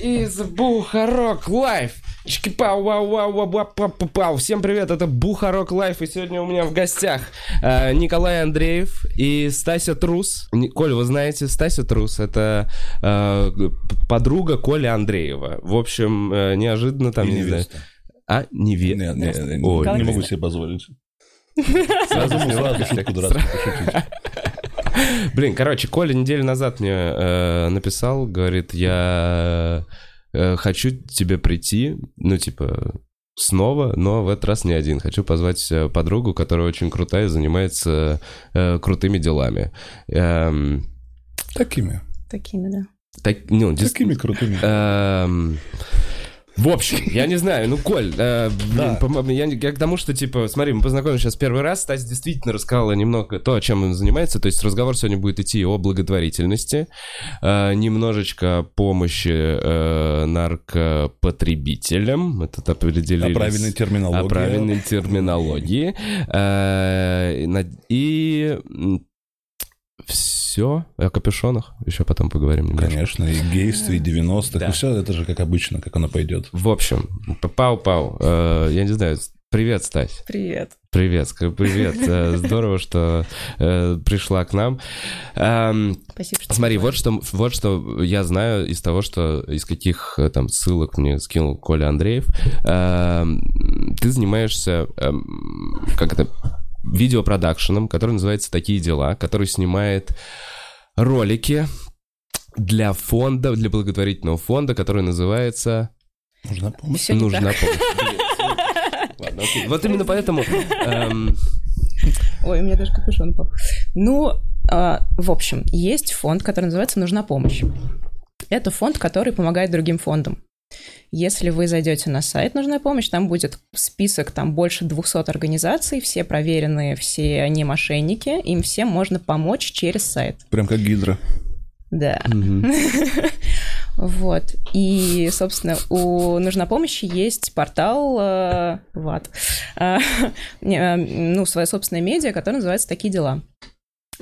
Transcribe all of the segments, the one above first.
Is Бухарог Лайв. Чики-пау, вау, вау, вау, вау, пау, пау, пау. Всем привет, это Бухарог Лайв, и сегодня у меня в гостях э, Николай Андреев и Стася Трус. Ни- Коль, вы знаете, Стася Трус — это э, подруга Коли Андреева. В общем, э, неожиданно там, И не знаю... А, невеста? Не, не, не, Ой, не могу себе позволить. Сразу сразу шутку дурацкую. Блин, короче, Коля неделю назад мне э, написал, говорит, я хочу тебе прийти, ну, типа, снова, но в этот раз не один. Хочу позвать э, подругу, которая очень крутая и занимается э, крутыми делами. Эм, Такими. Такими, да. так, ну, дис- Такими крутыми. Эм, В общем, я не знаю, ну, Коль, э, блин, Да. я, я к тому, что, типа, смотри, мы познакомились сейчас первый раз, Стась действительно рассказала немного то, чем он занимается, то есть разговор сегодня будет идти о благотворительности, э, немножечко помощи э, наркопотребителям, это определились... О правильной терминологии. О правильной терминологии. Э, И все. О капюшонах еще потом поговорим немножко. Конечно, и гействе, и 90-х. Да. И все это же как обычно, как оно пойдет. В общем, пау-пау. Э, Я не знаю, привет, Стась. Привет. Привет, привет. Э, Здорово, что э, пришла к нам. Эм, Спасибо, что Смотри, вот что, вот что я знаю из того, что из каких э, там ссылок мне скинул Коля Андреев. Эм, Ты занимаешься, эм, как это, видеопродакшеном, который называется «Такие дела», который снимает ролики для фонда, для благотворительного фонда, который называется Нужна помощь. Всё не «Нужна так. помощь». Ладно, окей. Вот именно поэтому... эм, Ой, у меня даже капюшон упал. Ну, а, в общем, есть фонд, который называется «Нужна помощь». Это фонд, который помогает другим фондам. Если вы зайдете на сайт «Нужна помощь», там будет список, там больше 200 организаций, все проверенные, все не мошенники, им всем можно помочь через сайт. Прям как гидра. Да. Вот. И, собственно, у «Нужна помощь» есть портал э, ВАД. Э, э, ну, своя собственная медиа, которая называется «Такие дела».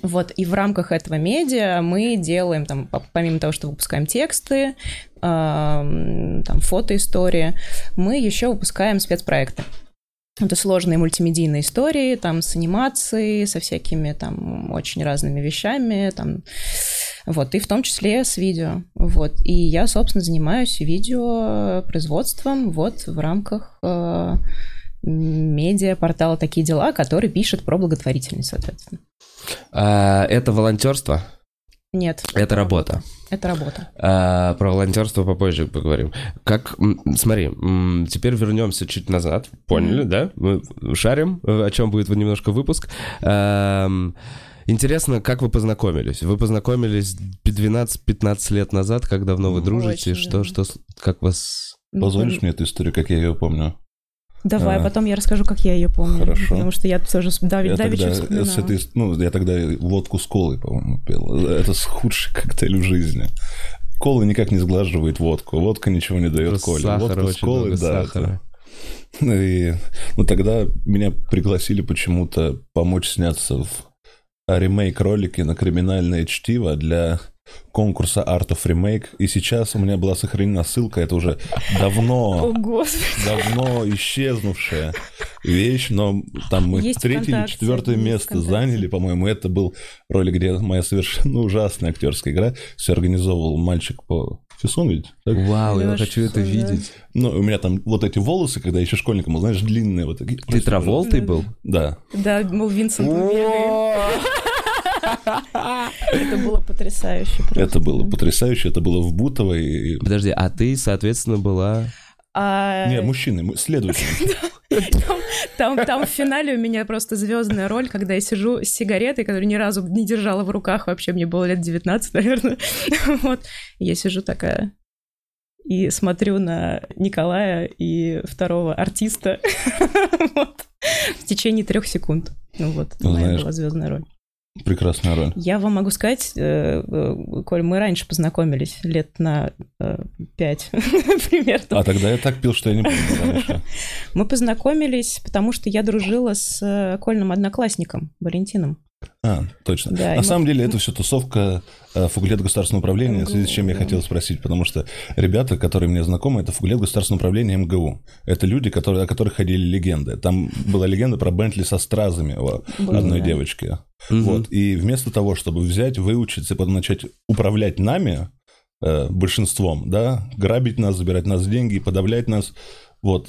Вот, и в рамках этого медиа мы делаем, там, по- помимо того, что выпускаем тексты, э, м, там, фотоистории, мы еще выпускаем спецпроекты. Это сложные мультимедийные истории, там, с анимацией, со всякими, там, очень разными вещами, там, вот, и в том числе с видео. Вот, и я, собственно, занимаюсь видеопроизводством вот в рамках э, медиа портала «Такие дела», который пишет про благотворительность, соответственно. А, Это волонтерство, Нет. это работа. Это работа. А, про волонтерство попозже поговорим. Как, смотри, теперь вернемся чуть назад. Поняли, да? Мы шарим, э, о чем будет немножко выпуск. Ам, Интересно, как вы познакомились? Вы познакомились 12-15 лет назад, как давно вы М, дружите? очень Что, что, как вас... Позвонишь мне эту историю, как я ее помню? Давай, А. потом я расскажу, как я ее помню. Хорошо. Потому что я тоже с- дав- Я давеча тогда, вспоминала. с этой, ну, я тогда водку с колой, по-моему, пил. Это худший коктейль в жизни. Кола никак не сглаживает водку, водка ничего не дает Просто коле. сахара, Водка с очень колой, много да. сахара. это- И, ну, тогда меня пригласили почему-то помочь сняться в ремейк-ролике на криминальное чтиво для конкурса Art of Remake. И сейчас у меня была сохранена ссылка, это уже О, давно, господи. давно исчезнувшая вещь, но там мы Есть третье или четвертое место ВКонтакте. заняли, по-моему. Это был ролик, где моя совершенно ужасная актерская игра. Все организовывал мальчик по Фисун, ведь? так? Вау, я Лёша, хочу это да. видеть. Ну, у меня там вот эти волосы, когда еще школьником, был, знаешь, длинные вот такие. Ты Да. был? Да. Да, мол, Винсент. Это было потрясающе. просто. Это было потрясающе, это было в Бутово. И... Подожди, а ты, соответственно, была... А, Не, мужчины, следовательно. Там, там в финале у меня просто звездная роль, когда я сижу с сигаретой, которую ни разу не держала в руках, вообще мне было лет 19, наверное. Вот. Я сижу такая и смотрю на Николая и второго артиста вот, в течение трех секунд. Ну вот, это Ну, моя была звездная роль. Прекрасная роль. Я вам могу сказать, э, э, Коль, мы раньше познакомились, лет на э, пять примерно. А тогда я так пил, что я не помню. Мы познакомились, потому что я дружила с Кольным одноклассником Валентином. А, точно. Да, На мы- самом деле это все тусовка э, факультета государственного управления, в связи с чем я МГУ, хотел спросить, потому что ребята, которые мне знакомы, это факультет государственного управления МГУ. Это люди, которые, о которых ходили легенды. Там была легенда про Бентли со стразами у одной да. девочки. Мгм. Вот. И вместо того, чтобы взять, выучиться и потом начать управлять нами, э, большинством, да, грабить нас, забирать нас деньги, подавлять нас, вот,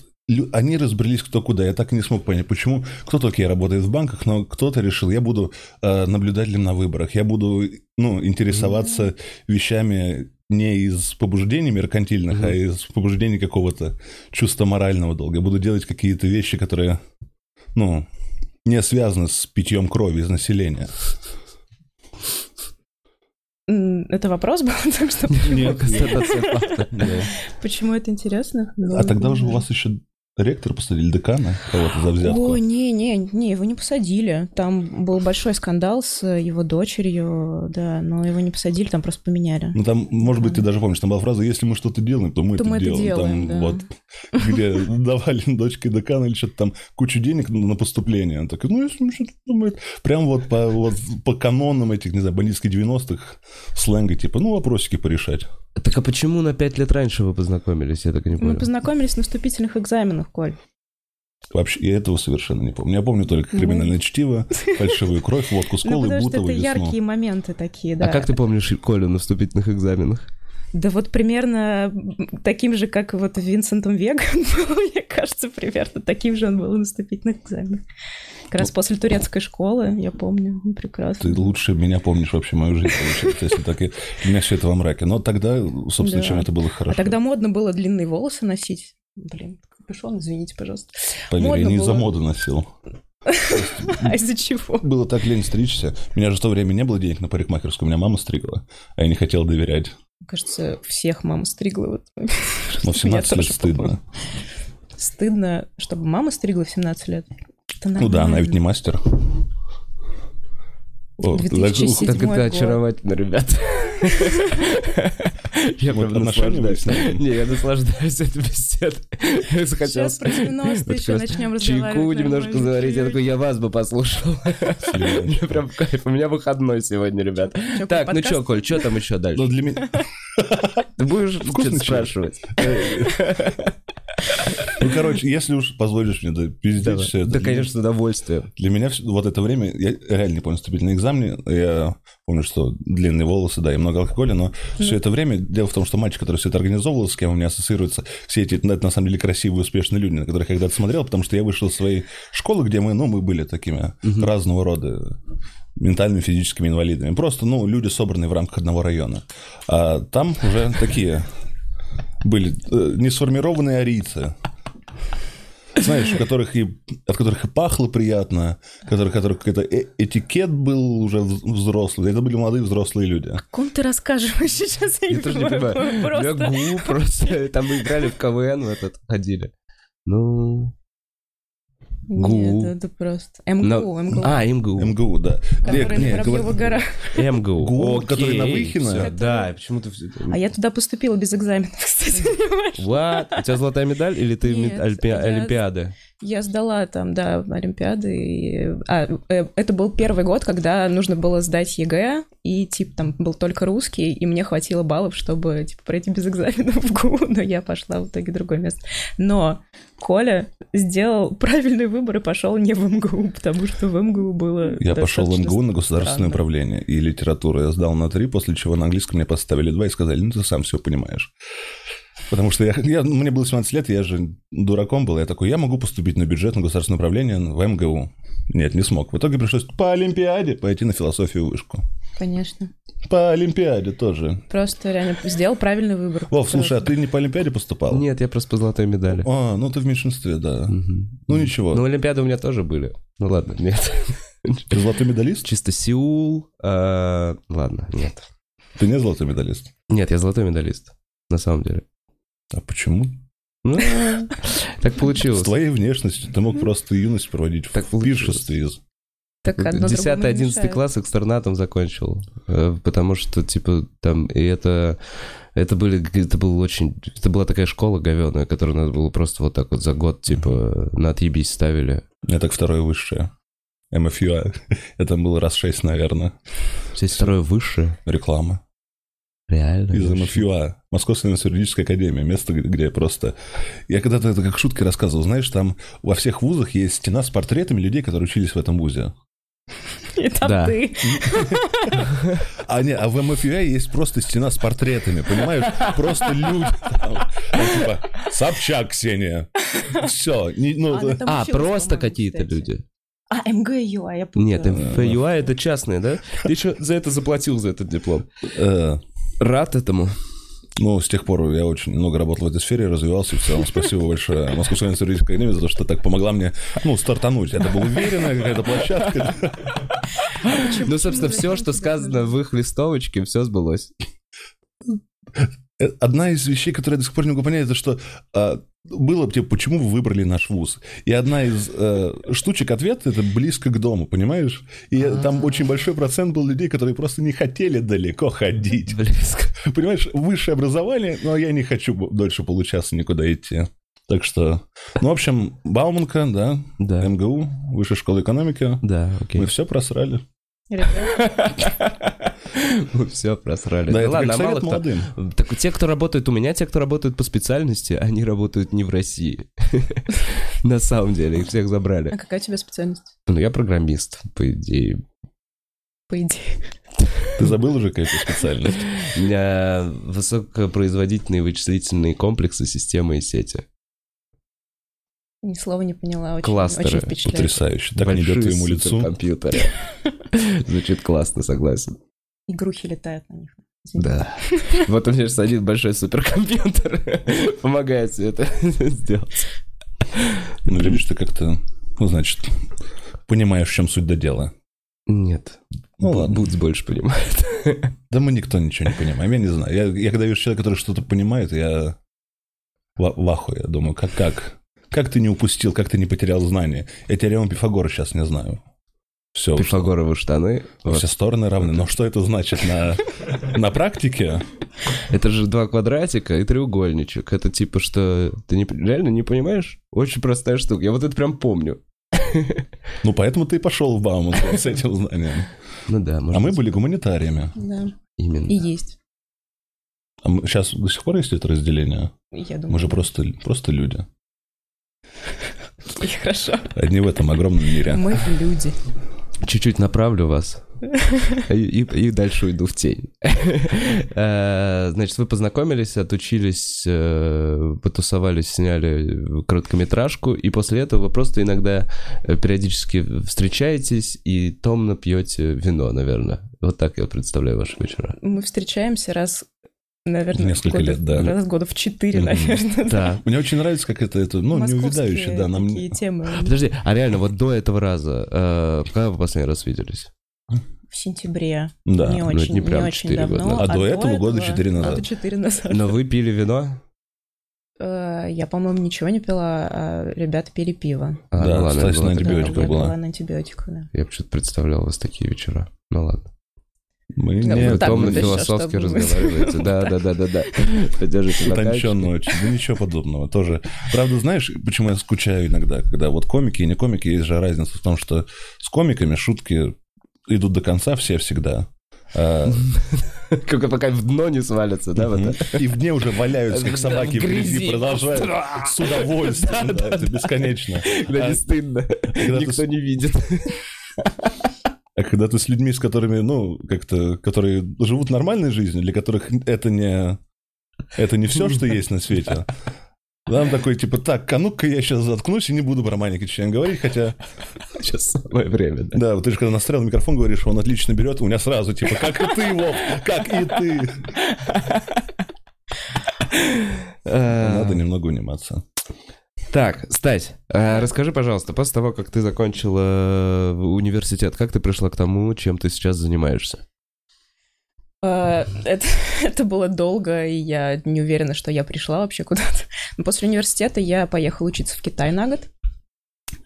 они разбрелись кто куда. Я так и не смог понять, почему кто-то, окей, работает в банках, но кто-то решил, я буду э, наблюдателем на выборах, я буду, ну, интересоваться вещами не из побуждений меркантильных, Мгм. а из побуждений какого-то чувства морального долга. Я буду делать какие-то вещи, которые, ну, не связаны с питьем крови из населения. Это вопрос был, так что Нет, почему это интересно? А тогда уже у вас еще ректор посадили, декана кого-то за взятку. О, не, не, не, его не посадили. Там был большой скандал с его дочерью, да, но его не посадили, там просто поменяли. Ну, там, может быть, ты даже помнишь, там была фраза, если мы что-то делаем, то мы То это мы это делаем. делаем, там, да. вот, где давали дочке декана или что-то там, кучу денег на поступление. Он такой, ну, если мы что-то думаем. Прям вот по, вот по канонам этих, не знаю, бандитских 90-х сленга, типа, ну, вопросики порешать. Так а почему на пять лет раньше вы познакомились? Я так и не Мы понял. познакомились на вступительных экзаменах, Коль. Вообще, я этого совершенно не помню. Я помню только Мы- криминальное чтиво, фальшивую кровь, водку с Ну, колой, потому что бутову это яркие моменты такие, да. А как ты помнишь Колю на вступительных экзаменах? Да вот примерно таким же, как вот Винсентом Вега он был, мне кажется, примерно таким же он был на наступительных экзаменах. Как раз после турецкой школы, я помню, ну, прекрасно. Ты лучше меня помнишь вообще мою жизнь, получается, если так и... У меня все это во мраке. Но тогда, собственно, чем это было хорошо. А тогда модно было длинные волосы носить. Блин, капюшон, извините, пожалуйста. Поверь, я не из-за было. моды носил. А из-за чего? Было так лень стричься. У меня же в то время не было денег на парикмахерскую, у меня мама стригла, а я не хотел доверять. Кажется, всех мама стригла. Вот. Но в 17 Меня лет стыдно. Стыдно, чтобы мама стригла в 17 лет. Ну да, она ведь не мастер. О, 2007 Как Седьмой это очаровательно, ребят. Я Вот прям наслаждаюсь. Не, я наслаждаюсь этой беседой. Сейчас про 90-е Вот еще как раз начнем Чайку разговаривать. немножко нормально. заварить. Я такой, я вас бы послушал. Мне прям кайф. У меня выходной сегодня, ребят. Так, ну что, Коль, что там еще Ну, дальше? для меня... Ты будешь спрашивать? Ну, короче, если уж позволишь мне да, пиздеть Давай. все это. Да, конечно, с удовольствием. Для меня вот это время, я реально не помню вступительные экзамены, я помню, что длинные волосы, да, и много алкоголя, но все это время, дело в том, что мальчик, который все это организовывал, с кем у меня ассоциируются, все эти, ну, это на самом деле красивые, успешные люди, на которых я когда-то смотрел, потому что я вышел из своей школы, где мы, ну, мы были такими разного рода ментальными, физическими инвалидами. Просто, ну, люди, собранные в рамках одного района. А там уже такие были э, несформированные арийцы, знаешь, у которых и, от которых и пахло приятно, у которых, которых какой-то э- этикет был уже вз- взрослый. Это были молодые взрослые люди. О ком ты рассказываешь сейчас? Я Я тоже не понимаю. Просто... Бегу просто. Там мы играли в КВН в этот, ходили. Ну... ГУ. Нет, это просто... МГУ, но- МГУ. А, МГУ. МГУ, да. Который Не, не, на Воробьёва говор- гора. МГУ. ГУ, Окей, который на Выхино? всё, Да, почему-то... все- А я туда поступила без экзаменов, кстати, понимаешь? What? У тебя золотая медаль или ты Нет, альпи- я- сдала там, да, Олимпиады. И... А, э, это был первый год, когда нужно было сдать ЕГЭ, и, типа, там был только русский, и мне хватило баллов, чтобы, типа, пройти без экзаменов в ГУ, но я пошла в итоге в другое место. Но Коля сделал правильный выбор и пошел не в МГУ, потому что в МГУ было Я пошел в МГУ на государственное странно. управление и литературу. Я сдал на три, после чего на английском мне поставили два и сказали, ну, ты сам все понимаешь. Потому что я, я- мне было 17 лет, я же дураком был. Я такой, я могу поступить на бюджет, на государственное управление в МГУ. Нет, не смог. В итоге пришлось по Олимпиаде пойти на философию вышку. Конечно. По Олимпиаде тоже. Просто реально сделал правильный выбор. Вов, слушай, а ты не по Олимпиаде поступал? Нет, я просто по золотой медали. А, ну ты в меньшинстве, да. Мгм. Ну ничего. Ну, Олимпиады у меня тоже были. Ну ладно, нет. Ты золотой медалист? Чисто Сеул. а, Ладно, нет. Ты не золотой медалист? Нет, я золотой медалист. На самом деле. А почему? Ну, так С получилось. твоей внешностью ты мог просто юность проводить в пиршестве из Так одно другому не 10-11 мешает. класс экстернатом закончил. э, Потому что, типа, там, и это... Это были, это был очень, это была такая школа говёная, которую надо было просто вот так вот за год, типа, на отъебись ставили. Я так второе высшее. МФЮА. Это было раз шесть, наверное. Здесь второе высшее. Реклама. Реально. Из. МФЮА. Московская юридическая академия. Место, где- просто... Я когда-то это как шутки рассказывал. Знаешь, там во всех вузах есть стена с портретами людей, которые учились в этом вузе. И там Да. ты. А, не, а в МФЮА есть просто стена с портретами, понимаешь? Просто люди там. Там типа, Собчак, Ксения. Все. ну, Она там А, просто какие-то люди. А, МГЮ, а я путаю. Нет, МФЮА это частные, да? Ты еще за это заплатил, за этот диплом. э, Рад этому. Ну, с тех пор я очень много работал в этой сфере, развивался и в целом. Спасибо большое Московской юридической академии за то, что так помогла мне, ну, стартануть. Это была уверенная какая-то площадка. Ну, собственно, все, что сказано в их листовочке, все сбылось. Э, Одна из вещей, которые я до сих пор не могу понять, это что а, было, типа, почему вы выбрали наш вуз? И одна из э, штучек ответа это близко к дому, понимаешь? И там очень большой процент был людей, которые просто не хотели далеко ходить. Близко. Понимаешь, высшее образование, но я не хочу дольше получаться никуда идти. Так что, ну, в общем, Бауманка, да, Да. МГУ, Высшая школа экономики. Да, окей. Мы все просрали. Все просрали. Да, Ну ладно, а мало кто. Так те, кто работает у меня, те, кто работают по специальности, они работают не в России. На самом деле, их всех А забрали. какая у тебя специальность? Ну, я программист, по идее. По идее. Ты забыл уже какая-то специальность? У меня высокопроизводительные вычислительные комплексы, системы и сети. Ни слова не поняла. Очень, Кластеры. очень впечатляет. Потрясающе. Так не идет Большие твоему лицу. суперкомпьютеры. Звучит классно, согласен. Игрухи летают на них. Извини. Да. Вот у меня сейчас один большой суперкомпьютер помогает все это сделать. Ну, видишь, ты как-то, ну, значит, понимаешь, в чем суть до дела. Нет. Ну ладно. Бутс больше понимает. Да мы никто ничего не понимаем, я не знаю. Я, я когда вижу человека, который что-то понимает, я в, в ахуе. Я думаю, как, как? Как ты не упустил, как ты не потерял знания? Я теорему Пифагора сейчас не знаю. Все, Пифагоровы штаны. Вот. все стороны равны. Но что это значит на, на практике? Это же два квадратика и треугольничек. Это типа что... Ты не, реально не понимаешь? Очень простая штука. Я вот это прям помню. Ну, поэтому ты и пошел в Бауман с этим знанием. Ну да, может А мы были гуманитариями. Да. Именно. И есть. А мы- сейчас до сих пор есть это разделение? Я думаю. Мы же просто, просто люди. И хорошо. Одни в этом огромном мире. Мы люди. Чуть-чуть направлю вас. И, и- дальше уйду в тень. Э, Значит, вы познакомились, отучились, э, потусовались, сняли короткометражку, и после этого вы просто иногда э, периодически встречаетесь и томно пьете вино, наверное. Вот так я представляю ваши вечера. Мы встречаемся раз, наверное, Несколько года- лет, да. Раз года в четыре, Мгм. наверное. Да. Мне очень нравится, как это, это ну, неувядающее, да. Нам... такие темы. Подожди, а реально, вот до этого раза, э, когда вы последний раз виделись? В сентябре. Да. Не очень, не не прям очень четыре года давно. назад. А до этого года четыре назад. Года четыре назад. Но вы пили вино? Э, Я, по-моему, ничего не пила, а ребята пили пиво. А, Да, ну ладно, это было на антибиотиках Да, я была. была на антибиотиках, да. Я почему-то представлял у вас такие вечера. Ну ладно. Мы Да, не вот так томно вот еще, философски чтобы мы- разговариваете. Да, да, да, да, да. Поддержите утонченно очень. Да ничего подобного. Тоже. Правда, знаешь, почему я скучаю иногда, когда вот комики и не комики, есть же разница в том, что с комиками шутки идут до конца все всегда. А, Как пока в дно не свалятся, да? вот? И в дне уже валяются, как собаки в грязи, продолжают с удовольствием. да, Это бесконечно. Когда А- не стыдно. когда ты Никто не видит. А когда ты с людьми, с которыми, ну, как-то, которые живут нормальной жизнью, для которых это не, это не все, что есть на свете. Там такой, типа, так, а ну-ка я сейчас заткнусь и не буду про Маника Чечен говорить, хотя, Сейчас самое время, да. да, вот ты же когда настроил микрофон, говоришь, он отлично берет, у меня сразу, типа, как и ты, Вов, как и ты. Надо немного униматься. Так, Стась, а расскажи, пожалуйста, после того, как ты закончила э, университет, как ты пришла к тому, чем ты сейчас занимаешься? Э, Это, это было долго, и я не уверена, что я пришла вообще куда-то. Но после университета я поехала учиться в Китай на год.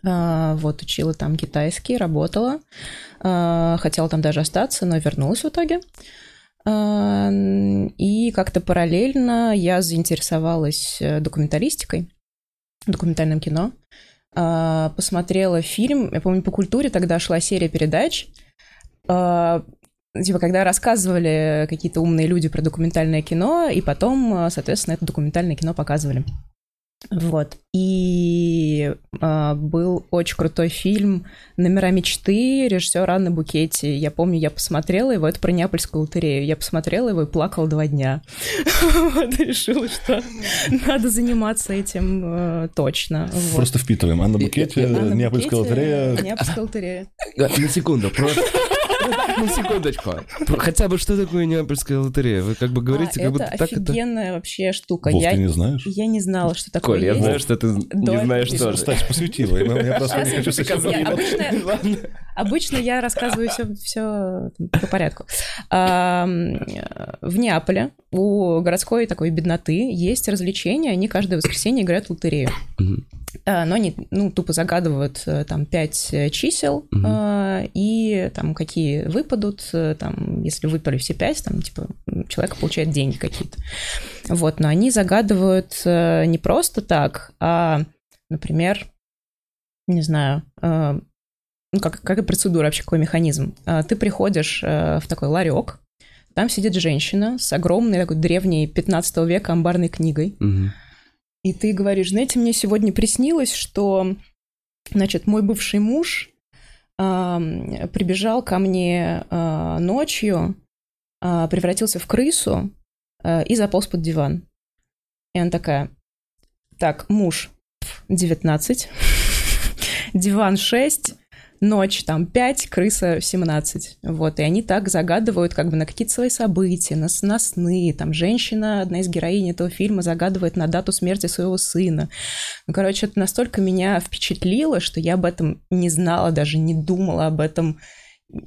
А, Вот, учила там китайский, работала. А, Хотела там даже остаться, но вернулась в итоге. А, И как-то параллельно я заинтересовалась э, документалистикой, документальным кино. А, Посмотрела фильм, я помню, по культуре тогда шла серия передач. А, Типа, когда рассказывали какие-то умные люди про документальное кино, и потом, а, соответственно, это документальное кино показывали. Вот. И а, был очень крутой фильм «Номера мечты» режиссера Анны Букетти. Я помню, я посмотрела его, это про Неапольскую лотерею. Я посмотрела его и плакала два дня. Вот, решила, что надо заниматься этим э, точно. Просто впитываем. Анна Букетти, Неапольская лотерея. Неапольская лотерея. Э, На секунду, просто... На секундочку. Хотя бы что такое Неапольская лотерея? Вы как бы говорите, А, как будто так это... офигенная вообще штука. Вов, Я, ты не знаешь? я не знала, что такое Коль, я знаю, что ты не знаешь тоже. Кстати, посвятила. Я просто не хочу обычно- я рассказываю все, все по порядку. В Неаполе у городской такой бедноты есть развлечения, они каждое воскресенье играют в лотерею. А, Но они, ну, тупо загадывают э, там пять э, чисел, Мгм. а, и там какие выпадут, э, там, если выпали все пять, там, типа, человек получает деньги какие-то. Вот, но они загадывают э, не просто так, а, например, не знаю, э, ну, как, какая процедура вообще, какой механизм? Ты приходишь э, в такой ларек, там сидит женщина с огромной такой древней 15 века амбарной книгой, Мгм. И ты говоришь, знаете, мне сегодня приснилось, что, значит, мой бывший муж ам, прибежал ко мне а, ночью, а, превратился в крысу а, и заполз под диван. И она такая, так, муж пф, 19, диван 6, ночь там 5, крыса 17. Вот, и они так загадывают как бы на какие-то свои события, на, на сны. Там женщина, одна из героинь этого фильма, загадывает на дату смерти своего сына. Ну, короче, это настолько меня впечатлило, что я об этом не знала, даже не думала об этом,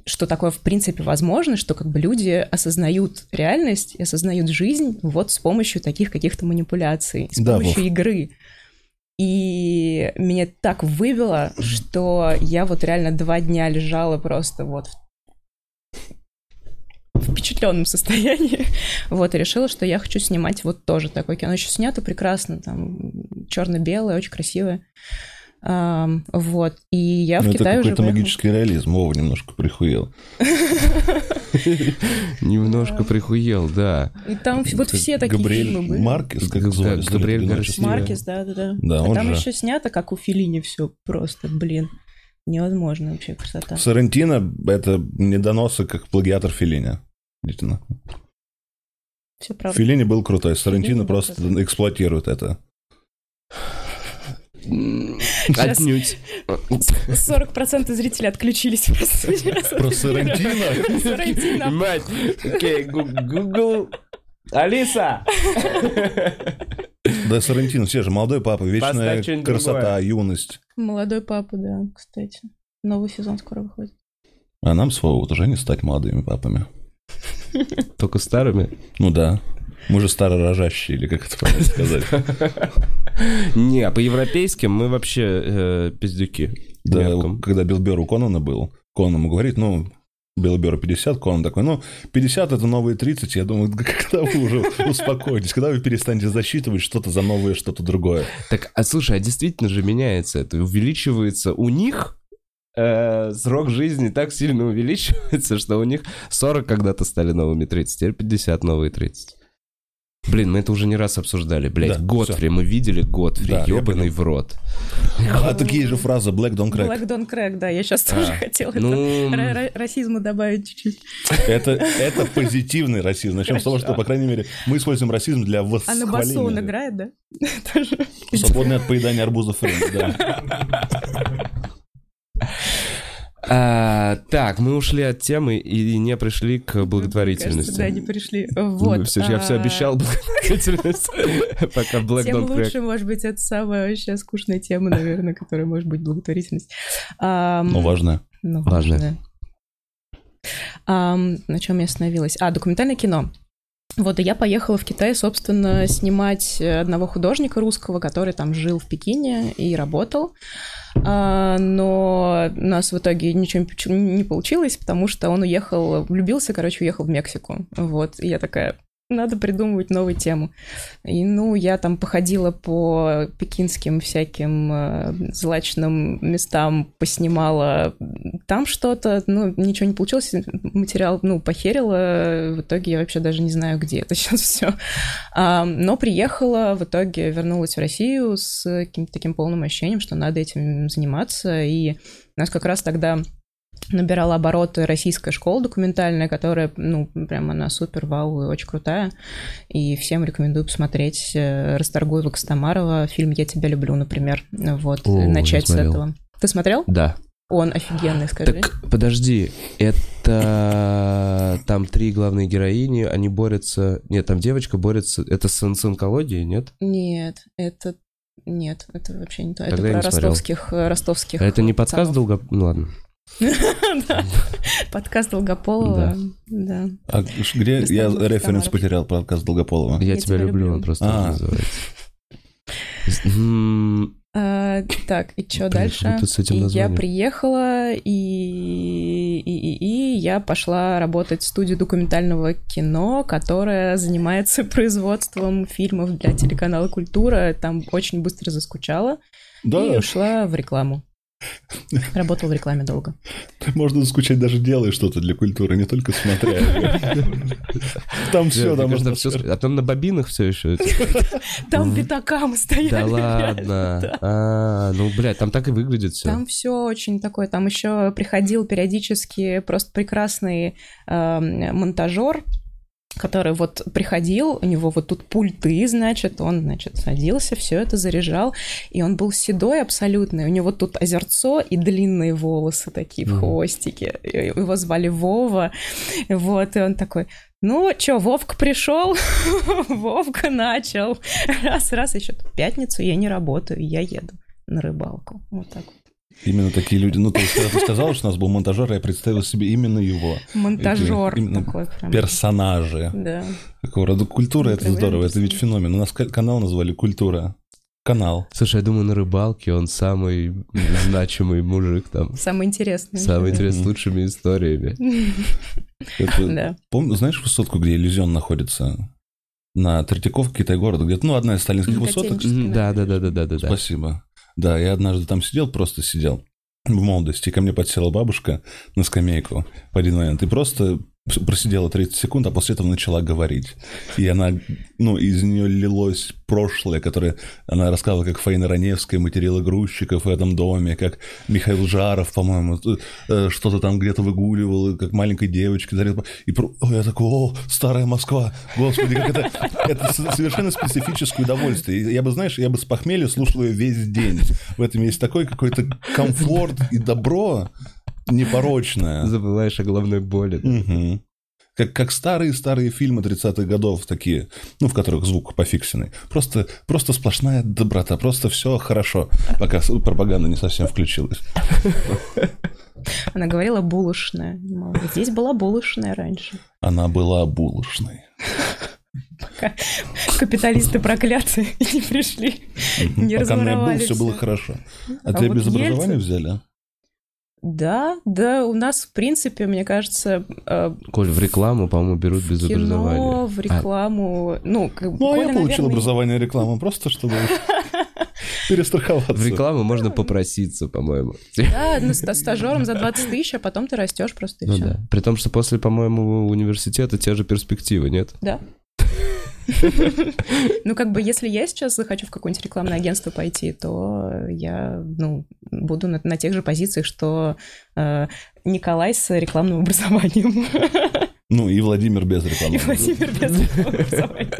что такое в принципе возможно, что как бы люди осознают реальность и осознают жизнь вот с помощью таких каких-то манипуляций, с Да, помощью Вов. игры. И меня так выбило, что я вот реально два дня лежала просто вот в впечатленном состоянии. Вот, и решила, что я хочу снимать вот тоже такое кино. Еще снято прекрасно, там черно-белое, очень красивое. Ам, вот, и я в Ну, это Китае уже какой-то поехала. магический реализм. Вова немножко прихуел. Немножко прихуел, да. И там вот все такие фильмы были. Маркес, как Да, звали? «Сто лет Габриэль одиночества». Гарсия. Маркес, да, да, да. Да, а там еще снято, как у Филини, все просто, блин, невозможно вообще красота. Соррентино — это недоносы, как плагиатор Филини. Нахуй. Все правда. Филини был крутой, был просто эксплуатирует это. Отнюдь. 40% зрителей отключились просто. Про Соррентино? Соррентино. Мать. Окей, Google. Алиса! Да, Соррентино, все же, молодой папа, вечная красота, юность. Молодой папа, да, кстати. Новый сезон скоро выходит. А нам с Вовой вот уже не стать молодыми папами. Только старыми? Ну да. Мы же старорожащие, или как это правильно сказать. Не, а по-европейским мы вообще э, пиздюки. Да, когда Билбер у Конана был, Конан ему говорит, ну, Билберу 50, Конан такой, ну, 50 это новые 30. Я думаю, да когда вы уже успокоитесь, когда вы перестанете засчитывать что-то за новое, что-то другое. Так, а слушай, а действительно же меняется это? Увеличивается у них э, срок жизни так сильно увеличивается, что у них 40 когда-то стали новыми 30, теперь 50 новые 30. Блин, мы это уже не раз обсуждали, блядь. Да, Готфри, мы видели Готфри, Да, ебаный в рот. А такие же фразы Black Don't Crack. Black Don't Crack, да, я сейчас тоже А, хотела ну, это ра- ра- расизма добавить чуть-чуть. Это, это позитивный расизм. Начнем с того, что, по крайней мере, мы используем расизм для А на басу он восхваления. играет, да? Тоже. Свободный от поедания арбузов да. а, так, мы ушли от темы и не пришли к благотворительности. Кажется, да, не пришли. Ну, Вот. всё же я все а, обещал благотворительность, пока Black Тем Crack. лучше, может быть, это самая вообще скучная тема, наверное, которая может быть благотворительность. Ам, Ну, важно. Ну, Важно. важно. Ам, на чем я остановилась? А, документальное кино. Вот, и я поехала в Китай, собственно, снимать одного художника русского, который там жил в Пекине и работал. А, но у нас в итоге ничего не получилось, потому что он уехал, влюбился, короче, уехал в Мексику. Вот, и я такая, надо придумывать новую тему. И, ну, я там походила по пекинским всяким э, злачным местам, поснимала там что-то, ну, ничего не получилось, материал, ну, похерила, в итоге я вообще даже не знаю, где это сейчас все. А, но приехала, в итоге вернулась в Россию с каким-то таким полным ощущением, что надо этим заниматься, и у нас как раз тогда набирала обороты российская школа документальная, которая, ну, прям она супер, вау, и очень крутая. И всем рекомендую посмотреть э, Расторгуева Костомарова, фильм «Я тебя люблю», например. Вот, О, начать с этого. Ты смотрел? Да. Он офигенный, скажи. Так, подожди, это там три главные героини, они борются... Нет, там девочка борется... Это с, с онкологией, нет? Нет, это... Нет, это вообще не то. Тогда это про ростовских, э, ростовских А это не подкаст долго... Ну ладно. Подкаст Долгополова. Да. А где я референс потерял подкаст Долгополова? Я, тебя люблю, он просто А. так называется. А, так, и что дальше? И я приехала, и, и, и, и я пошла работать в студию документального кино, которая занимается производством фильмов для телеканала «Культура». Там очень быстро заскучала и ушла в рекламу. Работала в рекламе долго. можно скучать даже делая что-то для культуры, не только смотря. Там все, там можно все. А там на бобинах все еще. Там пятакам стояли. Да ладно. А, ну, блядь, там так и выглядит все. Там все очень такое. Там еще приходил периодически просто прекрасный эм, монтажер, который вот приходил, у него вот тут пульты, значит, он, значит, садился, все это заряжал, и он был седой абсолютно, у него тут озерцо и длинные волосы такие в хвостике. Его звали Вова, вот, и он такой, ну, чё, Вовка пришел, Вовка начал. Раз-раз еще пятницу я не работаю, я еду на рыбалку. Вот так вот. Именно такие люди. Ну, то есть, когда ты сказал, что у нас был монтажер, я представил себе именно его. Монтажер Именно такой прям. Персонажи. Да. Такого рода культура, это Откровенный здорово, это ведь феномен. У нас ка- канал назвали «Культура». Канал. Слушай, я думаю, на рыбалке он самый значимый мужик там. Самое интересное. Самый интересный, с лучшими историями. Да. Помню, знаешь высотку, где иллюзион находится? На Третьяковке, Китай-город, где-то, ну, одна из сталинских высоток. Да, да, да, да, да. да. Спасибо. Да, я однажды там сидел, просто сидел в молодости, ко мне подсела бабушка на скамейку в один момент и просто просидела 30 секунд, а после этого начала говорить. И она, ну, из нее лилось прошлое, которое она рассказывала, как Фаина Раневская материла грузчиков в этом доме, как Михаил Жаров, по-моему, э, что-то там где-то выгуливал, как маленькой девочке дарил. И Ой, я такой, о, старая Москва, господи, как это... Это совершенно специфическое удовольствие. Я бы, знаешь, я бы с похмелья слушал ее весь день. В этом есть такой какой-то комфорт и добро непорочное. Забываешь о головной боли. Как, как старые-старые фильмы 30-х годов, такие, ну, в которых звук пофиксенный. Просто, просто сплошная доброта, просто все хорошо, пока пропаганда не совсем включилась. Она говорила булочная. Мол, Здесь была булочная раньше. Она была булочной. Пока капиталисты проклятые не пришли. Не Пока не был, разворовали все было хорошо. А, А тебя вот без образования взяли? Да, да, у нас, в принципе, мне кажется, э, Коль, в рекламу, по-моему, берут без кино, образования. в рекламу, ну, как бы, Ну, а я Коля, получил наверное, образование рекламы, просто чтобы А, перестраховаться. в рекламу можно попроситься, по-моему. Да, ну, ста- стажером за 20 тысяч, а потом ты растешь просто и Ну все. да. При том, что после, по-моему, университета те же перспективы, нет? Да. Ну, как бы, если я сейчас захочу в какое-нибудь рекламное агентство пойти, то я, ну, буду на, на тех же позициях, что э, Николай с рекламным образованием Ну, и Владимир без рекламы. и Владимир без рекламного образования.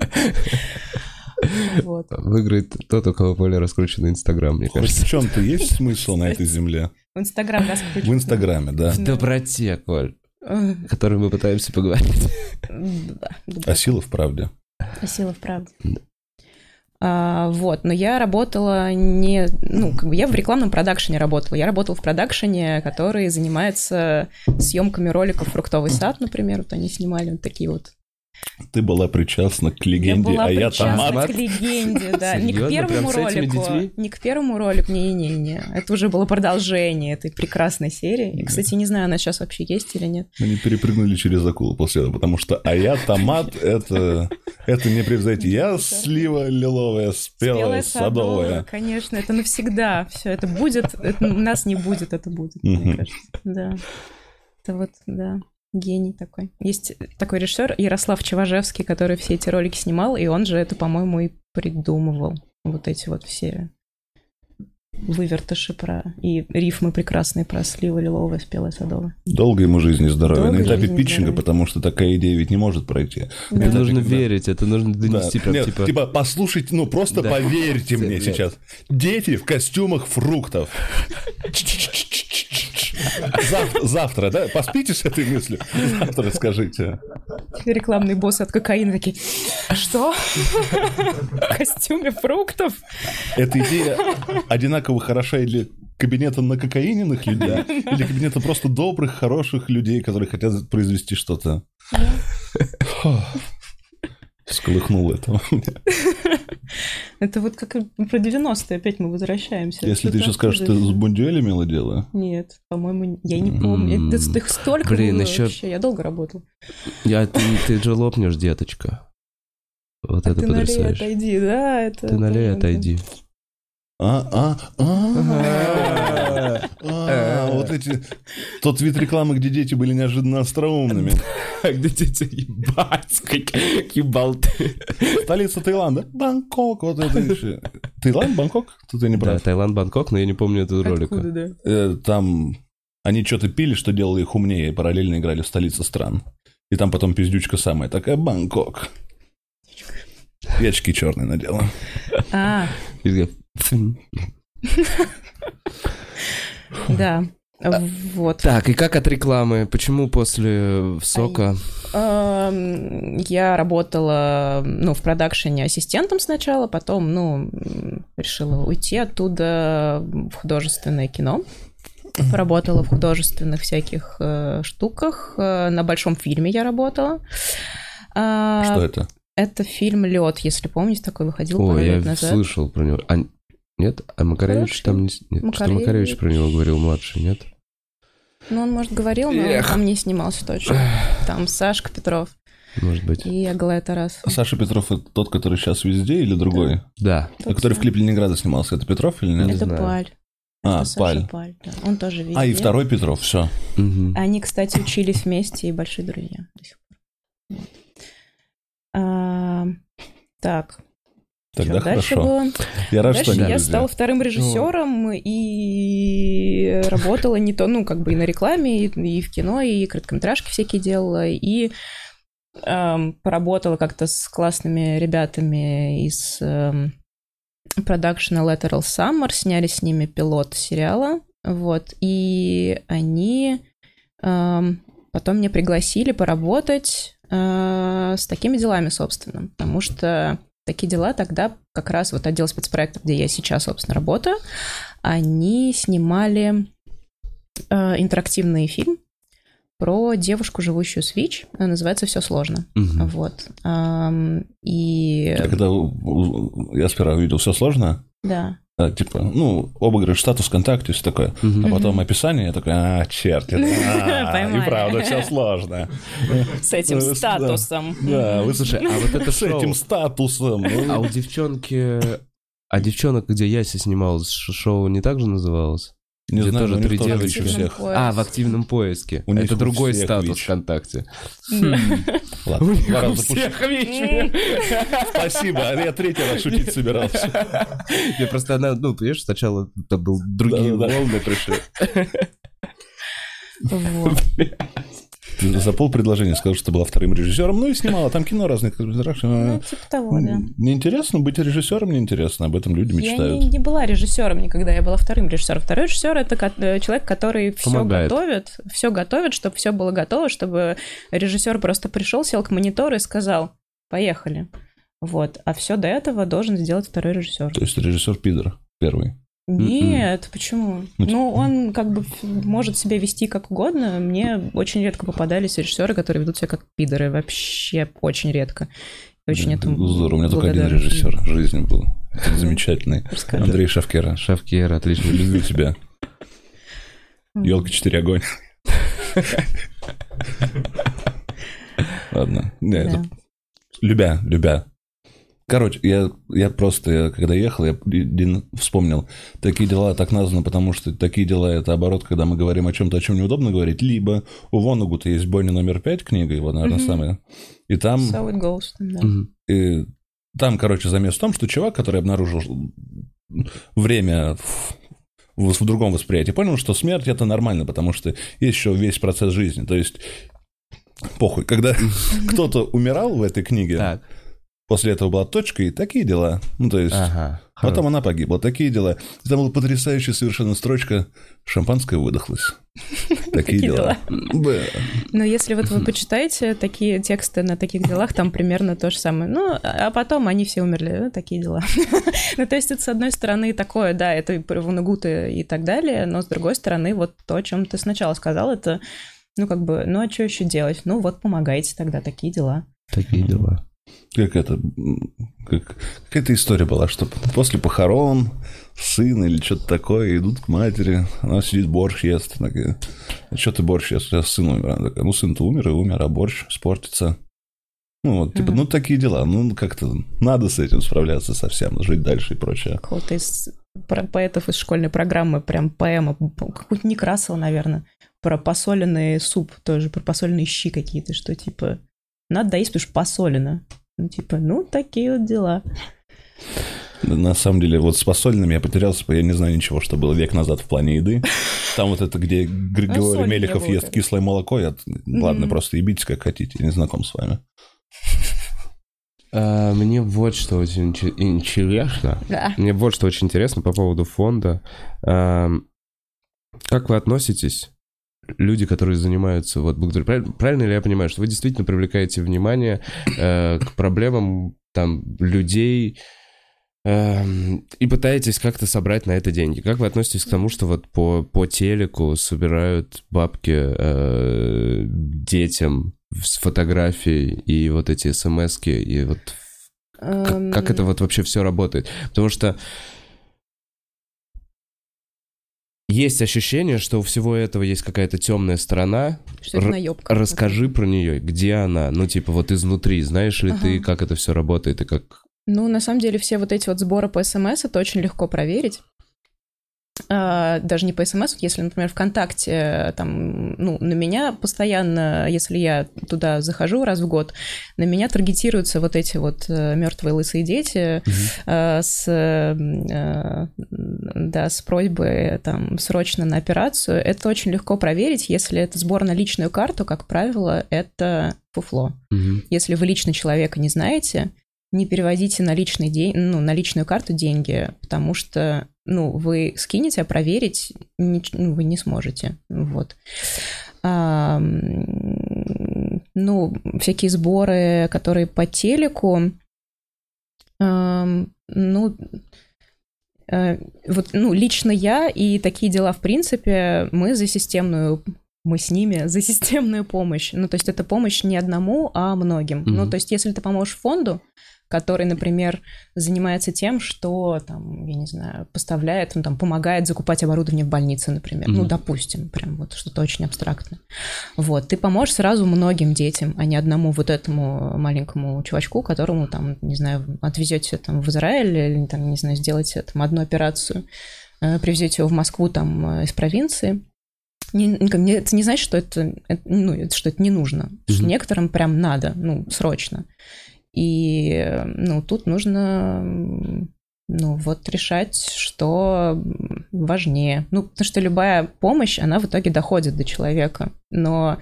Вот. Выиграет тот, у кого более раскрученный Инстаграм, мне Хоть кажется. в чем-то есть смысл на этой земле? В Инстаграм раскручивать. В Инстаграме, да. В доброте, Коль, о которой мы пытаемся поговорить. Да, А сила в правде. А сила в правде. А, вот, но я работала не, ну, как бы я в рекламном продакшене работала. Я работала в продакшене, который занимается съемками роликов «Фруктовый сад», например. Вот они снимали вот такие вот Ты была причастна к Я легенде, была а я томат. к легенде, да. Не к первому Прям с этими ролику. детьми? Не к первому ролику, не-не-не. Это уже было продолжение этой прекрасной серии. И, кстати, не знаю, она сейчас вообще есть или нет. Они перепрыгнули через акулу после этого, потому что а я томат это это не превзойти. Я слива лиловая, спелая, садовая. Конечно, это навсегда. Все, это будет. это нас не будет, это будет, мне кажется. Да. Это вот, да. Гений такой. Есть такой режиссер Ярослав Чеважевский, который все эти ролики снимал, и он же это, по-моему, и придумывал. Вот эти вот все вывертыши про... И рифмы прекрасные про сливы лиловая, спелая, садовая. Долгой ему жизни и здоровья. Долгой На этапе питчинга, здоровья. потому что такая идея ведь не может пройти. Да. Это нужно когда- верить, это нужно донести Да. прям, Нет, типа... типа... послушайте, ну просто Да. поверьте мне сейчас. Дети в костюмах фруктов. Зав- Завтра, да? Поспите с этой мыслью. Завтра скажите. Рекламные боссы от кокаина такие, что? В костюме фруктов? Эта идея одинаково хороша и для кабинета на кокаиненных людей, или кабинета просто добрых, хороших людей, которые хотят произвести что-то. Фу. Сколыхнул это. Это вот как про 90-е, опять мы возвращаемся. Если ты сейчас скажешь, ты с. Бундюэль имела дело, Нет, по-моему, я не помню. М, Это их столько блин, вообще. Я долго работал. Я, ты, же лопнешь, деточка. Вот А это ты налей, потрясающе. отойди, да, это... Ты налей, отойди. А, а, а, а, вот эти... Тот вид рекламы, где дети были неожиданно остроумными. Где дети ебать, какие болты. Столица Таиланда. Бангкок, вот это еще. Таиланд, Бангкок? Тут я не Да, прав. Таиланд, Бангкок, но я не помню эту ролика. Да? Э, Там они что-то пили, что делало их умнее, и параллельно играли в столице стран. И там потом пиздючка самая такая, Бангкок. И очки черные надела. А. да. Вот. Так, и как от рекламы? Почему после сока? Я работала, ну, в продакшене ассистентом сначала, потом, ну, решила уйти оттуда в художественное кино. Поработала в художественных всяких э, штуках. Э, на большом фильме я работала. А, Что это? Это фильм Лед, если помните, такой выходил пару Ой, я лет назад. слышал про него. А, нет? А Макаревич Хороший. там не... Нет, что Макаревич. Макаревич про него говорил младший, нет? Ну, он, может, говорил, но он Эх. там не снимался точно. Там Сашка Петров Может быть. и Аглая Тарас. Саша Петров это тот, который сейчас везде или другой? Да. А который в клипе Ленинграда снимался, это Петров или нет? Не Это. Паль. А, Это Саша Паль. Паль, да. Он тоже везде. А, и второй Петров, все. Мгм. Они, кстати, учились вместе и большие друзья до сих пор. Вот. А, так, Тогда что дальше хорошо. было? Я рад, что Дальше они я стала вторым режиссером и работала не то, ну, как бы и на рекламе, и, и в кино, и короткометражки всякие делала, и эм, поработала как-то с классными ребятами из эм, продакшена Lateral Summer, сняли с ними пилот сериала, вот, и они эм, потом меня пригласили поработать э, с такими делами, собственно, потому что такие дела тогда как раз вот отдел спецпроектов, где я сейчас, собственно, работаю, они снимали э, интерактивный фильм про девушку, живущую с ВИЧ. Называется «Все сложно». Мгм. Вот. Ам, и... Когда я сперва увидел все сложно, Да. А, типа, ну, обыгрыш, статус ВКонтакте, все такое. Мгм. А потом описание, я такой, а, черт, это- а, и правда, все сложно. С этим да. статусом. Да, вы Слушай, а вот это с этим статусом. ну, А у девчонки... А девчонок, где Яся снималась, шоу не так же называлось? Не где знаю, тоже у них три девочки у всех. А, в активном поиске. У них Это у другой статус ВИЧ. ВКонтакте. Ладно, два раза пусть- всех ВИЧ. Спасибо, а я третий раз шутить собирался. Я просто, она, ну, понимаешь, сначала это был другие волны пришли. Вот. За пол предложения сказал, что ты была вторым режиссером, ну и снимала там кино разные. Ну, типа того, да. Неинтересно быть режиссером, неинтересно, об этом люди Я мечтают. не, не была режиссером никогда, я была вторым режиссером. Второй режиссер это э, человек, который все готовит, все готовит, чтобы все было готово, чтобы режиссер просто пришел, сел к монитору и сказал: поехали. Вот. А все до этого должен сделать второй режиссер. То есть режиссер пидор первый. Нет, почему? Ну, Ну, он как бы может себя вести как угодно. Мне очень редко попадались режиссеры, которые ведут себя как пидоры. Вообще очень редко. Я очень этому Здорово, у меня только один режиссер в жизни был. Это замечательный. Расскажи. Андрей Шавкера. Шавкер, отлично. Люблю тебя. Елка 4 огонь. Ладно. Да. Любя, любя. Короче, я, я просто, я когда ехал, я один вспомнил, такие дела так названы, потому что такие дела – это оборот, когда мы говорим о чем-то, о чем неудобно говорить, либо у Вонагута есть «Бойня номер пять» книга, его, наверное, Мгм. самая, и там, So it goes. да. И там, короче, замес в том, что чувак, который обнаружил время в, в- в другом восприятии, понял, что смерть – это нормально, потому что есть еще весь процесс жизни, то есть похуй, когда кто-то умирал в этой книге, Так. После этого была точка и такие дела. Ну, то есть, Ага. потом она погибла. Такие дела. И Там была потрясающая совершенно строчка «Шампанское выдохлось». Такие дела. Но если вот вы почитаете такие тексты на таких делах, там примерно то же самое. Ну, а потом они все умерли. Ну, такие дела. Ну, то есть это, с одной стороны, такое, да, это Вунагуты и так далее, но с другой стороны, вот то, о чем ты сначала сказал, это, ну, как бы, ну, а что еще делать? Ну, вот помогайте тогда, такие дела. Такие дела. Как это... Как, какая-то история была, что после похорон сын или что-то такое идут к матери, она сидит, борщ ест. Такая, а что ты борщ ест? Я сын умер. Она такая, ну, сын-то умер и умер, а борщ спортится. Ну, вот, типа, ну, такие дела. Ну, как-то надо с этим справляться совсем, жить дальше и прочее. Какого-то из поэтов из школьной программы, прям поэма, какую-то Некрасова, наверное, про посоленный суп тоже, про посоленные щи какие-то, что типа надо доесть, потому что посолено. Ну, типа, ну, такие вот дела. На самом деле, вот с посольными я потерялся, я не знаю ничего, что было век назад в плане еды. Там вот это, где Григорий Ну, Мелехов ест кислое молоко, я... ладно, просто ебитесь как хотите, я не знаком с вами. А, Мне вот что очень инте- интересно. Да. Мне вот что очень интересно по поводу фонда. Как вы относитесь, люди, которые занимаются вот благотворительностью, правильно ли я понимаю, что вы действительно привлекаете внимание э, к проблемам там людей эм, и пытаетесь как-то собрать на это деньги? Как вы относитесь к тому, что вот по, по телеку собирают бабки э, детям с фотографией и вот эти смс и вот как, как это вот вообще все работает? Потому что есть ощущение, что у всего этого есть какая-то темная сторона. Что это наебка. Расскажи про нее, где она, ну типа вот изнутри, знаешь ли ты, Ага. как это все работает и как... Ну, на самом деле, все вот эти вот сборы по СМС, это очень легко проверить. А, даже не по СМС, если, например, ВКонтакте, там, ну, на меня постоянно, если я туда захожу раз в год, на меня таргетируются вот эти вот э, мертвые лысые дети э, с, э, да, с просьбой там срочно на операцию. Это очень легко проверить, если это сбор на личную карту, как правило, это фуфло. Мгм. Если вы лично человека не знаете, не переводите на, личный день, ну, на личную карту деньги, потому что ну, вы скинете, а проверить нич- ну, вы не сможете. Вот. А, ну, всякие сборы, которые по телеку, ам, ну, э, вот, ну, лично я и такие дела, в принципе, мы за системную мы с ними за системную помощь. Ну, то есть это помощь не одному, а многим. Мгм. Ну, то есть если ты поможешь фонду, который, например, занимается тем, что, там, я не знаю, поставляет, ну, там, помогает закупать оборудование в больнице, например. Ну, Мгм. допустим, прям вот что-то очень абстрактное. Вот, ты поможешь сразу многим детям, а не одному вот этому маленькому чувачку, которому, там, не знаю, отвезете там в Израиль или, там, не знаю, сделаете там одну операцию, э, привезете его в Москву там э, из провинции. Не, не- это не значит, что это, это, ну, это- что это не нужно. Что Мгм. некоторым прям надо, ну, срочно. И, ну, тут нужно, ну, вот решать, что важнее. Ну, потому что любая помощь, она в итоге доходит до человека. Но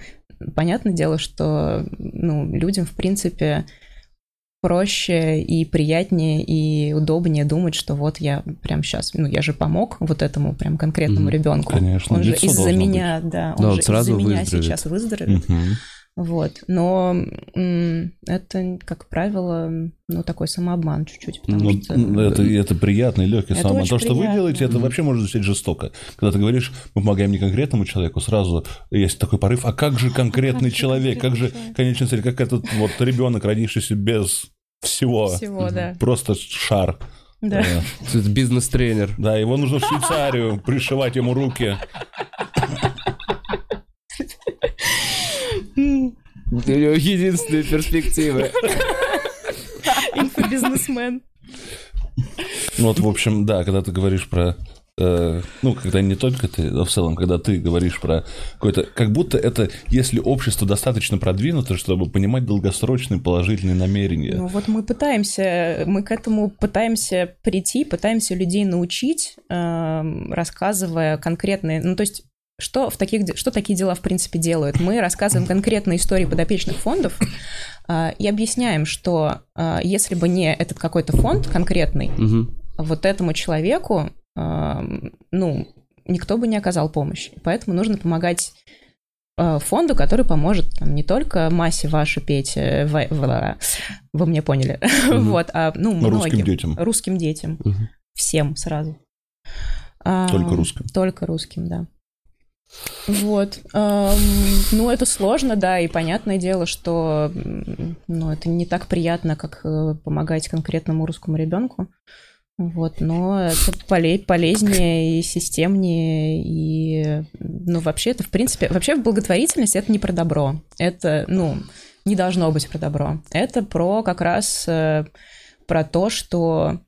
понятное дело, что, ну, людям, в принципе, проще и приятнее и удобнее думать, что вот я прям сейчас, ну я же помог вот этому прям конкретному Мгм. ребенку. Конечно, Он же из-за меня, да, он Да, же сразу из-за меня выздоровеет. сейчас выздоровеет. Мгм. Вот. Но м, это, как правило, ну, такой самообман чуть-чуть. Потому Ну, что... ну, это, это приятный, легкий Это самообман. То, что вы приятно. делаете, это вообще может звучать жестоко. Когда ты говоришь, мы помогаем не конкретному человеку, сразу есть такой порыв, а как же конкретный же человек, как же конечная цель, как этот вот ребенок, родившийся без всего, Всего, да. просто шар. Да. Э, Это бизнес-тренер. Да, его нужно в Швейцарию пришивать ему руки. У него единственные перспективы. Инфобизнесмен. Ну вот, в общем, да, когда ты говоришь про... э, ну, когда не только ты, а в целом, когда ты говоришь про какое-то... Как будто это, если общество достаточно продвинуто, чтобы понимать долгосрочные положительные намерения. Ну вот мы пытаемся, мы к этому пытаемся прийти, пытаемся людей научить, эм, рассказывая конкретные, ну то есть что, в таких, что такие дела, в принципе, делают? Мы рассказываем конкретные истории подопечных фондов э, и объясняем, что э, если бы не этот какой-то фонд конкретный, Мгм. вот этому человеку, эм, ну, никто бы не оказал помощи. Поэтому нужно помогать э, фонду, который поможет там, не только массе вашей петь, э, в- в- вы меня поняли, Мгм. вот, а ну, Русским многим. детям. Русским детям. Мгм. Всем сразу. Только русским. Только русским, да. Вот. Ну, это сложно, да, и понятное дело, что ну, это не так приятно, как э, помогать конкретному русскому ребенку. Вот, но это поле- полезнее и системнее, и, ну, вообще это, в принципе, вообще в благотворительности это не про добро, это, ну, не должно быть про добро, это про как раз э, про то, что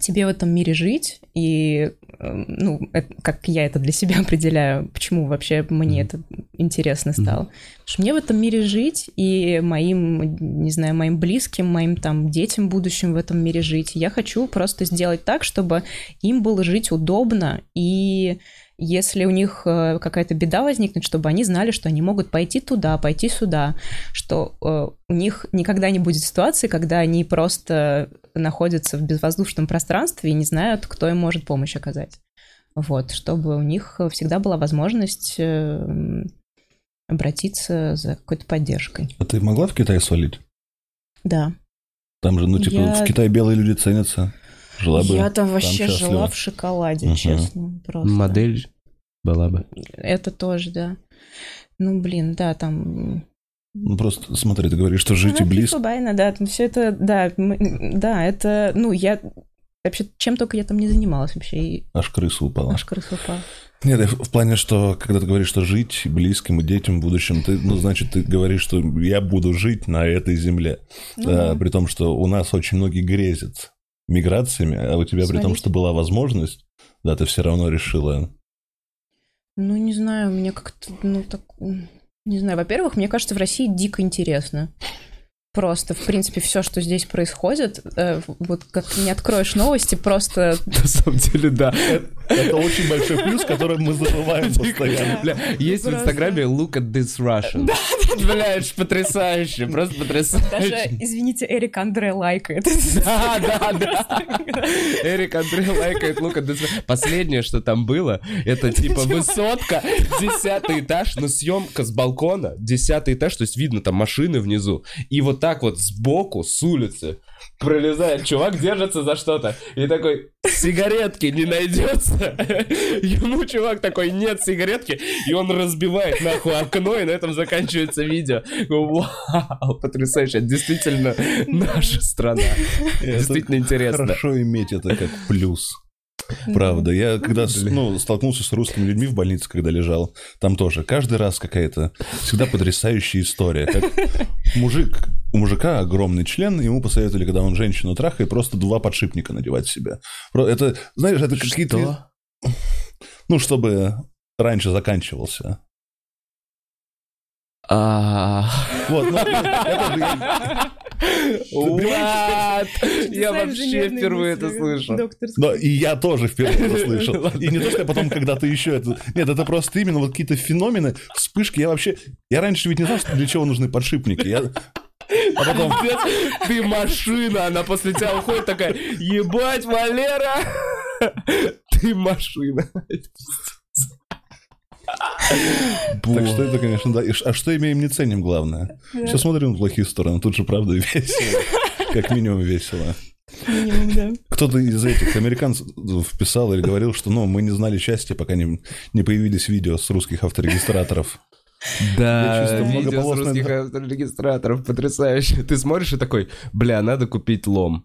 тебе в этом мире жить, и, ну, это- как я это для себя определяю, почему вообще мне это интересно стало. Потому что мне в этом мире жить, и моим, не знаю, моим близким, моим там детям будущим в этом мире жить. Я хочу просто сделать так, чтобы им было жить удобно, и если у них э, какая-то беда возникнет, чтобы они знали, что они могут пойти туда, пойти сюда, что э, у них никогда не будет ситуации, когда они просто находятся в безвоздушном пространстве и не знают, кто им может помощь оказать. Вот, чтобы у них всегда была возможность э, обратиться за какой-то поддержкой. А ты могла в Китай свалить? Да. Там же, ну, типа, Я- в Китае белые люди ценятся. Жила бы. Я там вообще счастлива. жила в шоколаде, Мгм. честно. Просто. Модель была бы. Это тоже, да. Ну, блин, да, там... Ну, просто смотри, ты говоришь, что жить и Ну, близко. Байна, да, там все это, да, мы- да, это, ну, я вообще чем только я там не занималась вообще, и Аж крыса упала. аж крыса упала. Нет, в плане, что когда ты говоришь, что жить близким и детям в будущем, ты, ну, значит, ты говоришь, что я буду жить на этой земле. Ну А, да. При том, что у нас очень многие грезят миграциями, а у тебя при том, что была возможность, да, ты все равно решила. Ну, не знаю, мне как-то, ну, так... Не знаю, во-первых, мне кажется, в России дико интересно. Просто, в принципе, все, что здесь происходит, э, вот как ты не откроешь новости, просто... На самом деле, да. Это очень большой плюс, который мы забываем постоянно. Бля, есть в Просто. Инстаграме look at this Russian. Бля, это ж потрясающе, просто Даже, потрясающе. извините, Эрик Андре лайкает. Да, да, да. Эрик Андрей лайкает look at this Russian. Последнее, что там было, это типа высотка, десятый этаж, но съемка с балкона, десятый этаж, то есть видно там машины внизу. И вот так вот сбоку, с улицы, пролезает чувак, держится за что-то. И такой, сигаретки не найдется. Ему чувак такой, нет сигаретки. И он разбивает нахуй окно, и на этом заканчивается видео. Вау, потрясающе. Действительно наша страна. Действительно интересно. Хорошо иметь это как плюс. Правда. Я когда ну, столкнулся с русскими людьми в больнице, когда лежал, там тоже каждый раз какая-то всегда потрясающая история. Как мужик, у мужика огромный член, ему посоветовали, когда он женщину трахает, просто два подшипника надевать себе. Это, знаешь, это какие-то... Что? Ну, чтобы раньше заканчивался. А, Вот, ну, это- What? Я вообще впервые это слышу. Но и я тоже впервые это слышал. И не то, что я потом когда-то еще это... Нет, это просто именно вот какие-то феномены, вспышки. Я вообще... Я раньше ведь не знал, что для чего нужны подшипники. Я... А потом... Ты машина, она после тебя уходит такая, ебать, Валера, ты машина. Так что это, конечно, да. А что имеем, не ценим, главное. Все смотрим на плохие стороны, тут же, правда, весело. Как минимум весело. Минимум, да. Кто-то из этих американцев вписал или говорил, что ну, мы не знали счастья, пока не, не появились видео с русских авторегистраторов. Я Да, видео с русских авторегистраторов потрясающе. Ты смотришь и такой, бля, надо купить лом.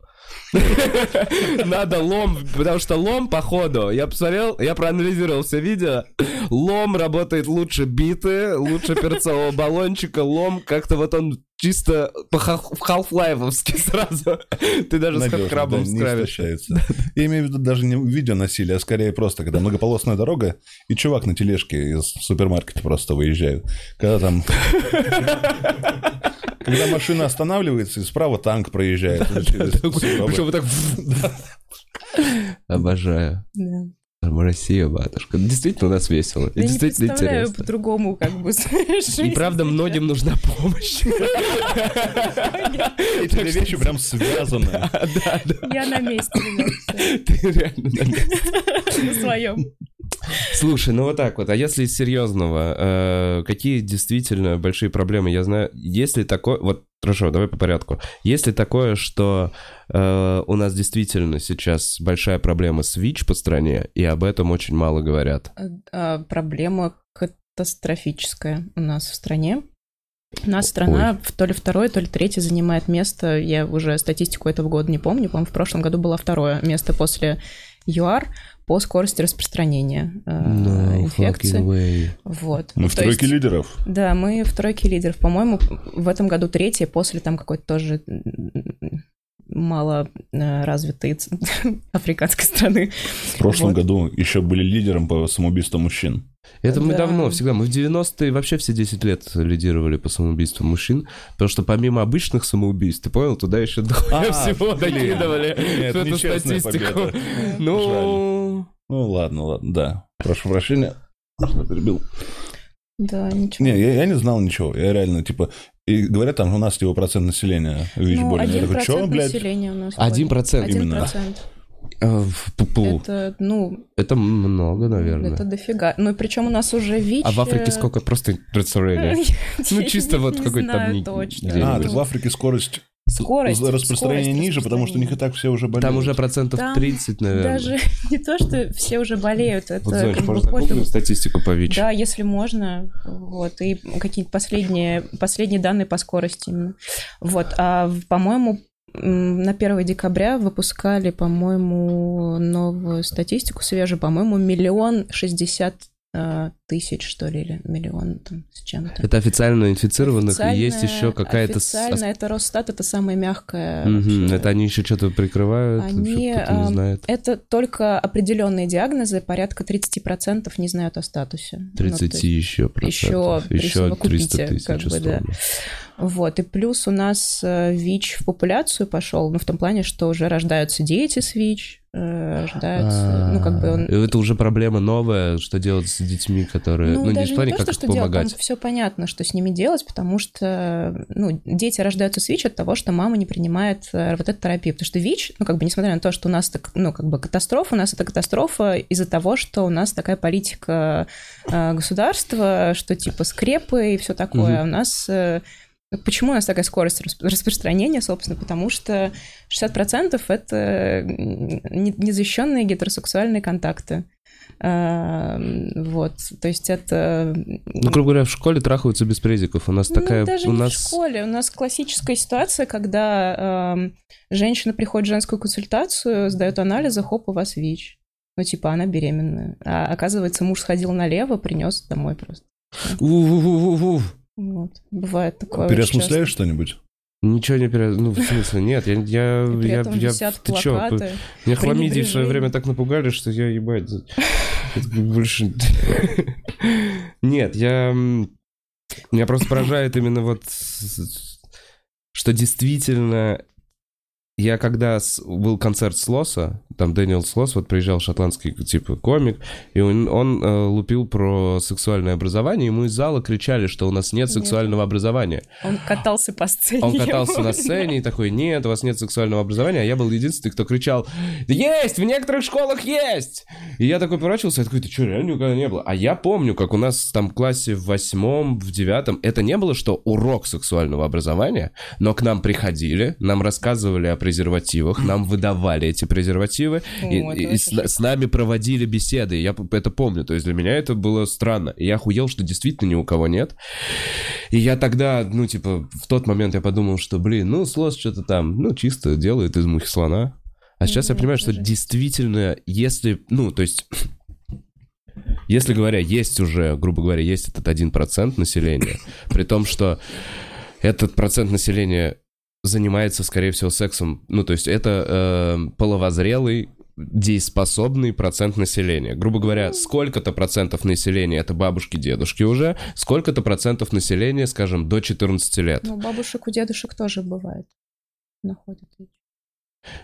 Надо лом, потому что лом, походу, я посмотрел, я проанализировал все видео, лом работает лучше биты, лучше перцового баллончика, лом как-то вот он чисто по халф-лайфовски сразу. Ты даже с Надежно, крабом да, не справишься. Я имею в виду даже не видео насилие, а скорее просто, когда многополосная дорога, и чувак на тележке из супермаркета просто выезжает. Когда там... Когда машина останавливается, и справа танк проезжает. Причем вот так... Обожаю. Да. Россия, матушка. Действительно, у нас весело. И Я не действительно представляю интересно. по-другому, как бы, И правда, многим нужна помощь. Эти две вещи прям связаны. Да, да. Я на месте. Ты реально на месте. на своем. Слушай, ну вот так вот. А если из серьезного, э, какие действительно большие проблемы? Я знаю, если такое... Вот, хорошо, давай по порядку. Если такое, что э, у нас действительно сейчас большая проблема с ВИЧ по стране, и об этом очень мало говорят. А, Проблема катастрофическая у нас в стране. У нас страна в то ли второе, то ли третье занимает место, я уже статистику этого года не помню, по-моему, в прошлом году было второе место после ЮАР по скорости распространения э, No инфекции. Вот. Мы Ну, в тройке есть- лидеров. Да, мы в тройке лидеров. По-моему, в этом году третье, после там какой-то тоже мало э, развитой африканской страны. В прошлом Вот. году еще были лидером по самоубийству мужчин. Это да. мы давно, всегда. Мы в 90-е вообще все 10 лет лидировали по самоубийству мужчин, потому что помимо обычных самоубийств, ты понял, туда еще а, всего докидывали. Нет, эту статистику. Ну... ну ладно, ладно, да. Прошу прощения, что перебил. Да, ничего. Не, я, я не знал ничего. Я реально, типа, и говорят, там у нас его процент населения ВИЧ ну, болен. Я такой. Населения у нас 1%. 1%. Именно. Это, ну, Это много, наверное. это дофига. Ну, и причем у нас уже ВИЧ... А в Африке э, сколько? Просто представляли. Ну, чисто вот какой-то там точно. А, так в Африке скорость, Скорость, распространения скорость ниже, потому что у них и так все уже болеют. Там уже процентов Там 30, наверное. Даже не то, что все уже болеют, это Вот, знаешь, как бы можно статистику по ВИЧ. Да, если можно, вот, и какие-то последние, последние данные по скорости именно. Вот, а, по-моему, на 1 декабря выпускали, по-моему, новую статистику свежую, по-моему, миллион шестьдесят э, тысяч, что ли, или миллион там с чем-то. Это официально инфицированных, и есть еще какая-то... Официально это Росстат, это самая мягкая. Мгм, вообще. Это они еще что-то прикрывают, Они, что не ам, знает. Это только определенные диагнозы, порядка 30% не знают о статусе. Ну, то 30 есть- еще еще процентов. при Еще 300 совокупите, тысяч как бы, да. Вот, и плюс у нас э, ВИЧ в популяцию пошел, ну, в том плане, что уже рождаются дети с ВИЧ, э, рождаются, ну, как бы он... А, Это уже проблема новая, что делать с детьми, которые... Ну, не в даже плане, то, как что, что делать, помогать. все понятно, что с ними делать, потому что, ну, дети рождаются с ВИЧ от того, что мама не принимает э, вот эту терапию, потому что ВИЧ, ну, как бы, несмотря на то, что у нас, так, ну, как бы, катастрофа, у нас это катастрофа из-за того, что у нас такая политика государства, что, типа, скрепы и все такое, а у нас... э, Почему у нас такая скорость расп- распространения, собственно? Потому что 60% это незащищенные гетеросексуальные контакты. А, Вот, то есть это... Ну, грубо говоря, в школе трахаются без презиков. У нас такая... Ну, даже у не нас... в школе. У нас классическая ситуация, когда эм, женщина приходит в женскую консультацию, сдает анализы, хоп, у вас ВИЧ. Ну, типа, она беременная. А оказывается, муж сходил налево, принес домой просто. У-у-у-у-у. Вот. Бывает такое. Переосмысляешь что-нибудь? Ничего не пере... Ну, в смысле, нет, я... я, я, этом я- висят ты чё. Меня хламидии в свое время так напугали, что я, ебать, больше... Нет, я... Меня просто поражает именно вот... Что действительно я когда с- был концерт Слоса, там Дэниел Слос, вот приезжал шотландский типа комик, и он, он, э, лупил про сексуальное образование, ему из зала кричали, что у нас нет сексуального образования. Он катался по сцене. Он катался на сцене и такой, нет, у вас нет сексуального образования, а я был единственный, кто кричал, есть, в некоторых школах есть! И я такой поворачивался, я такой, ты что, реально никогда не было? А я помню, как у нас там в классе в восьмом, в девятом, это не было, что урок сексуального образования, но к нам приходили, нам рассказывали о презервативах, нам выдавали эти презервативы, и, и с, с нами проводили беседы, я это помню, то есть для меня это было странно. И я охуел, что действительно ни у кого нет. И я тогда, ну, типа, в тот момент я подумал, что, блин, ну, Слос что-то там, ну, чисто делает из мухи слона. А сейчас я понимаю, что действительно, если, ну, то есть... Если говоря, есть уже, грубо говоря, есть этот один процент населения, при том, что этот процент населения занимается, скорее всего, сексом, ну, то есть это э, половозрелый, дееспособный процент населения. Грубо говоря, сколько-то процентов населения это бабушки, дедушки уже, сколько-то процентов населения, скажем, до 14 лет. Ну, бабушек, у дедушек тоже бывает. Находят.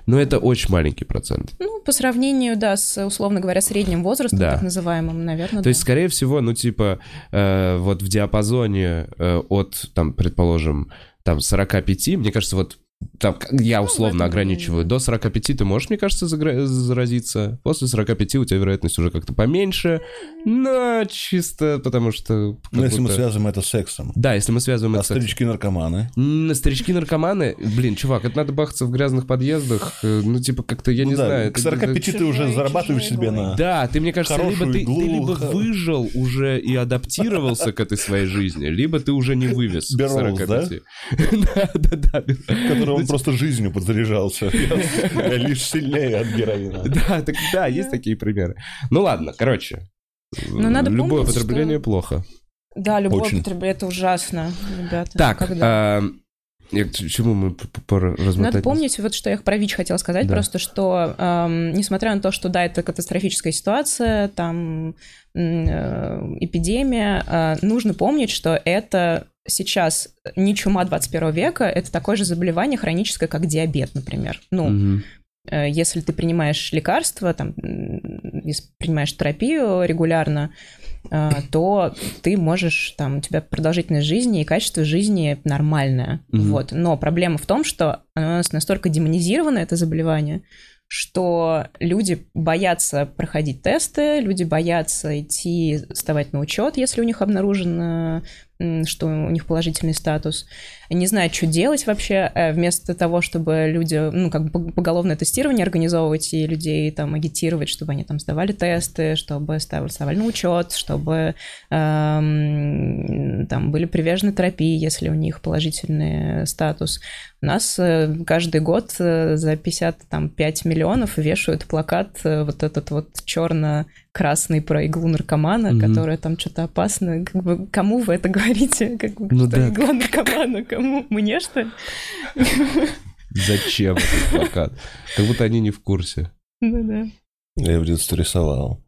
Но это очень маленький процент. Ну, по сравнению, да, с, условно говоря, средним возрастом, Да. так называемым, наверное, То есть, скорее всего, ну, типа, э, вот в диапазоне э, от, там, предположим, там, 45, мне кажется, вот там, я Ну, условно ограничиваю, до 45 ты можешь, мне кажется, загра- заразиться, после 45 у тебя вероятность уже как-то поменьше, но чисто потому что... Ну, если мы связываем это с сексом. Да, если мы связываем А это с сексом. старички-наркоманы? М, Старички-наркоманы, блин, чувак, это надо бахаться в грязных подъездах, э, ну, типа, как-то, я не Ну да, знаю. к это- 45 ты уже Чужой- зарабатываешь чужой себе на... Да, ты, мне кажется, либо Хорошую ты, ты либо выжил уже и адаптировался к этой своей жизни, либо ты уже не вывез к Берроуз, 45. Да, да, да. Который он просто жизнью подзаряжался. Я лишь сильнее от героина. Да, так, да, есть такие примеры. Ну ладно, короче. Но надо Любое помнить, употребление что- плохо. Да, любое Очень. употребление, это ужасно, ребята. Так, Когда? а, я к чему мы размотать? Надо помнить, вот что я про ВИЧ хотела сказать, Да. просто что, эм, несмотря на то, что, да, это катастрофическая ситуация, там э, эпидемия, э, нужно помнить, что это сейчас не чума 21 века, это такое же заболевание хроническое, как диабет, например. Ну. Э, если ты принимаешь лекарства, там, если принимаешь терапию регулярно, э, то ты можешь, там, у тебя продолжительность жизни и качество жизни нормальное. Мгм. Вот. Но проблема в том, что оно у нас настолько демонизировано, это заболевание, что люди боятся проходить тесты, люди боятся идти сдавать на учет, если у них обнаружено, что у них положительный статус, не знают, что делать вообще, э, вместо того, чтобы люди, ну, как бы поголовное тестирование организовывать и людей там агитировать, чтобы они там сдавали тесты, чтобы ставили, на учет, чтобы эм, там были привержены терапии, если у них положительный статус. У нас э, каждый год э, за 55 миллионов вешают плакат вот этот вот черно-красный про иглу наркомана, Мгм. которая там что-то опасно. Как бы, кому вы это говорите? Как бы, Ну что да. игла наркомана? Кому? Мне, что ли? Зачем этот плакат? Как будто они не в курсе. Ну да. Я в детстве рисовал.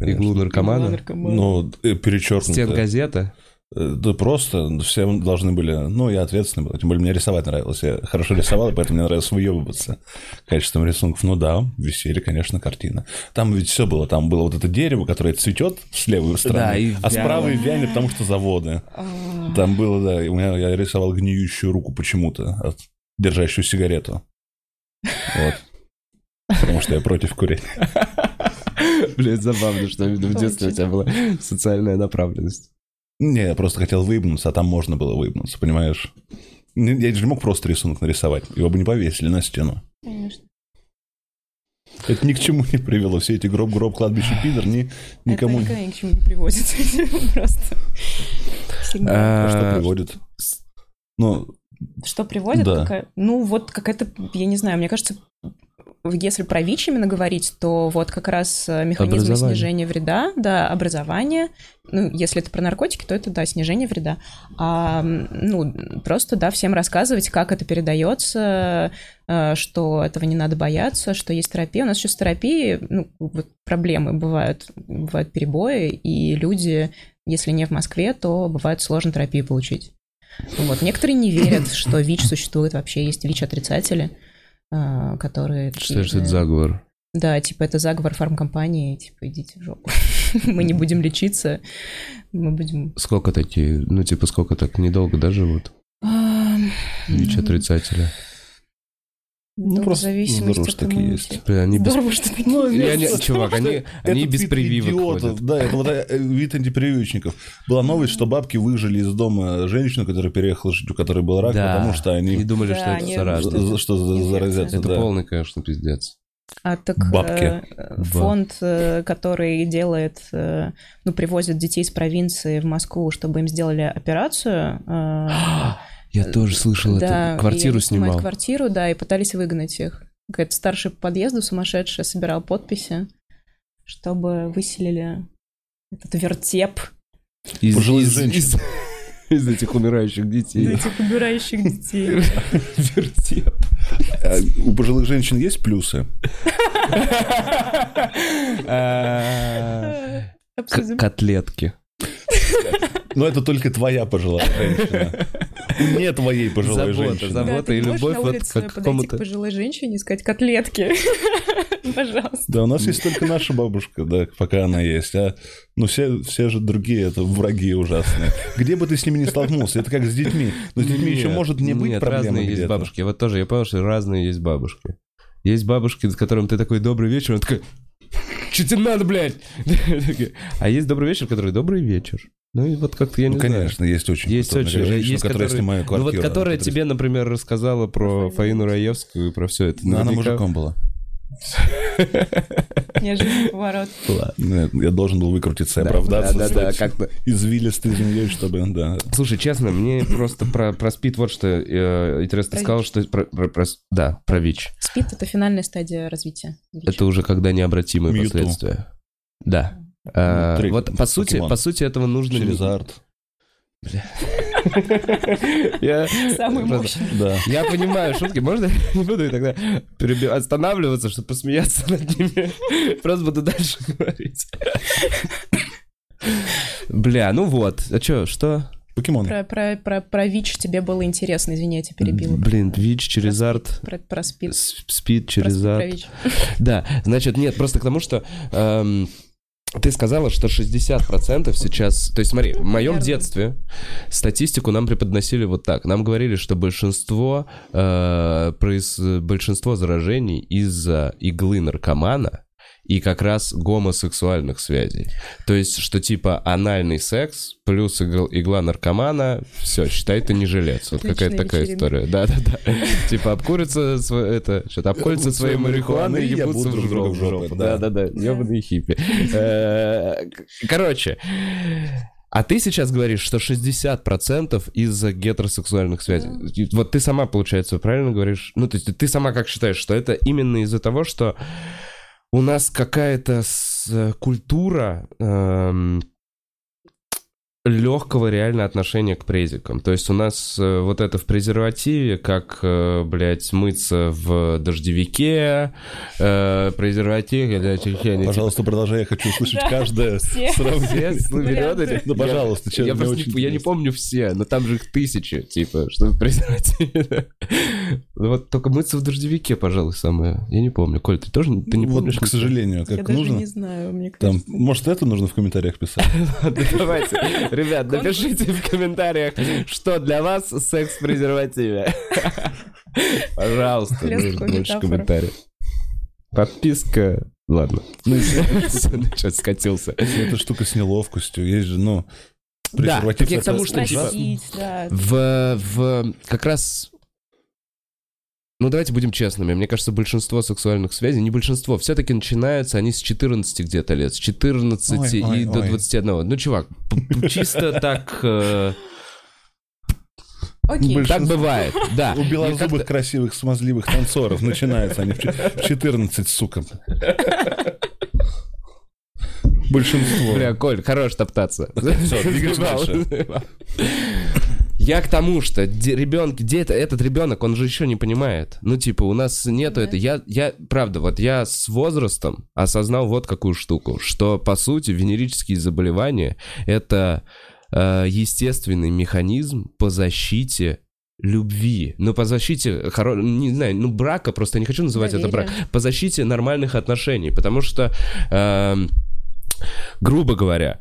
Иглу наркомана? Ну, э, перечеркнуто. Стенгазета? Э, Да просто все должны были... Ну, я ответственный был. Тем более, мне рисовать нравилось. Я хорошо рисовал, и поэтому мне нравилось выебываться качеством рисунков. Ну да, висели, конечно, картина. Там ведь все было. Там было вот это дерево, которое цветет с левой стороны, и а с правой вянет, потому что заводы. Там было, да, и у меня я рисовал гниющую руку почему-то, держащую сигарету. Вот. Потому что я против курения. Блин, забавно, что в детстве у тебя была социальная направленность. Не, я просто хотел выебнуться, а там можно было выебнуться, понимаешь? Не- Я же не мог просто рисунок нарисовать, его бы не повесили на стену. Конечно. Это ни к чему не привело. Все эти гроб-гроб, кладбище, пидор, ни, никому... Это никогда ни к чему не приводит. Просто. Всегда. А А, что приводит? Ну, Что приводит? Да. Какая- Ну, вот какая-то, я не знаю, мне кажется, если про ВИЧ именно говорить, то вот как раз э, механизм Образование. снижения вреда, да, образование, ну, если это про наркотики, то это, да, снижение вреда. А, ну, просто, да, всем рассказывать, как это передается, э, что этого не надо бояться, что есть терапия. У нас еще с терапией, ну, вот проблемы бывают, бывают перебои, и люди, если не в Москве, то бывает сложно терапию получить. Вот. Некоторые не верят, что ВИЧ существует вообще, есть ВИЧ-отрицатели. А, которые... Что это заговор? Да, типа это заговор фармкомпании, типа идите в жопу. Мы не будем лечиться, мы будем... Сколько такие, ну типа сколько так недолго, да, живут? А, ВИЧ-отрицатели. Ну, просто зависимости здорово, что такие иммунитета. есть. Бля, они без... Здорово, что такие. Ну, И они- чувак, они- они без прививок идиотов, ходят. Да, это вот э, вид антипрививочников. Была новость, что бабки выжили из дома женщину, которая переехала жить, у которой был рак, Да. потому что И они... думали, Да, что это заразно. за- за- Что заразятся, Это да. полный, конечно, пиздец. А так Бабки. э, фонд, э, который делает, э, ну, привозит детей из провинции в Москву, чтобы им сделали операцию. э, Я тоже слышал да, это. Квартиру снимал. квартиру, да, и пытались выгнать их. Какая-то старший по подъезду сумасшедшая собирал подписи, чтобы выселили этот вертеп Из, Пожилых из- женщин. из- из этих умирающих детей. этих умирающих детей. Вертеп. А У пожилых женщин есть плюсы? А. Котлетки. Но это только твоя пожилая женщина. Не твоей пожилой Забота, женщины. забота. Да, и любовь вот к подойти какому-то- к пожилой женщине и сказать котлетки. Пожалуйста. Да, у нас есть только наша бабушка, да, пока она есть. А ну все, все же другие это враги ужасные. Где бы ты с ними не столкнулся, это как с детьми. Но с детьми еще Нет, может не быть нет, проблемы разные есть бабушки. Вот тоже я понял, что разные есть бабушки. Есть бабушки, с которым ты такой добрый вечер, он такой, что тебе надо, блядь? А есть добрый вечер, который добрый вечер. Ну и вот как-то я не Ну, знаю. конечно, есть очень Есть очень, женщины, есть которые которые- снимают Ну вот квартиру. которая которые- тебе, например, рассказала про Фаину Фаину Раевскую и про все это. Ну, она Наверняка- мужиком была. Неожиданный поворот. Нет, Я должен был выкрутиться и Да, оправдаться. да, да, да, как-то. Извилистой змеей, чтобы, да. Слушай, честно, мне просто про, про спид вот что э, интересно. Ты Про сказал, что... Про, про- да, про ВИЧ. СПИД — это финальная стадия развития. ВИЧ. Это уже когда необратимые Мьюту. последствия. Да. А, Внутри вот по сути, покемон. по сути этого нужно... Через арт. Я, Самый мощный. Да. я понимаю шутки, можно я не буду тогда переби- останавливаться, чтобы посмеяться над ними? Просто буду дальше говорить. Бля, ну вот. А чё, что? Покемон. Про, про, про, про ВИЧ тебе было интересно, извини, я тебя перебила. Блин, ВИЧ через арт, Про, про СПИД. спид через арт. Да, значит, нет, просто к тому, что эм, ты сказала, что 60% сейчас... То есть смотри, в моем детстве статистику нам преподносили вот так. Нам говорили, что большинство, э, произ- большинство заражений из-за иглы наркомана и как раз гомосексуальных связей. То есть, что типа анальный секс плюс игл- игла наркомана, все, считай, ты не жилец. Вот какая-то такая история. Да-да-да. Типа обкурятся, сво- это, что-то обколются своей марихуаной и ебутся в жопу. Да-да-да, ебаные хиппи. Э, Короче, а ты сейчас говоришь, что 60% из-за гетеросексуальных связей. И Вот ты сама, получается, правильно говоришь? Ну, то есть ты сама как считаешь, что это именно из-за того, что у нас какая-то э, культура легкого реально отношения к презикам. То есть у нас э, вот это в презервативе, как, э, блядь, мыться в дождевике, э, презерватив, блядь, ощущение, Пожалуйста, продолжай, я хочу услышать Да, каждое все. сравнение. все варианты. Ну, пожалуйста, я, просто не, я не помню все, но там же их тысячи, типа, что в презервативе. Ну Вот только мыться в дождевике, пожалуй, самое. Я не помню. Коль, ты тоже ты не Вот, помнишь? к сожалению, Я как даже нужно. не знаю, мне Там, кажется. может, это нужно в комментариях писать? Давайте. Ребят, напишите в комментариях, что для вас секс в презервативе. Пожалуйста, больше комментариев. Подписка... Ладно. Ну, что скатился. Эта штука с неловкостью. Есть же, ну, Да, презерватив так я к тому, что, типа, да. В, в как раз... Ну, давайте будем честными. Мне кажется, большинство сексуальных связей, не большинство, все-таки начинаются они с 14 где-то лет, с 14 Ой, и ой, до ой. 21. Ну, чувак, чисто так... э, Окей. Так бывает, да. У белозубых красивых смазливых танцоров начинаются они в че- в 14, сука. Большинство. Бля, Коль, хорош топтаться. Двигаемся Заебал, дальше. Я к тому, что ребенок, где это, этот ребенок, он же еще не понимает. Ну, типа, у нас нету Да. это. Я, я, правда, вот я с возрастом осознал вот какую штуку, что, по сути, венерические заболевания — это э, естественный механизм по защите любви, ну, по защите, хоро... не знаю, ну, брака, просто не хочу называть это брак, по защите нормальных отношений, потому что, эм, грубо говоря,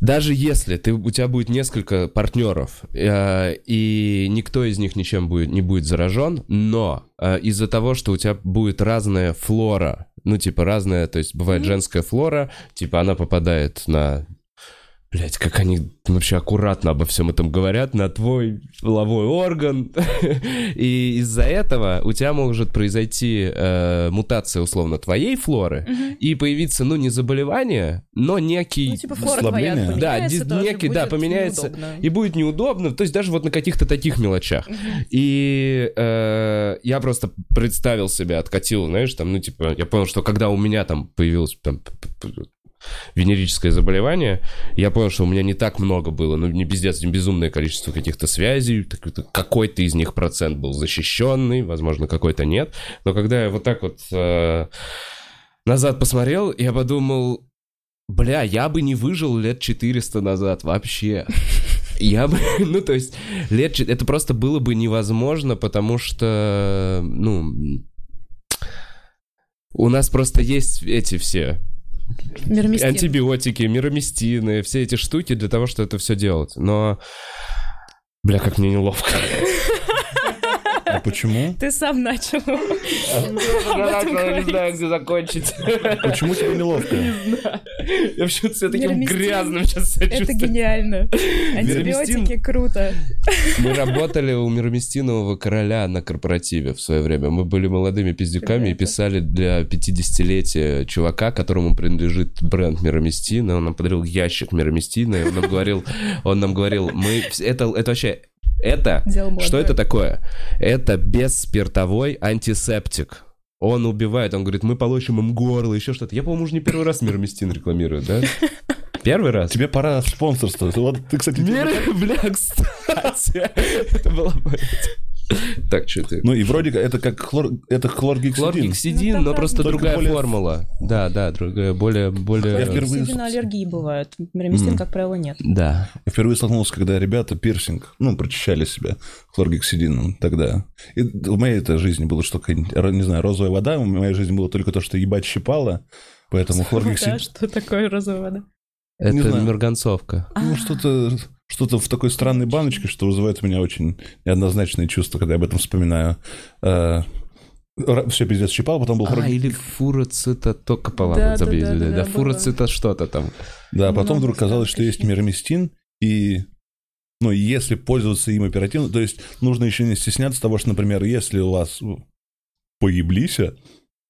даже если ты, у тебя будет несколько партнеров, э, и никто из них ничем будет, не будет заражен, но э, из-за того, что у тебя будет разная флора, ну, типа разная, то есть бывает женская флора, типа она попадает на... Блять, как они вообще аккуратно обо всем этом говорят, на твой половой орган. И из-за этого у тебя может произойти э, мутация, условно, твоей флоры, и появиться, ну, не заболевание, но некий... Ну, типа флора твоя Ослабление? Да, некий, да, поменяется. неудобно. И будет неудобно, то есть даже вот на каких-то таких мелочах. И э, я просто представил себя, откатил, знаешь, там, ну, типа, я понял, что когда у меня там появилось там венерическое заболевание, я понял, что у меня не так много было, ну, не пиздец, не безумное количество каких-то связей, какой-то из них процент был защищенный, возможно, какой-то нет, но когда я вот так вот э, назад посмотрел, я подумал, бля, я бы не выжил лет 400 назад вообще. Я бы, ну, то есть, лет... Это просто было бы невозможно, потому что, ну... У нас просто есть эти все Мироместин. антибиотики, мироместины, все эти штуки для того, чтобы это все делать. Но, бля, как мне неловко. А почему? Ты сам начал. Я не знаю, где закончить. Почему тебе неловко? Я почему-то себя таким грязным сейчас себя Это чувствую. гениально. Антибиотики круто. Мы работали у Мироместинового короля на корпоративе в свое время. Мы были молодыми пиздюками и писали для 50-летия чувака, которому принадлежит бренд Мироместина. Он нам подарил ящик Мироместина, и он нам говорил, он нам говорил, мы... Это, это вообще... Это... Что это такое? Это бесспиртовой антисептик. Он убивает, он говорит, мы получим им горло, еще что-то. Я, по-моему, уже не первый раз Мироместин рекламирую, да? Первый раз? Тебе пора спонсорство. Вот ты, кстати, Мир, бля, кстати. Это было бы... Так, что ты? Ну и вроде как это как хлор... это хлоргексидин. Хлоргексидин, Ну, но да, просто другая более- формула. Да, да, другая, более, более... Я впервые- аллергии бывают. Мироместин, Мгм. как правило, нет. Да. Я впервые столкнулся, когда ребята пирсинг, ну, прочищали себя хлоргексидином тогда. И в моей этой жизни было что-то, не знаю, розовая вода, в моей жизни было только то, что ебать щипало, поэтому Да, хлоргексидин... что такое розовая вода? Не Это знаю. мерганцовка. Ну, что-то что-то в такой странной баночке, что вызывает у меня очень неоднозначные чувства, когда я об этом вспоминаю. Все пиздец щипал, потом был А, хлор- или только Да, ладно, да, да, да, да, да, фуроцита что-то там. Да, а потом вдруг казалось, что есть мироместин, и ну, если пользоваться им оперативно, то есть нужно еще не стесняться того, что, например, если у вас ну, поеблися,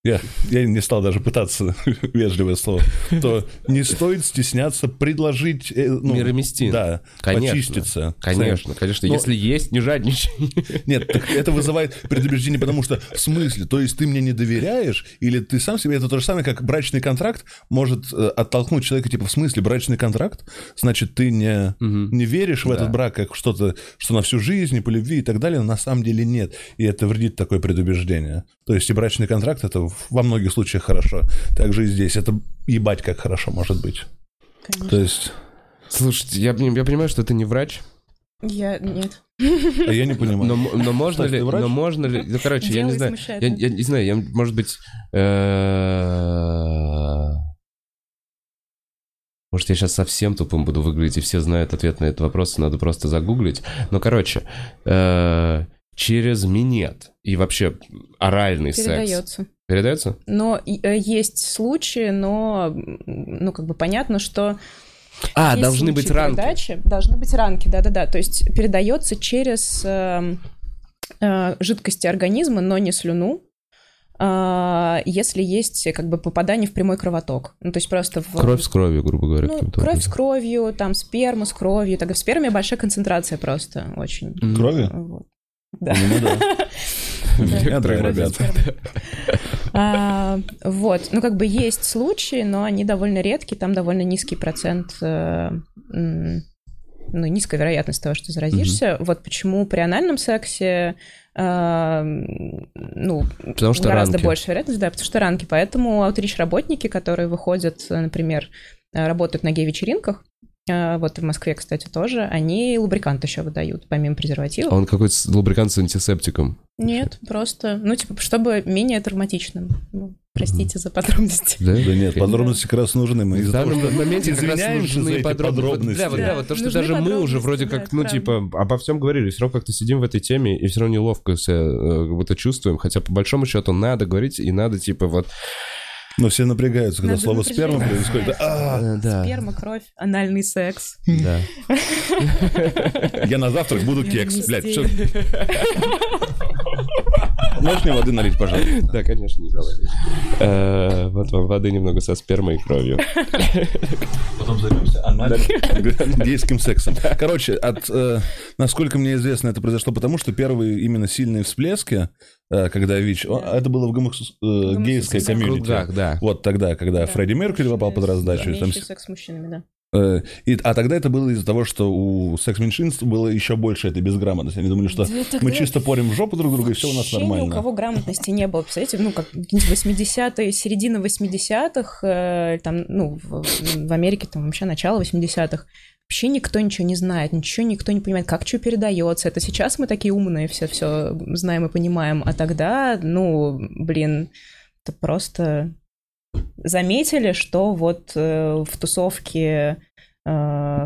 я, я не стал даже пытаться вежливое слово, то не стоит стесняться предложить... э, ну, Мироместин. Да, Конечно. почиститься. Конечно, конечно. Но- Если есть, не жадничай. Нет, так это вызывает предубеждение, потому что в смысле, то есть ты мне не доверяешь, или ты сам себе, это то же самое, как брачный контракт может э, оттолкнуть человека, типа, в смысле, брачный контракт, значит, ты не, Мгм. не веришь в Да. этот брак как что-то, что на всю жизнь, и по любви и так далее, но на самом деле нет, и это вредит такое предубеждение. То есть и брачный контракт, это во многих случаях хорошо, также и здесь, это ебать как хорошо может быть. Конечно. То есть, Слушайте, я, я понимаю, что ты не врач, Я... Нет. а я не понимаю. но, но можно Кстати, ли, ты врач? но можно ли, ну, короче, я не знаю, я, я не знаю, я, может быть, э, может, я сейчас совсем тупым буду выглядеть, и все знают ответ на этот вопрос, и надо просто загуглить. Но, короче, э, через минет и вообще оральный секс Передается. передается? Но э, есть случаи, но, ну, как бы понятно, что... А, есть должны быть ранки. передачи. Должны быть ранки, да-да-да. То есть передается через эм, э, жидкости организма, но не слюну, а, если есть как бы попадание в прямой кровоток. Ну, то есть просто в... Кровь с кровью, грубо говоря. Ну, кровь с образом. кровью, там сперма с кровью. Так, в сперме большая концентрация просто очень. Крови? Вот. Да. Некоторые Да, Кровь ребята. А, Вот, ну как бы есть случаи, но они довольно редкие, там довольно низкий процент, э, ну низкая вероятность того, что заразишься. Вот почему при анальном сексе, э, ну Потому что гораздо ранки. больше вероятность, да, потому что ранки. Поэтому аутрич-работники, которые выходят, например, работают на гей-вечеринках, вот в Москве, кстати, тоже, они лубрикант еще выдают, помимо презервативов. А он какой-то лубрикант с антисептиком. Нет, просто, ну, типа, чтобы менее травматичным. Ну, простите за подробности. Да? Да нет, подробности как раз нужны. Мы В из-за того, данном что моменте как раз нужны эти подробно- вот, подробности. Бля, вот, Да, да, вот то, что нужны даже мы уже подробности, вроде да, как, ну, типа, обо всем говорили, все равно как-то сидим в этой теме и все равно неловко себя э, как будто чувствуем, хотя по большому счету надо говорить и надо, типа, вот... Но все напрягаются, когда Надо слово напряжение. сперма происходит. А, э, Да, Сперма, кровь, анальный секс. да. я на завтрак буду кекс. Блядь, все. Можешь мне воды налить, пожалуйста? Да, конечно, Николай. Э, Вот вам воды немного со спермой и кровью. Потом займемся анальным гейским сексом. Короче, от, э, насколько мне известно, это произошло потому, что первые именно сильные всплески, когда ВИЧ, о, это было в гомосекс- э, гейской комьюнити. кругах, да. Вот тогда, когда Да. Фредди Меркьюри попал под раздачу. и там секс с мужчинами, да. Э, и- а тогда это было из-за того, что у секс-меньшинств было еще больше этой безграмотности. Они думали, что Да мы чисто порим в жопу друг друга, и все у нас Вообще ни у нормально. кого грамотности не было. Представляете, ну, как какие-нибудь 80-е, середина 80-х, э, там, ну, в, в Америке там вообще начало 80-х. Вообще никто ничего не знает, ничего никто не понимает, как что передается. Это сейчас мы такие умные все все знаем и понимаем, а тогда, ну, блин, это просто заметили, что вот э, в тусовке э,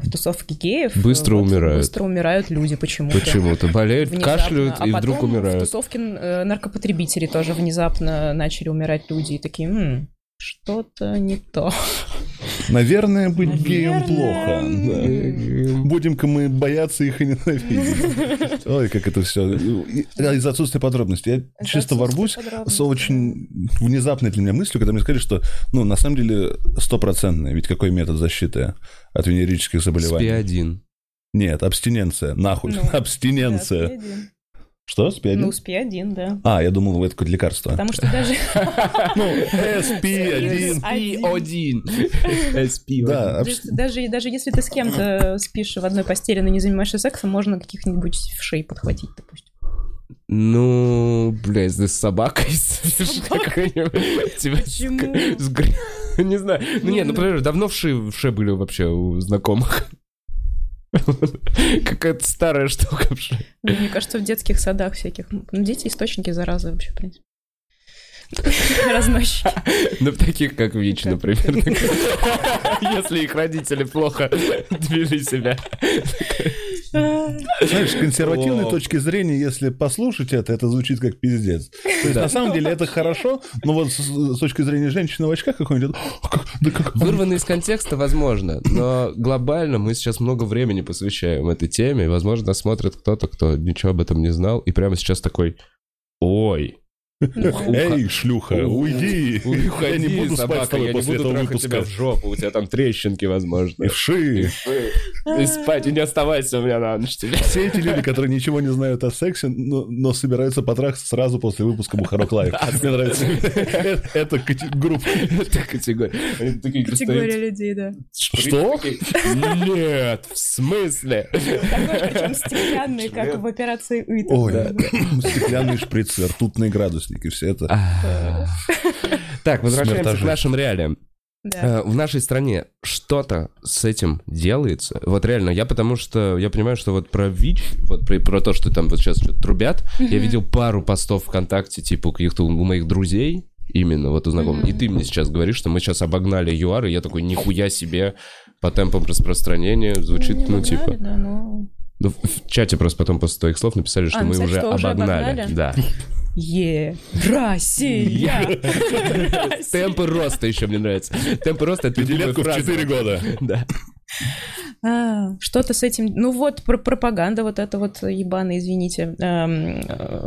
в тусовке геев Быстро вот умирают. быстро умирают люди почему-то. Почему-то болеют, Внезапно. кашляют а и вдруг умирают. в тусовке э, наркопотребителей тоже внезапно начали умирать люди и такие, «М, что-то не то. Наверное, быть геем плохо. Наверное. да. Будем-ка мы бояться их и ненавидеть. Ой, как это все. Из-за отсутствия подробностей. Я чисто ворвусь с очень внезапной для меня мыслью, когда мне сказали, что, ну, на самом деле, стопроцентное. Ведь какой метод защиты от венерических заболеваний? СПИ-1. Нет, абстиненция. Нахуй. Ну, Абстиненция. Да, SPI1. Что, спи Ну, SPI1, да. А, я думал, это какое-то лекарство. Потому что даже... Ну, SP1. SP-1. SP-1. Да, даже- Даже, если ты с кем-то спишь в одной постели, но не занимаешься сексом, можно каких-нибудь вшей подхватить, допустим. Ну, бля, если с собакой спишь какой-нибудь, с- Почему? Не знаю. Ну Не, нет, ну, ну- например, давно вши, вши были вообще у знакомых. Какая-то старая штука. Ну, Мне кажется, в детских садах всяких. Ну, дети источники заразы вообще, в принципе. Разносчики. Ну, таких, как ВИЧ, например. Если их родители плохо вели себя. Знаешь, с консервативной О. точки зрения, если послушать это, это звучит как пиздец. То есть, Да. на самом деле, это хорошо, но вот с, с точки зрения женщины в очках какой-нибудь, «А как- да как... Вырвано из контекста, возможно, но глобально мы сейчас много времени посвящаем этой теме, и, возможно, нас смотрит кто-то, кто ничего об этом не знал, и прямо сейчас такой, ой, Эй, шлюха, уйди. Я не буду спать с собака, тобой после этого тебя выпуска. в жопу, у тебя там трещинки, возможно. И вши. И спать, и не оставайся у меня на ночь тебе. Все эти люди, которые ничего не знают о сексе, но, собираются потрахаться сразу после выпуска Бухарок Лайв. Мне нравится. Это- группа. Это категория. Категория людей, да. шприц, Что? Нет, в смысле? Такой, причем стеклянный, как в операции. Ой, такой. стеклянные шприцы, ртутные градусники, все это. Так, возвращаемся к нашим реалиям. Да. Э, В нашей стране что-то с этим делается. Вот реально, я потому что я понимаю, что вот про ВИЧ, вот про, про то, что там вот сейчас что-то трубят, я видел пару постов ВКонтакте, типа у каких-то у моих друзей, именно вот у знакомых. И ты мне сейчас говоришь, что мы сейчас обогнали ЮАР, и я такой, нихуя себе, по темпам распространения звучит, Не ну, обогнали, типа... да, но- Ну, в в чате просто потом после твоих слов написали, что А, мы написали, уже что уже обогнали. обогнали? Да. Е, Россия! Темпы роста еще мне нравится. Темпы роста это Пятилетку в любимая фраза. 4 года. Да. А, Что-то с этим... Ну вот, про- пропаганда вот эта вот ебаная, извините, эм,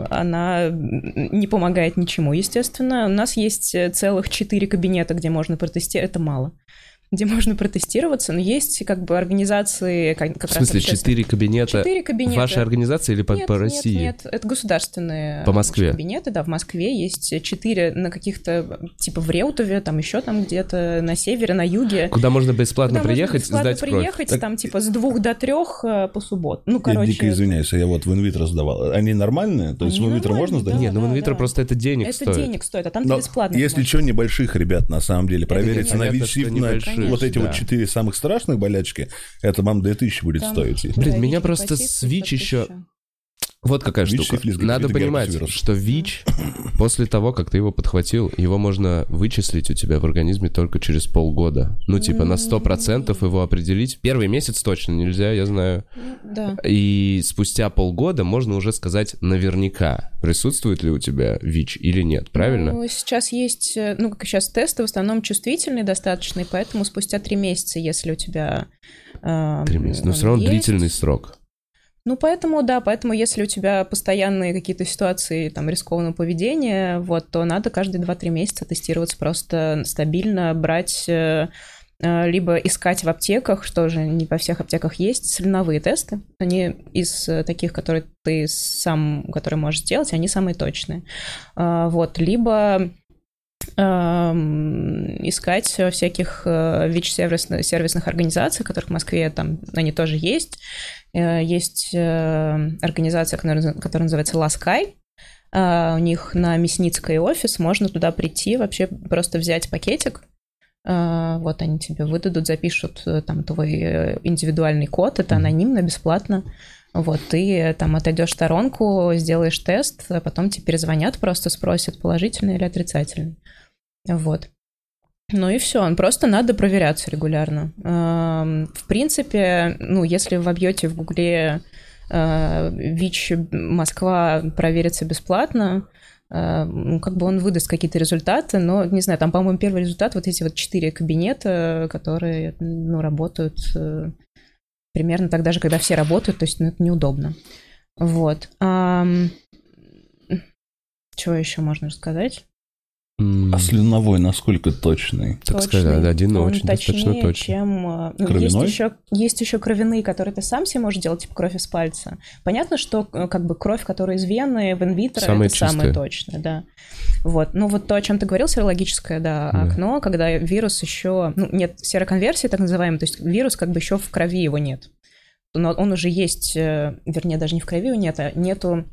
она не помогает ничему, естественно. У нас есть э, целых четыре кабинета, где можно протестировать. Это мало. Где можно протестироваться, но есть как бы организации... Как, как В смысле, четыре кабинета Четыре кабинета. вашей организации или по, Нет, по нет, России? Нет, это государственные По Москве? кабинеты, да, в Москве есть четыре на каких-то, типа в Реутове, там еще там где-то на севере, на юге. Куда можно бесплатно Куда можно приехать, бесплатно сдать кровь? приехать, Так- там типа с двух до трех э, по субботу. Ну, Я короче. дико извиняюсь, я вот в инвитро сдавал. Они нормальные? То есть Они в инвитро можно сдать? Нет, ну в да, инвитро да. просто это денег Это стоит. денег стоит, а там Но бесплатно. если что, небольших ребят, на самом деле, провериться на что на, Слушай, вот эти да. вот четыре самых страшных болячки, это вам 2000 будет Там- стоить. Блин, Да, меня просто ВИЧ еще- 500 Вот какая ВИЧ, штука. сифилис, Надо понимать, что ВИЧ, после того, как ты его подхватил, его можно вычислить у тебя в организме только через полгода. Ну, типа, на 100% его определить. Первый месяц точно нельзя, я знаю. Да. И спустя полгода можно уже сказать наверняка, присутствует ли у тебя ВИЧ или нет, правильно? Ну, сейчас есть, э, ну, как сейчас тесты в основном чувствительные достаточно, и поэтому спустя три месяца, если у тебя... э, Три месяца. Но все равно есть, длительный срок. Ну, поэтому, да, поэтому если у тебя постоянные какие-то ситуации там рискованного поведения, вот, то надо каждые 2-3 месяца тестироваться просто стабильно, брать э, э, либо искать в аптеках, что же не по всех аптеках есть, соляновые тесты. Они из э, таких, которые ты сам, которые можешь сделать, они самые точные. Вот, либо эм, искать во всяких ВИЧ-сервисных организаций, которых в Москве там они тоже есть. Э, Есть э, организация, которая, называется Ласкай. А, У них на Мясницкой офис, можно туда прийти, вообще просто взять пакетик, вот они тебе выдадут, запишут э, там твой э, индивидуальный код, это анонимно, бесплатно. Вот, ты э, там отойдешь в сторонку, сделаешь тест, а потом тебе перезвонят, просто спросят, положительный или отрицательный. Вот. Ну и все, просто надо проверяться регулярно. В принципе, ну, если вы вобьете в Гугле э, ВИЧ Москва проверится бесплатно, э, ну, как бы он выдаст какие-то результаты, но, не знаю, там, по-моему, первый результат, вот эти вот четыре кабинета, которые, ну, работают э, примерно тогда же, когда все работают, то есть, ну, это неудобно. Вот. Чего еще можно сказать? А слюновой насколько точный? Так Точный. сказать, один Он очень достаточно точнее, точно. чем... э, ну, есть, Кровяной? еще, есть еще кровяные, которые ты сам себе можешь делать, типа кровь из пальца. Понятно, что э, как бы кровь, которая из вены в инвитро, Самая это самое чистая. точное, да. Вот. Ну вот то, о чем ты говорил, серологическое, да, Да. окно, когда вирус еще... Ну, нет сероконверсии, так называемой, то есть вирус как бы еще в крови его нет. Но он уже есть, э, вернее, даже не в крови его нет, а нету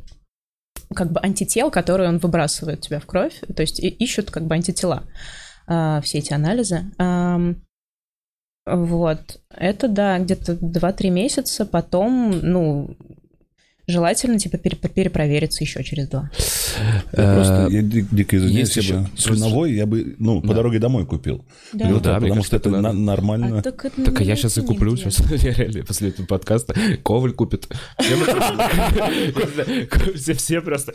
как бы антител, которые он выбрасывает у тебя в кровь, то есть ищут как бы антитела а, все эти анализы. Ам, Вот, это, да, где-то 2-3 месяца, потом, ну, желательно, типа, пере- перепровериться еще через два. Я просто, Э, я ди- дико извиняюсь, я бы еще- слюновой я бы, ну, по дороге домой купил. Потому что это нормально. А так а я сейчас и куплю сейчас, реально после этого подкаста. Коваль купит. Все просто...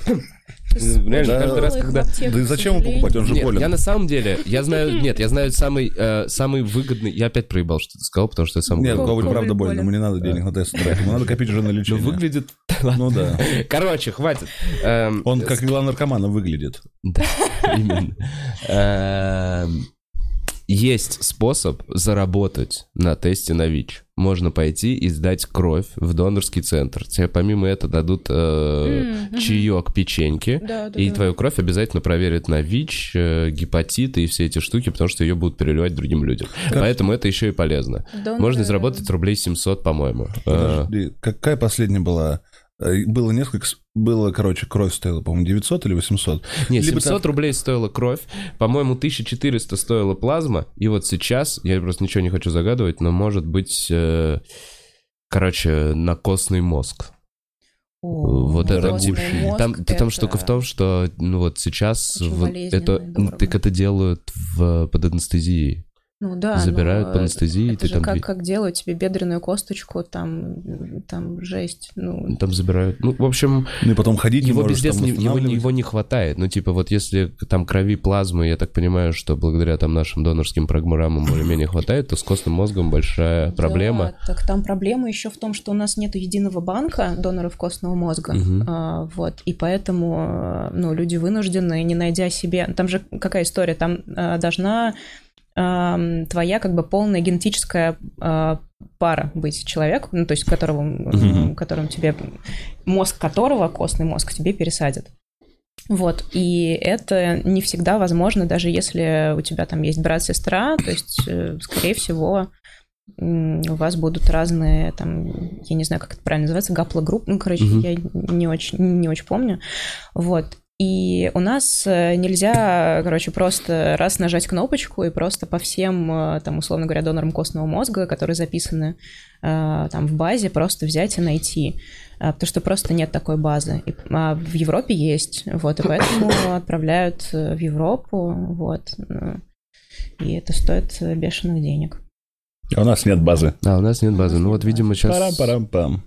Реально, Да. каждый раз, когда... Да и зачем его покупать, он же Нет, болен. я на самом деле, я знаю, нет, я знаю самый, э, самый выгодный, я опять проебал, что ты сказал, потому что я сам Нет. Коваль правда больно, болен. ему не надо денег на тест тратить, ему надо копить уже на Ну, лечение. выглядит... Ну да. Короче, хватит. Эм, Он как игла наркомана выглядит. Да, именно. Есть способ заработать на тесте на ВИЧ. Можно пойти и сдать кровь в донорский центр. Тебе помимо этого дадут э, Мгм. чаек печеньки. Да, да, И да. твою кровь обязательно проверят на ВИЧ, э, гепатиты и все эти штуки, потому что ее будут переливать другим людям. Поэтому это еще и полезно. Доноры- Можно заработать рублей 700, по-моему. Э, Подожди, какая последняя была? Э, Было несколько... Было, короче, кровь стоила, по-моему, 900 или 800. Не, Либо 700 там- рублей стоила кровь, по-моему, 1400 стоила плазма, и вот сейчас, я просто ничего не хочу загадывать, но может быть, э, короче, на костный мозг. О, вот это гуще. мозг Там, это- что только в том, что ну вот сейчас вот это, так это делают в, под анестезией. Ну да, забирают по анестезии, это ты же там как, как делают тебе бедренную косточку, там, там жесть. Ну, Там забирают. Ну, в общем, Ну и потом ходить не его можешь, пиздец, там не- его, не- его не хватает. Ну, типа, вот если там крови, плазмы, я так понимаю, что благодаря там нашим донорским программам более-менее хватает, то с костным мозгом большая проблема. Да, так там проблема еще в том, что у нас нет единого банка доноров костного мозга. Мгм. А, вот, и поэтому ну, люди вынуждены, не найдя себе... Там же какая история? Там э, должна эм, твоя как бы полная генетическая э, пара быть человек, ну, то есть которого, э, Мгм. которым тебе... Мозг которого, костный мозг, тебе пересадят. Вот, и это не всегда возможно, даже если у тебя там есть брат-сестра, то есть, э, скорее всего, у вас будут разные, там, я не знаю, как это правильно называется, гаплогруппы, ну, короче, Мгм. я не очень, не очень помню, вот, И у нас э, нельзя, короче, просто раз нажать кнопочку и просто по всем, э, там, условно говоря, донорам костного мозга, которые записаны э, там в базе, просто взять и найти. Потому что просто нет такой базы. И, а в Европе есть, вот, и поэтому отправляют в Европу, вот. И это стоит бешеных денег. А у нас нет базы. А, у нас нет базы. Ну вот, видимо, сейчас... Парам-парам-пам.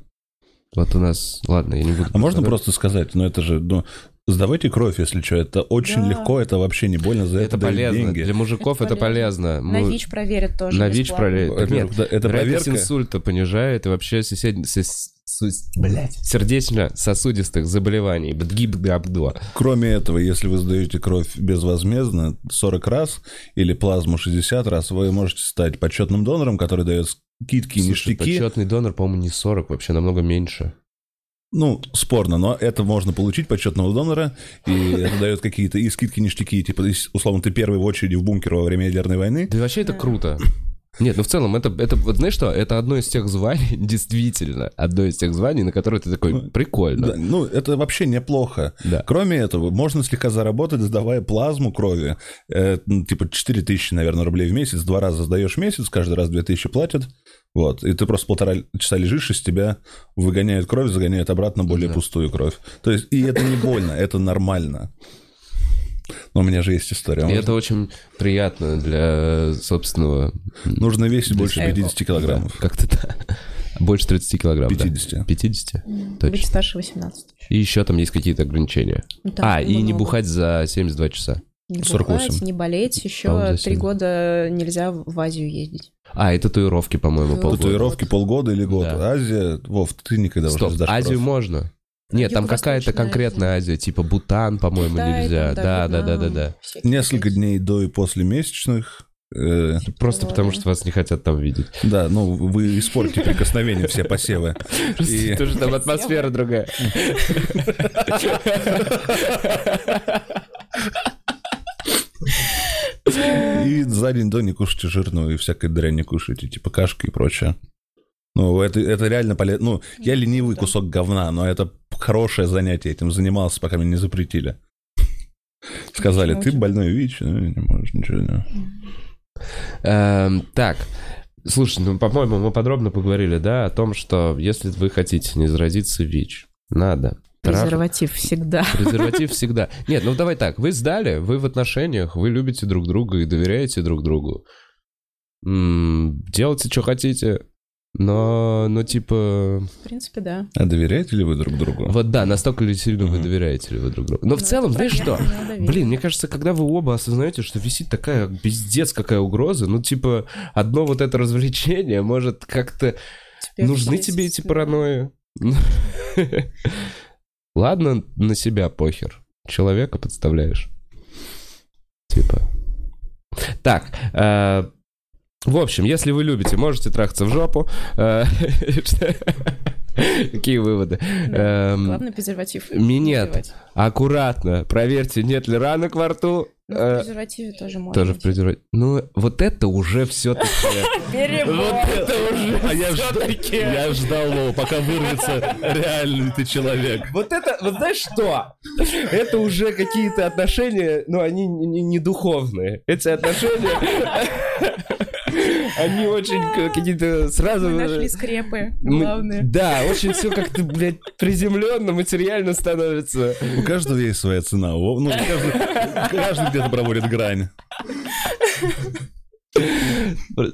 Вот у нас... Ладно, я не буду... А можно просто сказать, ну это же, ну, Сдавайте кровь, если что. Это очень да. легко, это вообще не больно, за это, это полезно. деньги. Для мужиков это, это полезно. На Мы... ВИЧ проверят тоже На ВИЧ проверят. Нет, это проверка... инсульта понижает и вообще сосед... Блять. сердечно-сосудистых заболеваний. Кроме этого, если вы сдаете кровь безвозмездно 40 раз или плазму 60 раз, вы можете стать почетным донором, который дает скидки, Слушай, ништяки. почетный донор, по-моему, не 40, вообще намного меньше. Ну, спорно, но это можно получить почетного донора, и это дает какие-то и скидки, ништяки, типа, условно, ты первый в очереди в бункер во время ядерной войны. Да вообще это круто. Нет, ну в целом, это, это, вот знаешь что, это одно из тех званий, действительно, одно из тех званий, на которые ты такой, ну, прикольно. Да, ну, это вообще неплохо. Да. Кроме этого, можно слегка заработать, сдавая плазму крови. Э, ну, типа 4 тысячи, наверное, рублей в месяц, два раза сдаешь в месяц, каждый раз 2 тысячи платят. Вот, и ты просто полтора часа лежишь, из тебя выгоняют кровь, загоняют обратно более да. пустую кровь. То есть, и это не больно, это нормально. Но у меня же есть история. И это очень приятно для собственного... Нужно весить больше 50 килограммов. Да, как-то да. Больше 30 килограмм, 50. Да? 50? Mm. Точно. Быть старше 18. И еще там есть какие-то ограничения. Ну, а, и не бухать за 72 часа. Не 48. бухать, не болеть. Еще три года нельзя в Азию ездить. А, и татуировки, по-моему, полгода. Татуировки полгода или год. Да. Азия, Вов, ты никогда Стоп, уже Азию кровь. можно. Нет, там какая-то конкретная Азия. Азия, типа Бутан, по-моему, Китай, нельзя. там, Да, да, да, да, да, да. Несколько дней до и после месячных. э, Просто потому, что вас не хотят там видеть. Да, ну вы испортите прикосновение все посевы. Тоже там атмосфера другая. И за день до не кушайте жирную и всякой дрянь не кушайте, типа кашки и прочее. Ну, это, это реально полезно. Ну, я ленивый кусок говна, но это хорошее занятие. Этим занимался, пока меня не запретили. Сказали, ты больной ВИЧ, ну, не можешь ничего. Не. Эм, Так, слушай, ну, по-моему, мы подробно поговорили, да, о том, что если вы хотите не заразиться ВИЧ, надо трах- Презерватив всегда. Презерватив всегда. Нет, ну давай так, вы сдали, вы в отношениях, вы любите друг друга и доверяете друг другу. М, Делайте, что хотите, но, ну, типа... В принципе, да. А доверяете ли вы друг другу? Вот да, настолько ли сильно вы Мгм. доверяете ли вы друг другу. Но в Ну, целом, это знаешь что? Блин, мне кажется, когда вы оба осознаете, что висит такая пиздец какая угроза, ну, типа, одно вот это развлечение может как-то... Теперь Нужны тебе эти эти- паранойи? Ладно, на себя похер. Человека подставляешь. Типа. Так, э, в общем, если вы любите, можете трахаться в жопу. Э, Какие выводы? Да. Эм, Главное, презерватив. Минет. Аккуратно, проверьте, нет ли ранок во рту. Ну, в Э, презервативе тоже можно. Тоже в презервативе. Ну, вот это уже все-таки... Перебор. это уже А я, жд- я ждал, Вова, пока вырвется реальный ты человек. Вот это, вот знаешь что? Это уже какие-то отношения, ну, они не духовные. Эти отношения, они очень какие-то сразу... Мы нашли скрепы, Мы- главное. Да, очень все как-то, блядь, приземленно, материально становится. У каждого есть своя цена. Ну, каждый, каждый где-то проводит грань.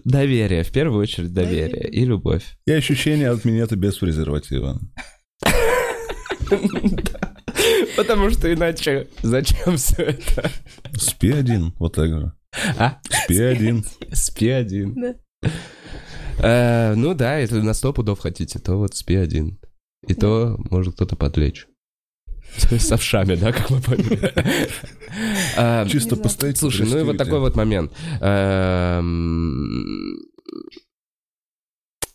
Доверие, в первую очередь доверие Доверие. и любовь. И ощущение от минета без презерватива. Потому что иначе зачем все это? Спи один, вот так же. А? Спи один. Спи один. Да. Э, ну да, если на сто пудов хотите, то вот спи один. И то может кто-то подлечь. С овшами, да, как мы поняли. А, Чисто знаю. постоять. Слушай, ну и вот такой вот момент. Эм,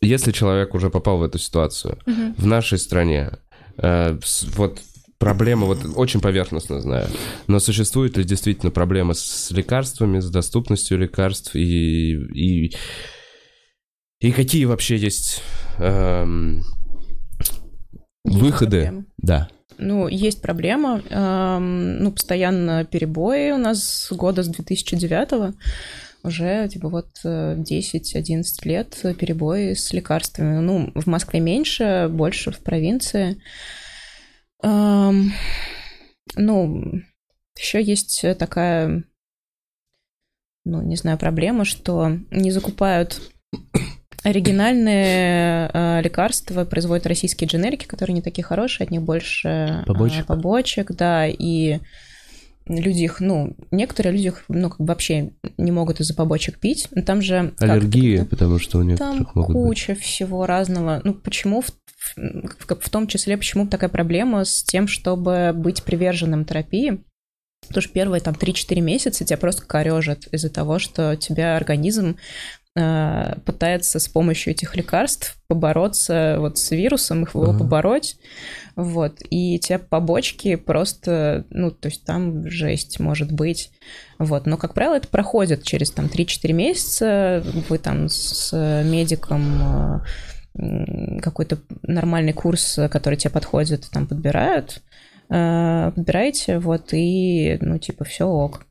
Если человек уже попал в эту ситуацию, в нашей стране, э, вот проблема, вот очень поверхностно знаю, но существует ли действительно проблема с лекарствами, с доступностью лекарств и, и, и какие вообще есть эм, Есть выходы? проблемы. Да. Ну, есть проблема. Эм, ну, постоянно перебои у нас года с 2009 уже, типа, вот 10-11 лет перебои с лекарствами. Ну, в Москве меньше, больше в провинции. Эм, ну, еще есть такая, ну, не знаю, проблема, что не закупают оригинальные э, лекарства, производят российские дженерики, которые не такие хорошие, от них больше побочек, э, побочек да, и люди их, ну, некоторые люди их, ну, как бы вообще не могут из-за побочек пить. Там же... Аллергия, потому что у некоторых Там могут куча быть. всего разного. Ну, почему, в, в, в том числе, почему такая проблема с тем, чтобы быть приверженным терапии? Потому что первые там 3-4 месяца тебя просто корежат из-за того, что тебя организм пытается с помощью этих лекарств побороться вот с вирусом, их его uh-huh. побороть, вот, и те побочки просто, ну, то есть там жесть может быть, вот, но, как правило, это проходит через там 3-4 месяца, вы там с медиком э, какой-то нормальный курс, который тебе подходит, там подбирают, э, подбираете, вот, и, ну, типа, все ок.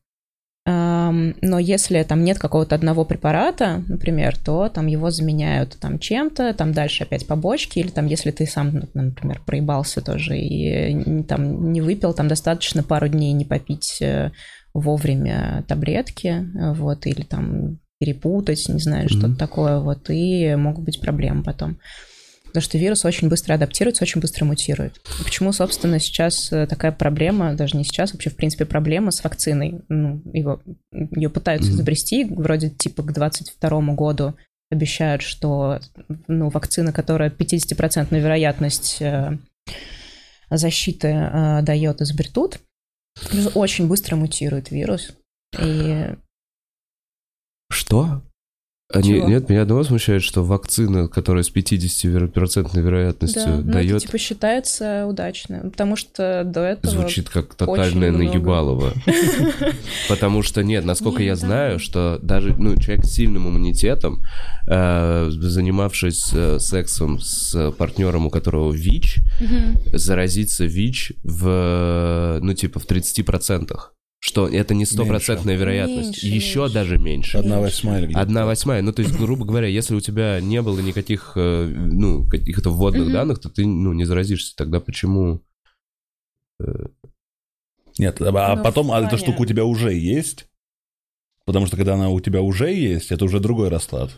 Но если там нет какого-то одного препарата, например, то там его заменяют там чем-то, там дальше опять побочки, или там если ты сам, например, проебался тоже и там не выпил, там достаточно пару дней не попить э, вовремя таблетки, вот, или там перепутать, не знаю, mm-hmm. что-то такое, вот, и могут быть проблемы потом. Потому что вирус очень быстро адаптируется, очень быстро мутирует. И почему, собственно, сейчас э, такая проблема, даже не сейчас, вообще, в принципе, проблема с вакциной. Ну, его, ее пытаются mm-hmm. изобрести, вроде типа к 22 году обещают, что ну, вакцина, которая 50% вероятность э, защиты э, дает, изобретут. Очень быстро мутирует вирус. И... Что? Они, Чего? нет, меня одного смущает, что вакцина, которая с 50% вероятностью да, ну, дает... это, типа, считается удачной, потому что до этого... Звучит как тотальное наебалово. Потому что нет, насколько я знаю, что даже ну, человек с сильным иммунитетом, э, занимавшись э, сексом с партнером, у которого ВИЧ, заразится ВИЧ в, ну, типа, в 30% что это не стопроцентная вероятность. Меньше, Еще меньше. даже меньше. Одна восьмая. Одна восьмая. Ну, то есть, грубо говоря, если у тебя не было никаких, э, ну, каких-то вводных данных, то ты, ну, не заразишься. Тогда почему... Э, Нет, а ну, потом а эта штука у тебя уже есть, потому что когда она у тебя уже есть, это уже другой расклад.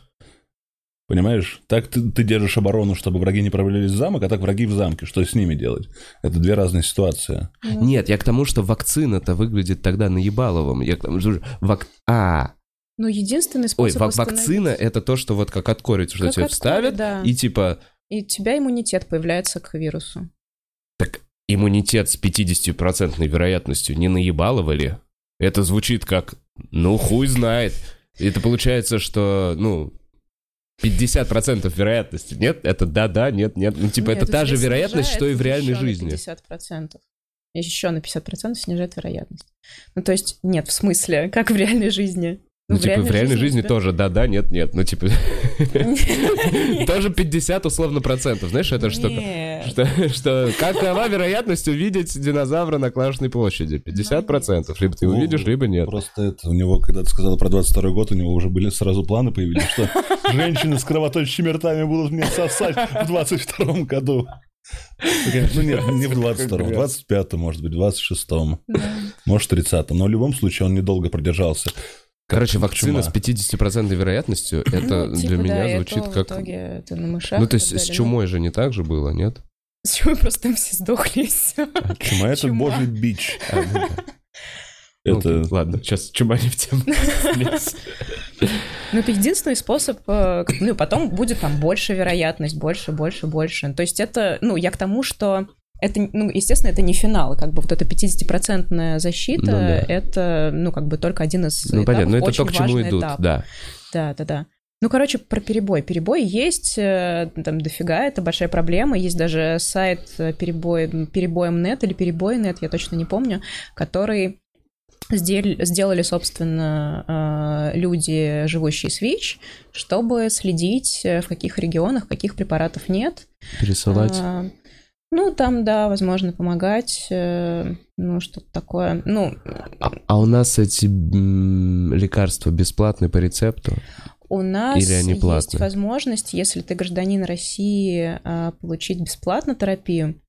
Понимаешь? Так ты, ты держишь оборону, чтобы враги не пробрались в замок, а так враги в замке. Что с ними делать? Это две разные ситуации. Нет, я к тому, что вакцина-то выглядит тогда наебаловым. Я к тому, что вак... А, ну, единственный способ Ой, вакцина — это то, что вот как от кори, что как тебе от вставят, да. и типа... И у тебя иммунитет появляется к вирусу. Так иммунитет с 50% вероятностью не наебалово ли? Это звучит как, ну, хуй знает. Это получается, что, ну, 50% вероятности. Нет, это да-да, нет, нет. Ну, типа, нет, это та же вероятность, что и в реальной жизни. 50%. Еще на 50% снижает вероятность. Ну, то есть, нет, в смысле, как в реальной жизни. Ну, в типа, реальной в реальной жизни, жизни тоже да-да, нет-нет. Ну, типа, тоже 50 условно процентов. Знаешь, это что, что, что какова вероятность увидеть динозавра на Клашной площади? 50 процентов. Либо ты увидишь, либо нет. Просто это, у него, когда ты сказала про 22 год, у него уже были сразу планы появились, что женщины с кровоточащими ртами будут мне сосать в 22 году. Ну нет, не в 22-м, в 25-м, может быть, в 26-м, может, в 30-м. Но в любом случае он недолго продержался. Короче, вакцина чума. с 50% вероятностью, ну, это ну, типа, для меня да, звучит как... В итоге это на мышах ну, то есть с чумой же не так же было, нет? С чумой просто там все сдохли, и все. А, чума — это божий бич. А, ну это... Ну, ладно, сейчас чума не в тему. Ну, это единственный способ, э, ну, потом будет там больше вероятность, больше, больше, больше. То есть это, ну, я к тому, что это, ну, естественно, это не финал, как бы вот эта 50-процентная защита, ну, да. это, ну, как бы только один из Ну, этапов, понятно, но это то, к чему идут, этап. да. Да, да, да. Ну, короче, про перебой. Перебой есть, э, там дофига, это большая проблема. Есть даже сайт э, перебой, перебоем нет или перебой нет, я точно не помню, который сделали, собственно, э, люди, живущие с ВИЧ, чтобы следить, в каких регионах каких препаратов нет. Пересылать. Ну, там, да, возможно, помогать, э, ну, что-то такое. Ну, А, а у нас эти лекарства бесплатные по рецепту? у нас Или они есть платные? возможность, если ты гражданин России, а, получить бесплатно терапию.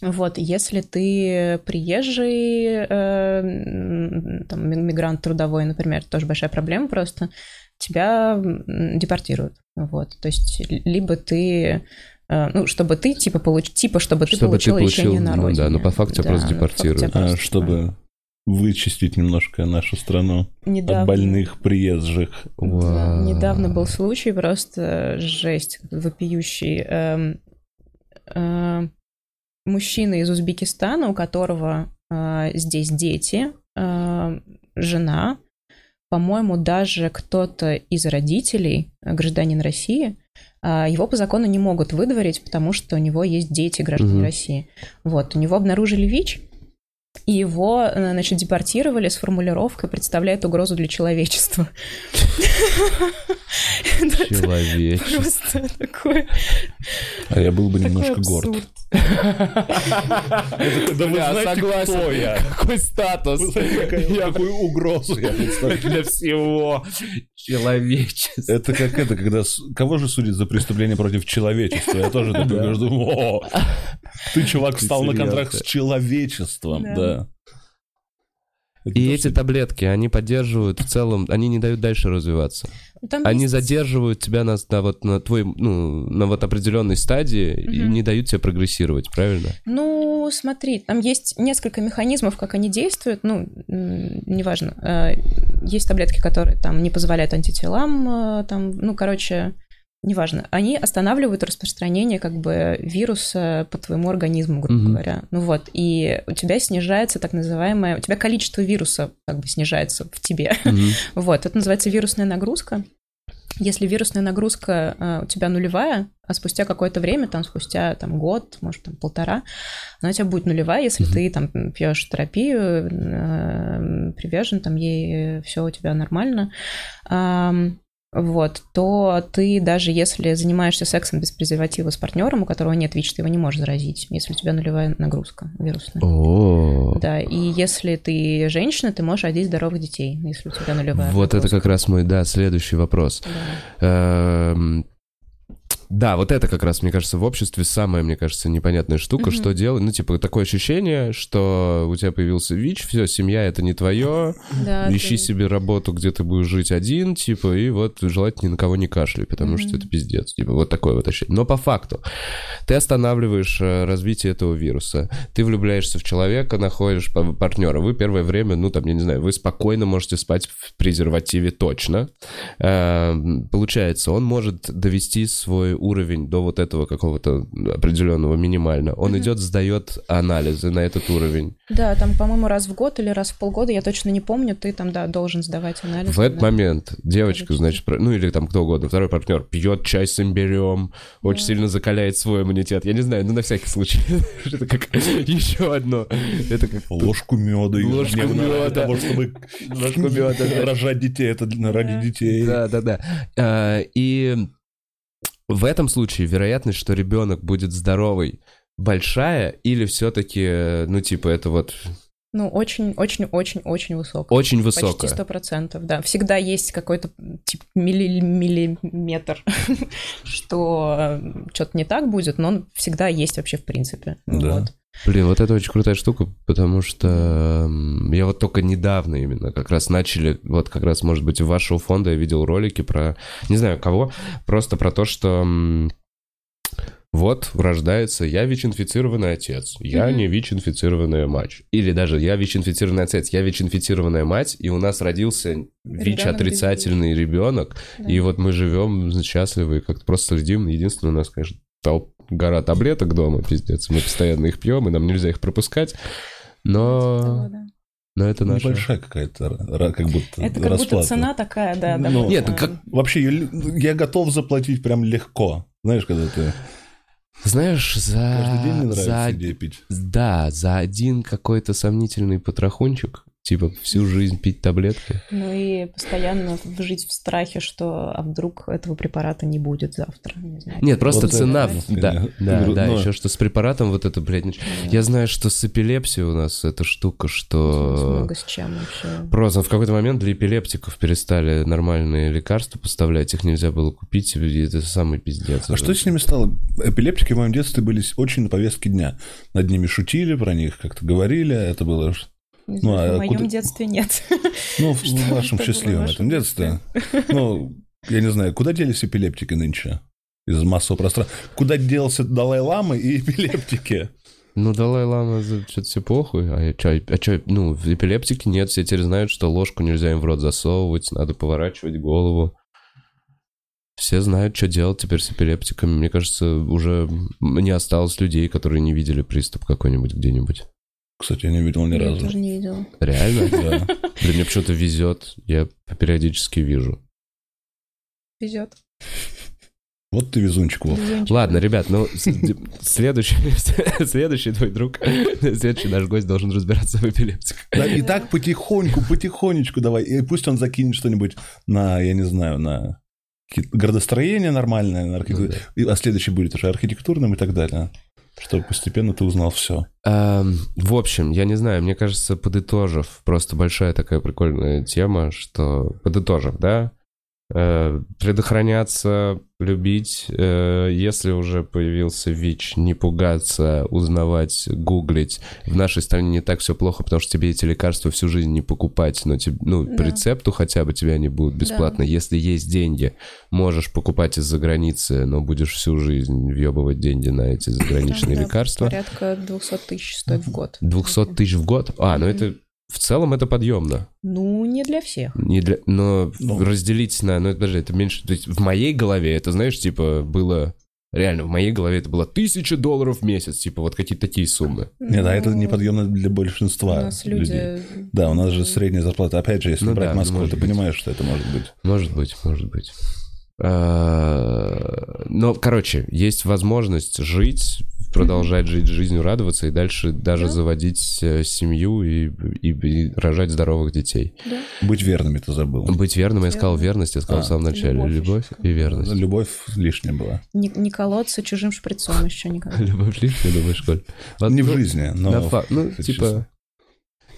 Вот, если ты приезжий, э, там, ми- мигрант трудовой, например, тоже большая проблема просто, тебя депортируют. Вот, то есть либо ты ну, чтобы ты, типа, получ... типа чтобы ты Чтобы ты получил лечение получил, на ну родине. да, но по факту тебя просто депортируют. тебя А, просто, чтобы вычистить немножко нашу страну да. Недавно- от больных приезжих. Да, недавно был случай, просто жесть, вопиющий. Эм, э, мужчина из Узбекистана, у которого э, здесь дети, э, жена, по-моему, даже кто-то из родителей, э, гражданин России, э, его по закону не могут выдворить, потому что у него есть дети граждане Мгм. России. Вот, у него обнаружили ВИЧ, и его, э, значит, депортировали с формулировкой «представляет угрозу для человечества». Человек. Просто такое... А я был бы немножко горд. Да вы знаете, согласен. кто я? Какой статус? Какую угрозу я представляю? для всего человечества. Это как это, когда... Кого же судят за преступление против человечества? Я тоже такой думаю, о, ты, чувак, встал на контракт с человечеством, Да. Это И эти таблетки, они поддерживают в целом, они не дают дальше развиваться. Там Они есть- задерживают тебя на, на вот на твой, ну, на вот определенной стадии и Мгм. не дают тебе прогрессировать, правильно? Ну, смотри, там есть несколько механизмов, как они действуют, ну, неважно. Э, Есть таблетки, которые там не позволяют антителам, э, там, ну, короче, неважно. Они останавливают распространение как бы вируса по твоему организму, грубо Мгм. говоря. Ну вот, и у тебя снижается так называемое, у тебя количество вируса как бы снижается в тебе. Мгм. Вот, это называется вирусная нагрузка. Если вирусная нагрузка э, у тебя нулевая, а спустя какое-то время, там спустя там, год, может, там полтора, она у тебя будет нулевая, если Мгм. ты там пьешь терапию, э, привержен там ей, все у тебя нормально. Ам, вот, то ты даже если занимаешься сексом без презерватива с партнером, у которого нет ВИЧ, ты его не можешь заразить, если у тебя нулевая нагрузка вирусная. О, Да, и если ты женщина, ты можешь родить здоровых детей, если у тебя нулевая вот это нагрузка. как раз мой, да, следующий вопрос. Да. Эм, Да, вот это как раз, мне кажется, в обществе самая, мне кажется, непонятная штука, Мгм. что делать. Ну, типа, такое ощущение, что у тебя появился ВИЧ, все, семья это не твое, Да, ищи ты- себе работу, где ты будешь жить один, типа, и вот желательно ни на кого не кашляй, потому что Мгм. это пиздец. Типа, вот такое вот ощущение. Но по факту, ты останавливаешь э, развитие этого вируса, ты влюбляешься в человека, находишь па- партнера, вы первое время, ну, там, я не знаю, вы спокойно можете спать в презервативе точно. Э, Получается, он может довести свой уровень до вот этого какого-то определенного минимально. Он Мгм. идет, сдает анализы на этот уровень. Да, там, по-моему, раз в год или раз в полгода, я точно не помню, ты там, да, должен сдавать анализ. В этот да. момент девочка, значит, про- ну или там кто угодно, второй партнер пьет чай с имбирем, очень Да. сильно закаляет свой иммунитет. Я не знаю, ну на всякий случай. Это как еще одно. Это как Ложку меда. Ложку. Для того, чтобы Ложку мёда, да. рожать детей. Это ради детей. Да, да, да. А, И в этом случае вероятность, что ребенок будет здоровый, большая, или все-таки, ну, типа, это вот Ну, очень-очень-очень-очень высокая. очень Почти высокое. сто процентов, да. Всегда есть какой-то типа милли- миллиметр, что что-то не так будет, но он всегда есть вообще в принципе. Да. Вот. Блин, вот это очень крутая штука, потому что я вот только недавно именно как раз начали, вот как раз, может быть, у вашего фонда я видел ролики про, не знаю кого, просто про то, что вот рождается я ВИЧ-инфицированный отец, я не ВИЧ-инфицированная мать. Или даже я ВИЧ-инфицированный отец, я ВИЧ-инфицированная мать, и у нас родился ВИЧ-отрицательный ребенок, Да. и вот мы живем счастливы, как-то просто следим. Единственное, у нас, конечно, толп- гора таблеток дома, пиздец. Мы постоянно их пьем, и нам нельзя их пропускать. Но, но это наша... Небольшая какая-то, как будто Это как расплата. будто цена такая, да. да, Ну, Нет, ну как- Вообще, я- я готов заплатить прям легко. Знаешь, когда ты Знаешь, за... каждый день не за... нравится идея пить. Да, за один какой-то сомнительный потрохунчик, Типа всю жизнь пить таблетки? Ну и постоянно жить в страхе, что а вдруг этого препарата не будет завтра. Не знаю. Нет, просто Вот цена. это, в- Да, да, да. но- Еще что с препаратом вот это, блядь, нач- Я знаю, что с эпилепсией у нас эта штука, что... Много с чем вообще. Просто в какой-то момент для эпилептиков перестали нормальные лекарства поставлять, их нельзя было купить, и это самый пиздец. А что с ними стало? Эпилептики в моем детстве были очень на повестке дня. Над ними шутили, про них как-то говорили, это было... Не Ну, а в моем куда- детстве нет. Ну, в вашем счастливом этом детстве. Ну, я не знаю, куда делись эпилептики нынче? Из массового пространства. Куда делся Далай-Лама и эпилептики? Ну, Далай-Лама, что-то все похуй. А чё, а чё, ну, в эпилептике нет, все теперь знают, что ложку нельзя им в рот засовывать, надо поворачивать голову. Все знают, что делать теперь с эпилептиками. Мне кажется, уже не осталось людей, которые не видели приступ какой-нибудь где-нибудь. Кстати, я не видел ни Я разу. тоже не видела. Реально? Да. Блин, мне почему-то везет. Я периодически вижу. Везет. Вот ты везунчик, Вов. Везунчик. Ладно, ребят, ну, следующий, следующий твой друг, следующий наш гость должен разбираться в эпилептиках. Да, и так потихоньку, потихонечку давай. И пусть он закинет что-нибудь на, я не знаю, на какие-то градостроение нормальное, на архитектуру. Ну да. А следующий будет уже архитектурным и так далее. Чтобы постепенно ты узнал все. Эм, В общем, я не знаю, мне кажется, подытожив, просто большая такая прикольная тема, что подытожив, да, предохраняться, любить, э, если уже появился ВИЧ, не пугаться, узнавать, гуглить. В нашей стране не так все плохо, потому что тебе эти лекарства всю жизнь не покупать, но тебе, ну, по Да. рецепту хотя бы тебе они будут бесплатно. Если есть деньги, можешь покупать из-за границы, но будешь всю жизнь въебывать деньги на эти заграничные Да, лекарства. Порядка 200 тысяч стоит в год. 200 тысяч в год? А, ну это в целом это подъемно. Ну, не для всех. Не для, но Ну. разделить на, ну это даже это меньше. То есть в моей голове это, знаешь, типа было реально в моей голове это было тысяча долларов в месяц, типа вот какие-то такие суммы. Нет, а это Ну, неподъемно для У большинства нас людей. люди... Да, у нас же средняя зарплата. Опять же, если Ну брать да, Москву, ты быть. понимаешь, что это может быть. Может быть, может быть. А, Но, короче, есть возможность жить, продолжать жить жизнью, радоваться и дальше даже Да. заводить э, семью и, и- и рожать здоровых детей. Да. Быть верными ты забыл. Быть верным, я сказал Верно. верность, я сказал А, в самом начале. любовь Любовь и верность. Любовь лишняя была. Не, не колоться чужим шприцом еще никогда. Любовь лишняя, думаешь, Коль? Не в ну, жизни, но... Ну, типа...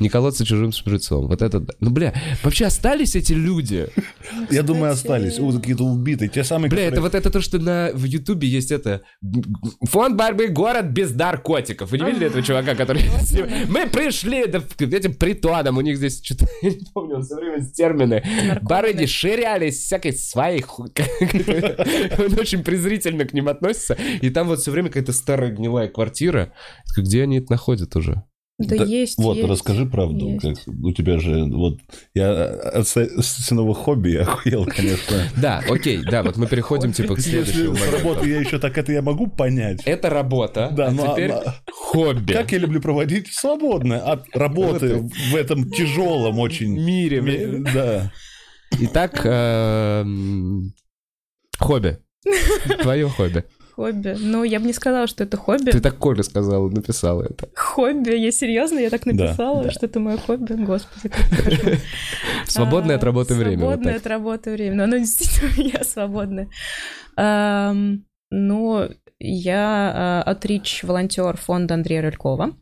Не колоться чужим шприцом. Вот это... да. Ну, бля, вообще остались эти люди? Я думаю, остались. У, какие-то убитые. Те самые, Бля, это вот это то, что на, в Ютубе есть это... Фонд борьбы город без наркотиков. Вы не видели этого чувака, который... Мы пришли к этим притонам. У них здесь что-то... Я не помню, он все время термины. Барыги ширялись всякой своей... Он очень презрительно к ним относится. И там вот все время какая-то старая гнилая квартира. Где они это находят уже? Да, Да, есть, Вот, есть. расскажи правду. есть. Как, у тебя же вот... Я от сынового хобби охуел, конечно. Да, окей, да, вот мы переходим типа к Если следующему с моменту. работы я еще так это я могу понять. Это работа, Да, а ну, а- теперь а- хобби. Как я люблю проводить свободное от работы в этом тяжелом очень... мире. ми- Да. Итак, эм, хобби. Твое хобби. Хобби. Ну, я бы не сказала, что это хобби. Ты так Коля сказала, написала это. Хобби. Я серьезно, я так написала, да. что это мое хобби. Господи, как. Свободное от А, работы время. вот Свободное от работы время. Но оно действительно у меня свободное. Ну, я отрич волонтер фонда Андрея Рылькова.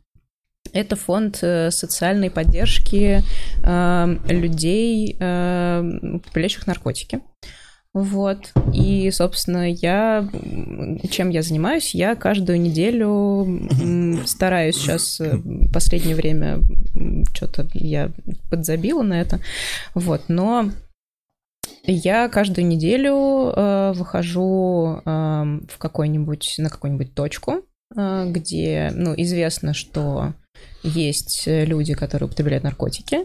Это фонд э, социальной поддержки людей, употребляющих наркотики. Вот. И, собственно, я... Чем я занимаюсь? Я каждую неделю стараюсь сейчас... э, Последнее время что-то я подзабила на это. Вот. Но я каждую неделю э, выхожу эм, в какой-нибудь, на какую-нибудь точку, э, где, ну, известно, что есть э, люди, которые употребляют наркотики,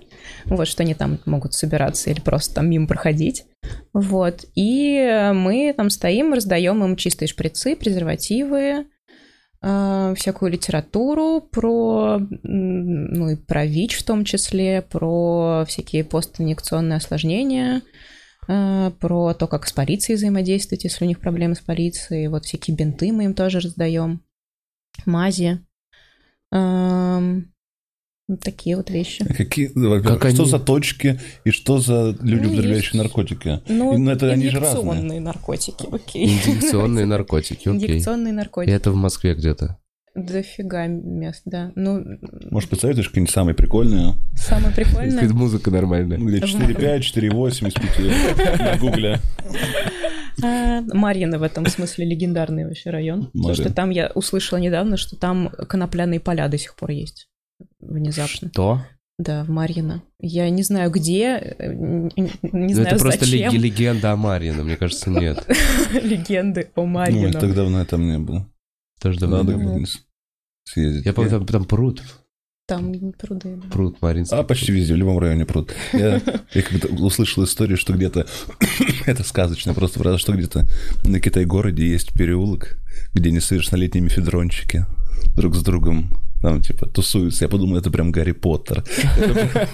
вот, что они там могут собираться или просто там мимо проходить, вот, и мы там стоим, раздаем им чистые шприцы, презервативы, э, всякую литературу про, ну, и про ВИЧ в том числе, про всякие постинъекционные осложнения, э, про то, как с полицией взаимодействовать, если у них проблемы с полицией, вот всякие бинты мы им тоже раздаем, мази. Эм, такие вот вещи. А Какие, Как что они- за точки и что за люди, Ну, употребляющие есть- наркотики? Ну, И, ну, это они же разные. инъекционные наркотики, окей. Инъекционные наркотики, окей. Инъекционные И наркотики. это в Москве где-то. Дофига мест, да. Ну, Может, посоветуешь какие-нибудь самые прикольные? самое прикольное... Музыка нормальная. Ну, где 4,5, 4,8 из 5 на гугле. А, Марьино в этом смысле легендарный вообще район. Потому Марьино. что там я услышала недавно, что там конопляные поля до сих пор есть. Внезапно. Что? Да, в Марьино. Я не знаю где, э, не Ну, знаю это просто зачем. лег- легенда о Марьино, мне кажется, нет. Легенды о Ну, Марьино. я так давно я там не был. Тоже давно Надо съездить. Я помню, там, там пруд, Там пруды. да. пруд Маринский. А, почти везде, в любом районе пруд. Я, я как-то услышал историю, что где-то... это сказочно просто, правда, что где-то на Китай-городе есть переулок, где несовершеннолетние мефедрончики друг с другом там, типа, тусуются. Я подумал, это прям Гарри Поттер. Это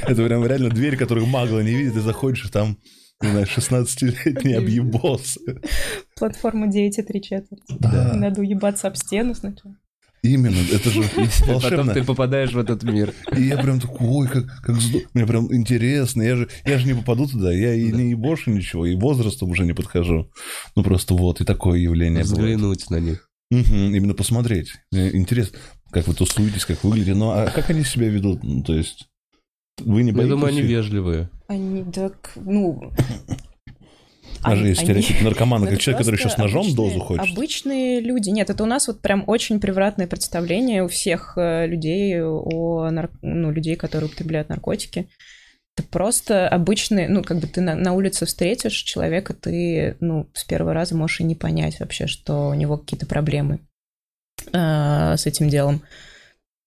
это прям реально дверь, которую магла не видит, и заходишь, и там, не знаю, 16-летние объебосы. Платформа 9 и 3 четверти. Да. Надо уебаться об стену сначала. Именно, это же Потом волшебно. ты попадаешь в этот мир. И я прям такой, ой, как, как здорово. Мне прям интересно. Я же, я же не попаду туда. Я и не больше ничего, и возрастом уже не подхожу. Ну, просто вот, и такое явление бывает. Взглянуть на них. Мгм, именно посмотреть. Мне Интересно, как вы тусуетесь, как выглядите. Ну, а как они себя ведут? Ну, то есть, вы не Я боитесь? думаю, они вежливые. Они так, ну... А же есть стереотип наркомана, как человек, который просто сейчас ножом обычные- дозу хочет. Обычные люди. Нет, это у нас вот прям очень превратное представление у всех э, людей, о нар- ну, людей, которые употребляют наркотики. Это просто обычные, ну, как бы ты на, на улице встретишь человека, ты, ну, с первого раза можешь и не понять вообще, что у него какие-то проблемы э, с этим делом.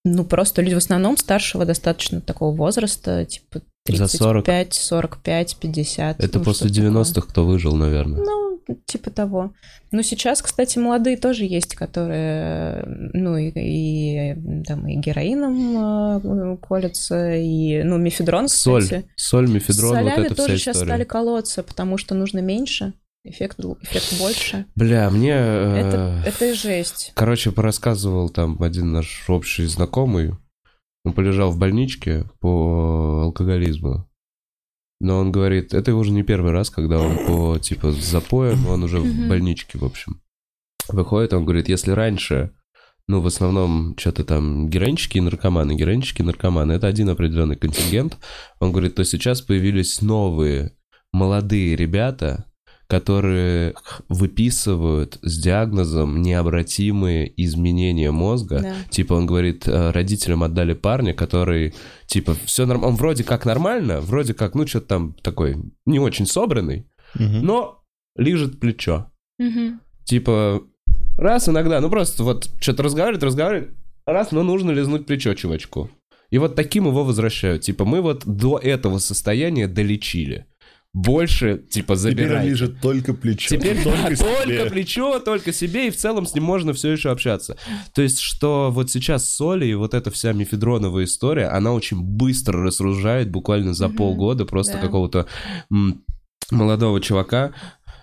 Ну, просто люди в основном старшего достаточно такого возраста, типа За 40. 35, 45, 50. Это ну, после что-то такое. 90-х кто выжил, наверное. Ну, типа того. Но сейчас, кстати, молодые тоже есть, которые, ну, и, и, там, и героином э, колятся, и, ну, мефедрон, Соль. кстати. Соль, С мефедрон, вот солями это тоже вся сейчас история. стали колоться, потому что нужно меньше, эффект, эффект больше. Бля, мне... э, Это, это жесть. Короче, порассказывал там один наш общий знакомый. Он полежал в больничке по алкоголизму. Но он говорит, это уже не первый раз, когда он по, типа, запоем, он уже в больничке, в общем. Выходит, он говорит, если раньше, ну, в основном, что-то там героинчики и наркоманы, героинчики и наркоманы, это один определенный контингент. Он говорит, то сейчас появились новые молодые ребята, которые выписывают с диагнозом необратимые изменения мозга. Да. Типа он говорит, э, родителям отдали парня, который, типа, все нормально, он вроде как нормально, вроде как, ну, что-то там такой не очень собранный, Мгм. но лижет плечо. Мгм. Типа, раз иногда, ну, просто вот что-то разговаривает, разговаривает, раз, но нужно лизнуть плечо чувачку. И вот таким его возвращают. Типа, мы вот до этого состояния долечили. Больше, типа, Теперь он забирайте. лежит только плечо. Теперь да, себе. только плечо, только себе, и в целом с ним можно все еще общаться. То есть, что вот сейчас соли и вот эта вся мефедроновая история, она очень быстро разоружает, буквально за полгода просто да. какого-то м, молодого чувака.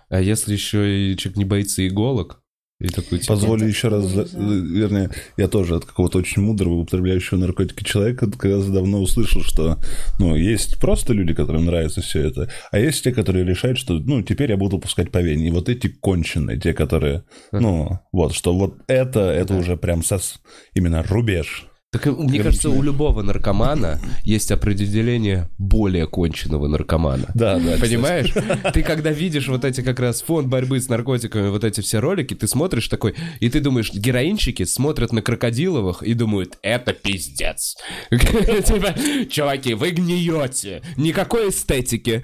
А если еще и человек не боится иголок, и такой, типа, Позволю еще раз, за- ужас. вернее, я тоже от какого-то очень мудрого, употребляющего наркотики человека как раз давно услышал, что, ну, есть просто люди, которым нравится все это, а есть те, которые решают, что, ну, теперь я буду пускать по вене. И вот эти конченые, те, которые, ну, вот, что вот это, это уже прям сос- именно рубеж. Так, э, мне кажется, у любого наркомана есть определение более конченного наркомана. Да, да. Понимаешь? Ты когда видишь вот эти как раз фонд борьбы с наркотиками, вот эти все ролики, ты смотришь такой, и ты думаешь, героинщики смотрят на крокодиловых и думают, это пиздец. Типа, чуваки, вы гниете. Никакой эстетики.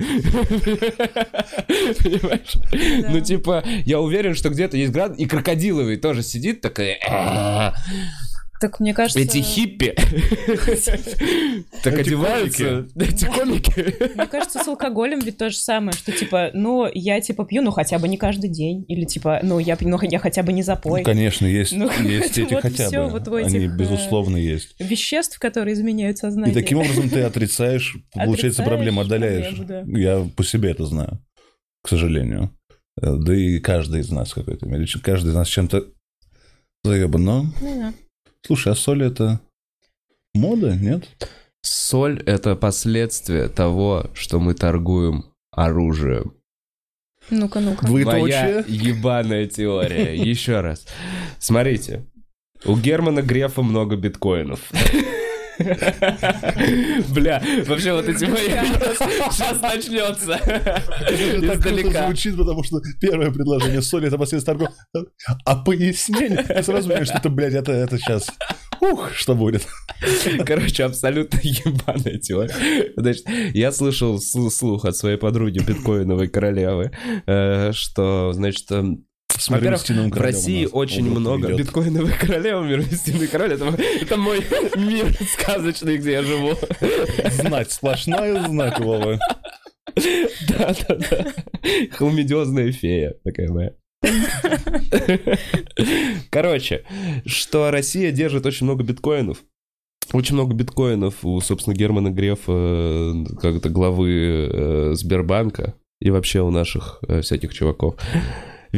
Понимаешь? Ну, типа, я уверен, что где-то есть град, и крокодиловый тоже сидит такой... «А, Так мне кажется... Эти хиппи так одеваются. Эти комики. Мне кажется, с алкоголем ведь то же самое, что типа, ну, я типа пью, ну, хотя бы не каждый день. Или типа, ну, я, пью, ну, я хотя бы не запой. Ну, конечно, есть, Ну, эти хотя бы. Они, э, безусловно, есть. Веществ, которые изменяют И сознание. таким образом ты отрицаешь, получается, проблему отдаляешь. Я по себе это знаю, к сожалению. Э, Да и каждый из нас какой-то Каждый из нас чем-то заебан. Но, Ну, да. Слушай, а соль это Мода, нет? Соль — это последствие того, что мы торгуем оружием. Ну-ка, ну-ка. Моя Двоеточие. ебаная теория. Еще раз. Смотрите. У Германа Грефа много биткоинов. Бля, вообще вот эти мои сейчас начнется. Это так звучит, потому что первое предложение соли это последствия торгов. А пояснение? Я сразу понимаю, что это, блядь, это, это сейчас. Ух, что будет. Короче, абсолютно ебаная теория. Значит, я слышал сл- слух от своей подруги биткоиновой королевы, э, что, значит, эм, во-первых, в России очень много идет. биткоиновой королевы, миростиновый король. Это, это мой мир сказочный, где я живу. Знать, сплошная знать, Вова. Да-да-да. Хламидиозная фея такая моя. Короче, что Россия держит очень много биткоинов. Очень много биткоинов у, собственно, Германа Грефа, э, как-то главы э, Сбербанка и вообще у наших э, всяких чуваков.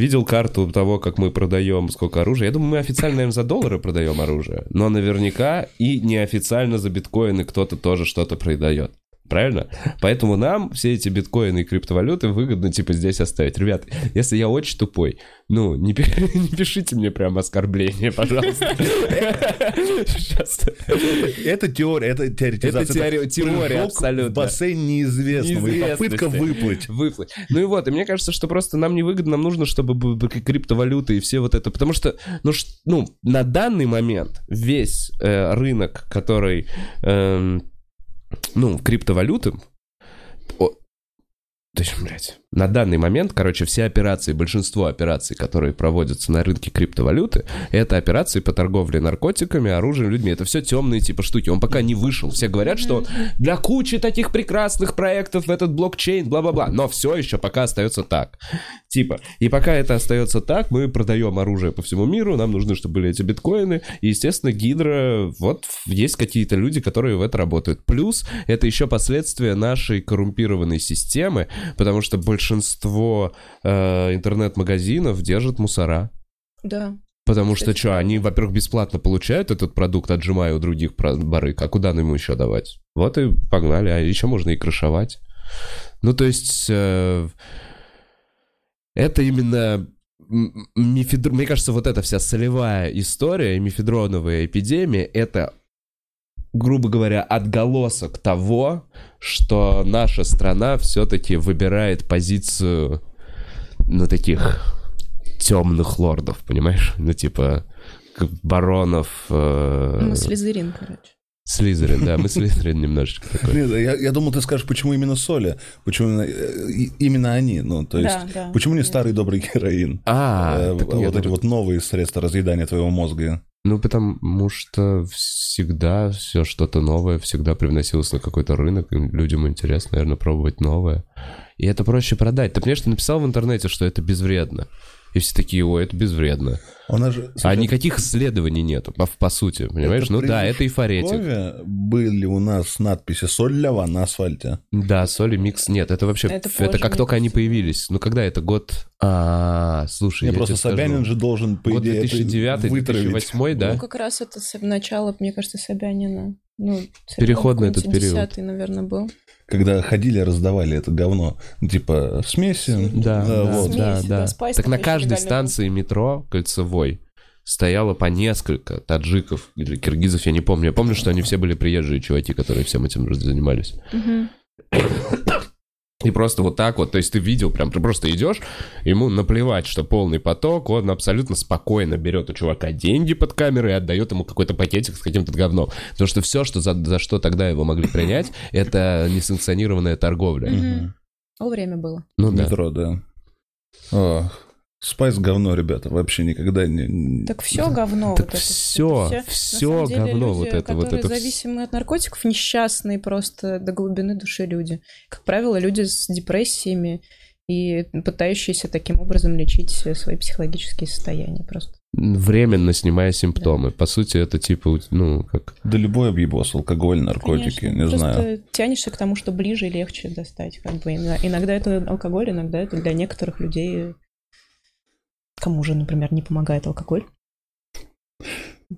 Видел карту того, как мы продаем сколько оружия. Я думаю, мы официально, наверное, за доллары продаем оружие. Но наверняка и неофициально за биткоины кто-то тоже что-то продает. Правильно? Поэтому нам все эти биткоины и криптовалюты выгодно, типа, здесь оставить. Ребят, если я очень тупой, ну, не, не пишите мне прям оскорбления, пожалуйста. Это теория, это теоретизация. Это теори- теория, прыжок абсолютно. бассейн неизвестного. и Неизвестности. попытка выплыть. Выплыть. Ну и вот, и мне кажется, что просто нам не выгодно, нам нужно, чтобы криптовалюты и все вот это, потому что, ну, ну на данный момент весь э, рынок, который, эм, ну, криптовалюты, то есть, блядь, на данный момент, короче, все операции, большинство операций, которые проводятся на рынке криптовалюты, это операции по торговле наркотиками, оружием, людьми. Это все темные типа штуки. Он пока не вышел. Все говорят, что для кучи таких прекрасных проектов этот блокчейн, бла-бла-бла. Но все еще пока остается так. Типа, и пока это остается так, мы продаем оружие по всему миру, нам нужны, чтобы были эти биткоины. И, естественно, Гидра, вот есть какие-то люди, которые в это работают. Плюс это еще последствия нашей коррумпированной системы, потому что большинство э, интернет-магазинов держат мусора. Да. Потому что Кстати, что, они, во-первых, бесплатно получают этот продукт, отжимая у других барыг, а куда ему еще давать? Вот и погнали, а еще можно и крышевать. Ну, то есть, э, это именно мифедр... Мне кажется, вот эта вся солевая история, мифедроновая эпидемия, это, грубо говоря, отголосок того, что наша страна все-таки выбирает позицию, ну, таких темных лордов, понимаешь? Ну, типа, баронов... э, Мы слезерин, короче. Слизерин, да, мы Слизерин немножечко такой. Нет, я, я думал, ты скажешь, почему именно соли, почему именно, э, именно они, ну, то есть, Да, да. почему не старый добрый героин? А, Э, вот нет, эти ну, вот новые средства разъедания твоего мозга. Ну, потому что всегда все что-то новое всегда привносилось на какой-то рынок, и людям интересно, наверное, пробовать новое. И это проще продать. Ты, конечно, написал в интернете, что это безвредно. И все такие, ой, это безвредно. У нас же А никаких исследований нету, по, по сути, понимаешь? Это ну да, это эйфоретик. Были у нас надписи «Соль для ван» на асфальте. Да, соли микс. Нет, это вообще... Это Это, как только они появились. Ну, когда это год... А, слушай, Не, я просто тебе скажу. Собянин же должен, по Год идее, это 2009 вытравить. 2008 да? Ну, как раз это начало, мне кажется, Собянина. Ну, Переходный этот период. 10 наверное, был. Когда ходили, раздавали это говно. Ну, Типа, смеси. Да, э, да, вот. Смеси, да, да, да. Так на каждой станции метро кольцевой стояло по несколько таджиков или киргизов, я не помню. Я помню, что они все были приезжие чуваки, которые всем этим занимались. Мгм. И просто вот так вот, то есть ты видел, прям ты просто идешь, ему наплевать, что полный поток, он абсолютно спокойно берет у чувака деньги под камерой и отдает ему какой-то пакетик с каким-то говном. Потому что все, что за, за что тогда его могли принять, это несанкционированная торговля. О, время было. Ну да. Метро, да. О, спайс говно, ребята, вообще никогда не... Так все говно. Так вот это всё, это самом деле говно, люди, вот это, вот это вс- зависимы от наркотиков, несчастные просто до глубины души люди. Как правило, люди с депрессиями и пытающиеся таким образом лечить свои психологические состояния просто. Временно снимая симптомы. По сути, это типа, ну, как... Да любой объебос, алкоголь, наркотики, Конечно. не Просто знаю. тянешься к тому, что ближе и легче достать. Как бы. Иногда это алкоголь, иногда это для некоторых людей... Кому же, например, не помогает алкоголь?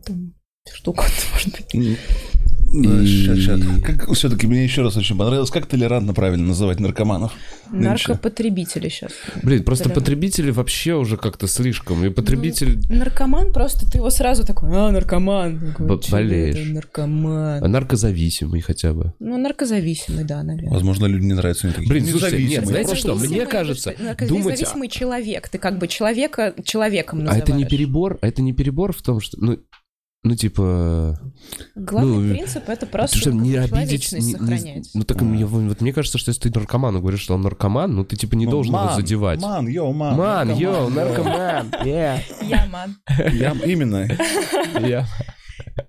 Там что угодно может быть. Да, И- щас, щас. Как все-таки мне еще раз очень понравилось, как толерантно правильно называть наркоманов. Наркопотребители сейчас. Блин, просто Прям. потребители вообще уже как-то слишком. И потребитель... Наркоман просто, ты его сразу такой, а, наркоман. Такой, Б- «Чё болеешь. это, Наркоман. А наркозависимый хотя бы. Ну, наркозависимый, да, наверное. Возможно, люди не нравятся мне такие. Блин, слушайте, нет, знаете что, мне Наркозависимый, кажется, что? думать- Наркозависимый человек. Ты как бы человека человеком А называешь. это не перебор? А это не перебор в том, что... Ну, ну типа... Главный ну, принцип это просто Что, не обидеть... не- не- сохранять. ну, так мне, вот мне кажется, что если ты наркоману говоришь, что он наркоман, ну, ты типа не Ну, должен его ман, задевать. Ман, йоу, ман. Ман, наркоман, йоу, наркоман, Я ман. Я именно. yeah.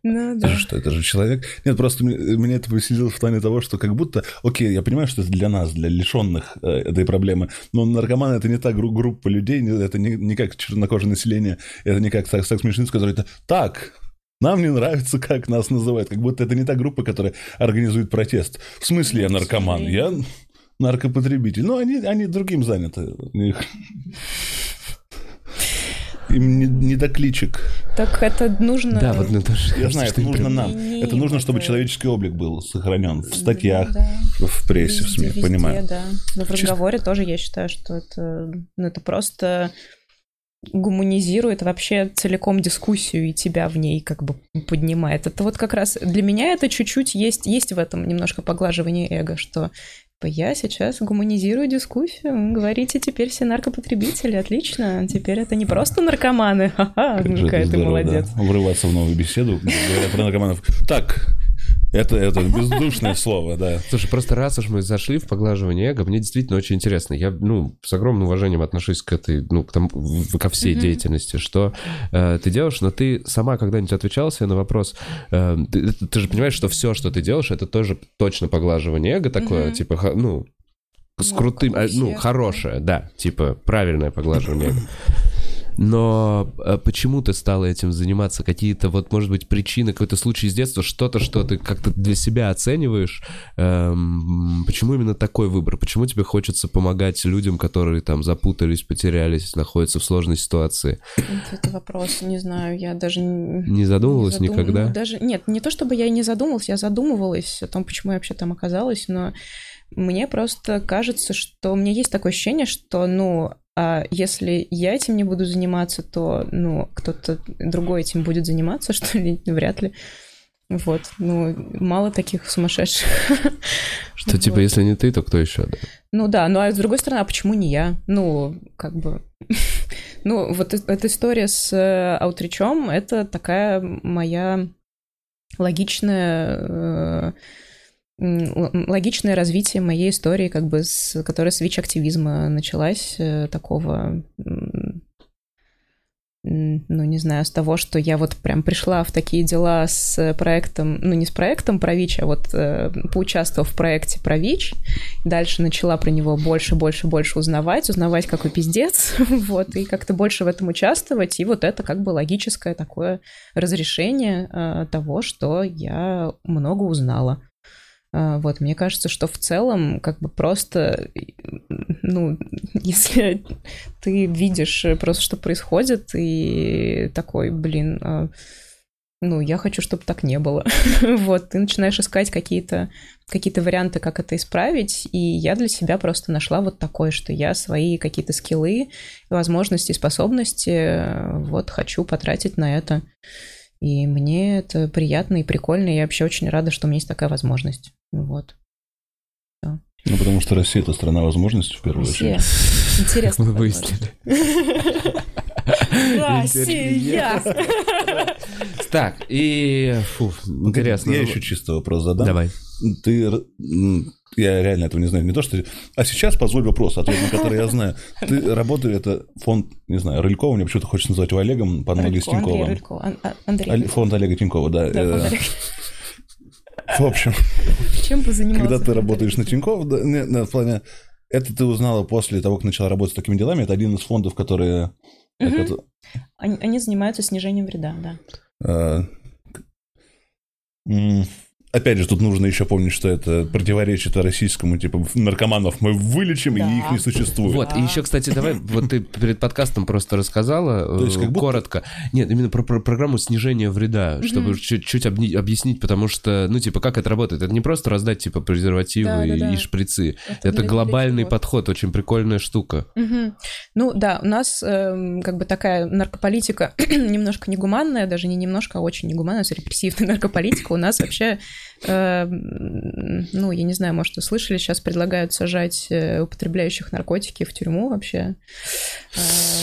Ну Это да. же что, это же человек? Нет, просто мне, меня это поселило в плане того, что как будто, окей, я понимаю, что это для нас, для лишенных э, этой проблемы, но наркоманы это не та гру- группа людей, не- это не, не как чернокожее население, это не как секс меньшинств, которые это так. Нам не нравится, как нас называют. Как будто это не та группа, которая организует протест. В смысле я наркоман? Я наркопотребитель. Ну, они, они другим заняты. Им не, не до кличек. Так это нужно... Да, вот ну, тоже Я знаю, что это нужно прям- нам. Не- не Это нужно, чтобы это- человеческий облик был сохранен в статьях, Да, в прессе, в везде, СМИ, везде, понимаю. да. Но в Чисто- разговоре тоже я считаю, что это, ну, это просто гуманизирует вообще целиком дискуссию и тебя в ней как бы поднимает. Это вот как раз для меня это чуть-чуть есть, есть в этом немножко поглаживание эго, что типа, я сейчас гуманизирую дискуссию, говорите теперь все наркопотребители, отлично, теперь это не просто наркоманы, ха-ха, какая ты здорово, молодец. да, Врываться в новую беседу, говоря про наркоманов. Так, это, это бездушное слово, да. Слушай, просто раз уж мы зашли в поглаживание эго, мне действительно очень интересно. Я, ну, с огромным уважением отношусь к этой, ну, к в- ко всей Мгм. деятельности, что э, ты делаешь, но ты сама когда-нибудь отвечала себе на вопрос, э, ты, ты же понимаешь, что все, что ты делаешь, это тоже точно поглаживание эго такое, Мгм. типа, ну, с Ну, крутым, а, ну, всех, хорошее, да, типа, правильное поглаживание эго. Но э, почему ты стала этим заниматься? Какие-то, вот, может быть, причины, какой-то случай из детства, что-то, что ты как-то для себя оцениваешь? Эм, почему именно такой выбор? Почему тебе хочется помогать людям, которые там запутались, потерялись, находятся в сложной ситуации? Это вопрос, не знаю, я даже не Не задумывалась Не задум- никогда? ну, даже нет, не то чтобы я и не задумывалась, я задумывалась о том, почему я вообще там оказалась, но мне просто кажется, что у меня есть такое ощущение, что, ну, а если я этим не буду заниматься, то, ну, кто-то другой этим будет заниматься, что ли, вряд ли. Вот, ну, мало таких сумасшедших. Что, типа, если не ты, то кто еще? Ну да, ну а с другой стороны, а почему не я? Ну, как бы... Ну, вот э- эта история с э, аутричом, это такая моя логичная... логичное развитие моей истории, как бы, с, которая с ВИЧ-активизма началась, э, такого, ну, не знаю, с того, что я вот прям пришла в такие дела с проектом, ну, не с проектом про ВИЧ, а вот э, поучаствовав в проекте про ВИЧ, дальше начала про него больше, больше, больше узнавать, узнавать, какой пиздец, вот, и как-то больше в этом участвовать, и вот это как бы логическое такое разрешение э, того, что я много узнала. А, Вот, мне кажется, что в целом, как бы просто, ну, если ты видишь просто, что происходит, и такой, блин, а, ну, я хочу, чтобы так не было. Вот, ты начинаешь искать какие-то какие варианты, как это исправить, и я для себя просто нашла вот такое, что я свои какие-то скиллы, возможности, способности вот хочу потратить на это. И мне это приятно и прикольно, и я вообще очень рада, что у меня есть такая возможность. Вот. Ну, потому что Россия – это страна возможностей, в первую Россия. очередь. Интересно. Мы выяснили. Россия! Так, и... Фу, интересно. Я еще чисто вопрос задам. Давай. Ты, я реально этого не знаю, не то что... А сейчас позволь вопрос, ответ на который я знаю. Ты работаешь, это фонд, не знаю, Рылькова, мне почему-то хочется назвать его Олегом, по аналогии с Тиньковым. А- Фонд Олега Тинькова, да. Да, Э, фонд Олега. В общем, Чем бы занимался? когда ты работаешь на? Тинькова, да, не, не, в плане... Это ты узнала после того, как начала работать с такими делами. Это один из фондов, которые... Мгм. это, Они, они занимаются снижением вреда, да. м, опять же, тут нужно еще помнить, что это противоречит российскому, типа, наркоманов мы вылечим, Да. и их не существует. Вот, и еще, кстати, давай, вот ты перед подкастом просто рассказала, То есть э, как будто- коротко. Нет, именно про, про программу снижения вреда, чтобы чуть-чуть обни- объяснить, потому что, ну, типа, как это работает? Это не просто раздать, типа, презервативы Да-да-да. и, и шприцы. Это Это, глобальный подход, очень прикольная штука. Мгм. Ну да, у нас эм, как бы такая наркополитика немножко негуманная, даже не немножко, а очень негуманная, репрессивная наркополитика. У нас вообще, эм, ну, я не знаю, может, вы слышали, сейчас предлагают сажать э, употребляющих наркотики в тюрьму вообще.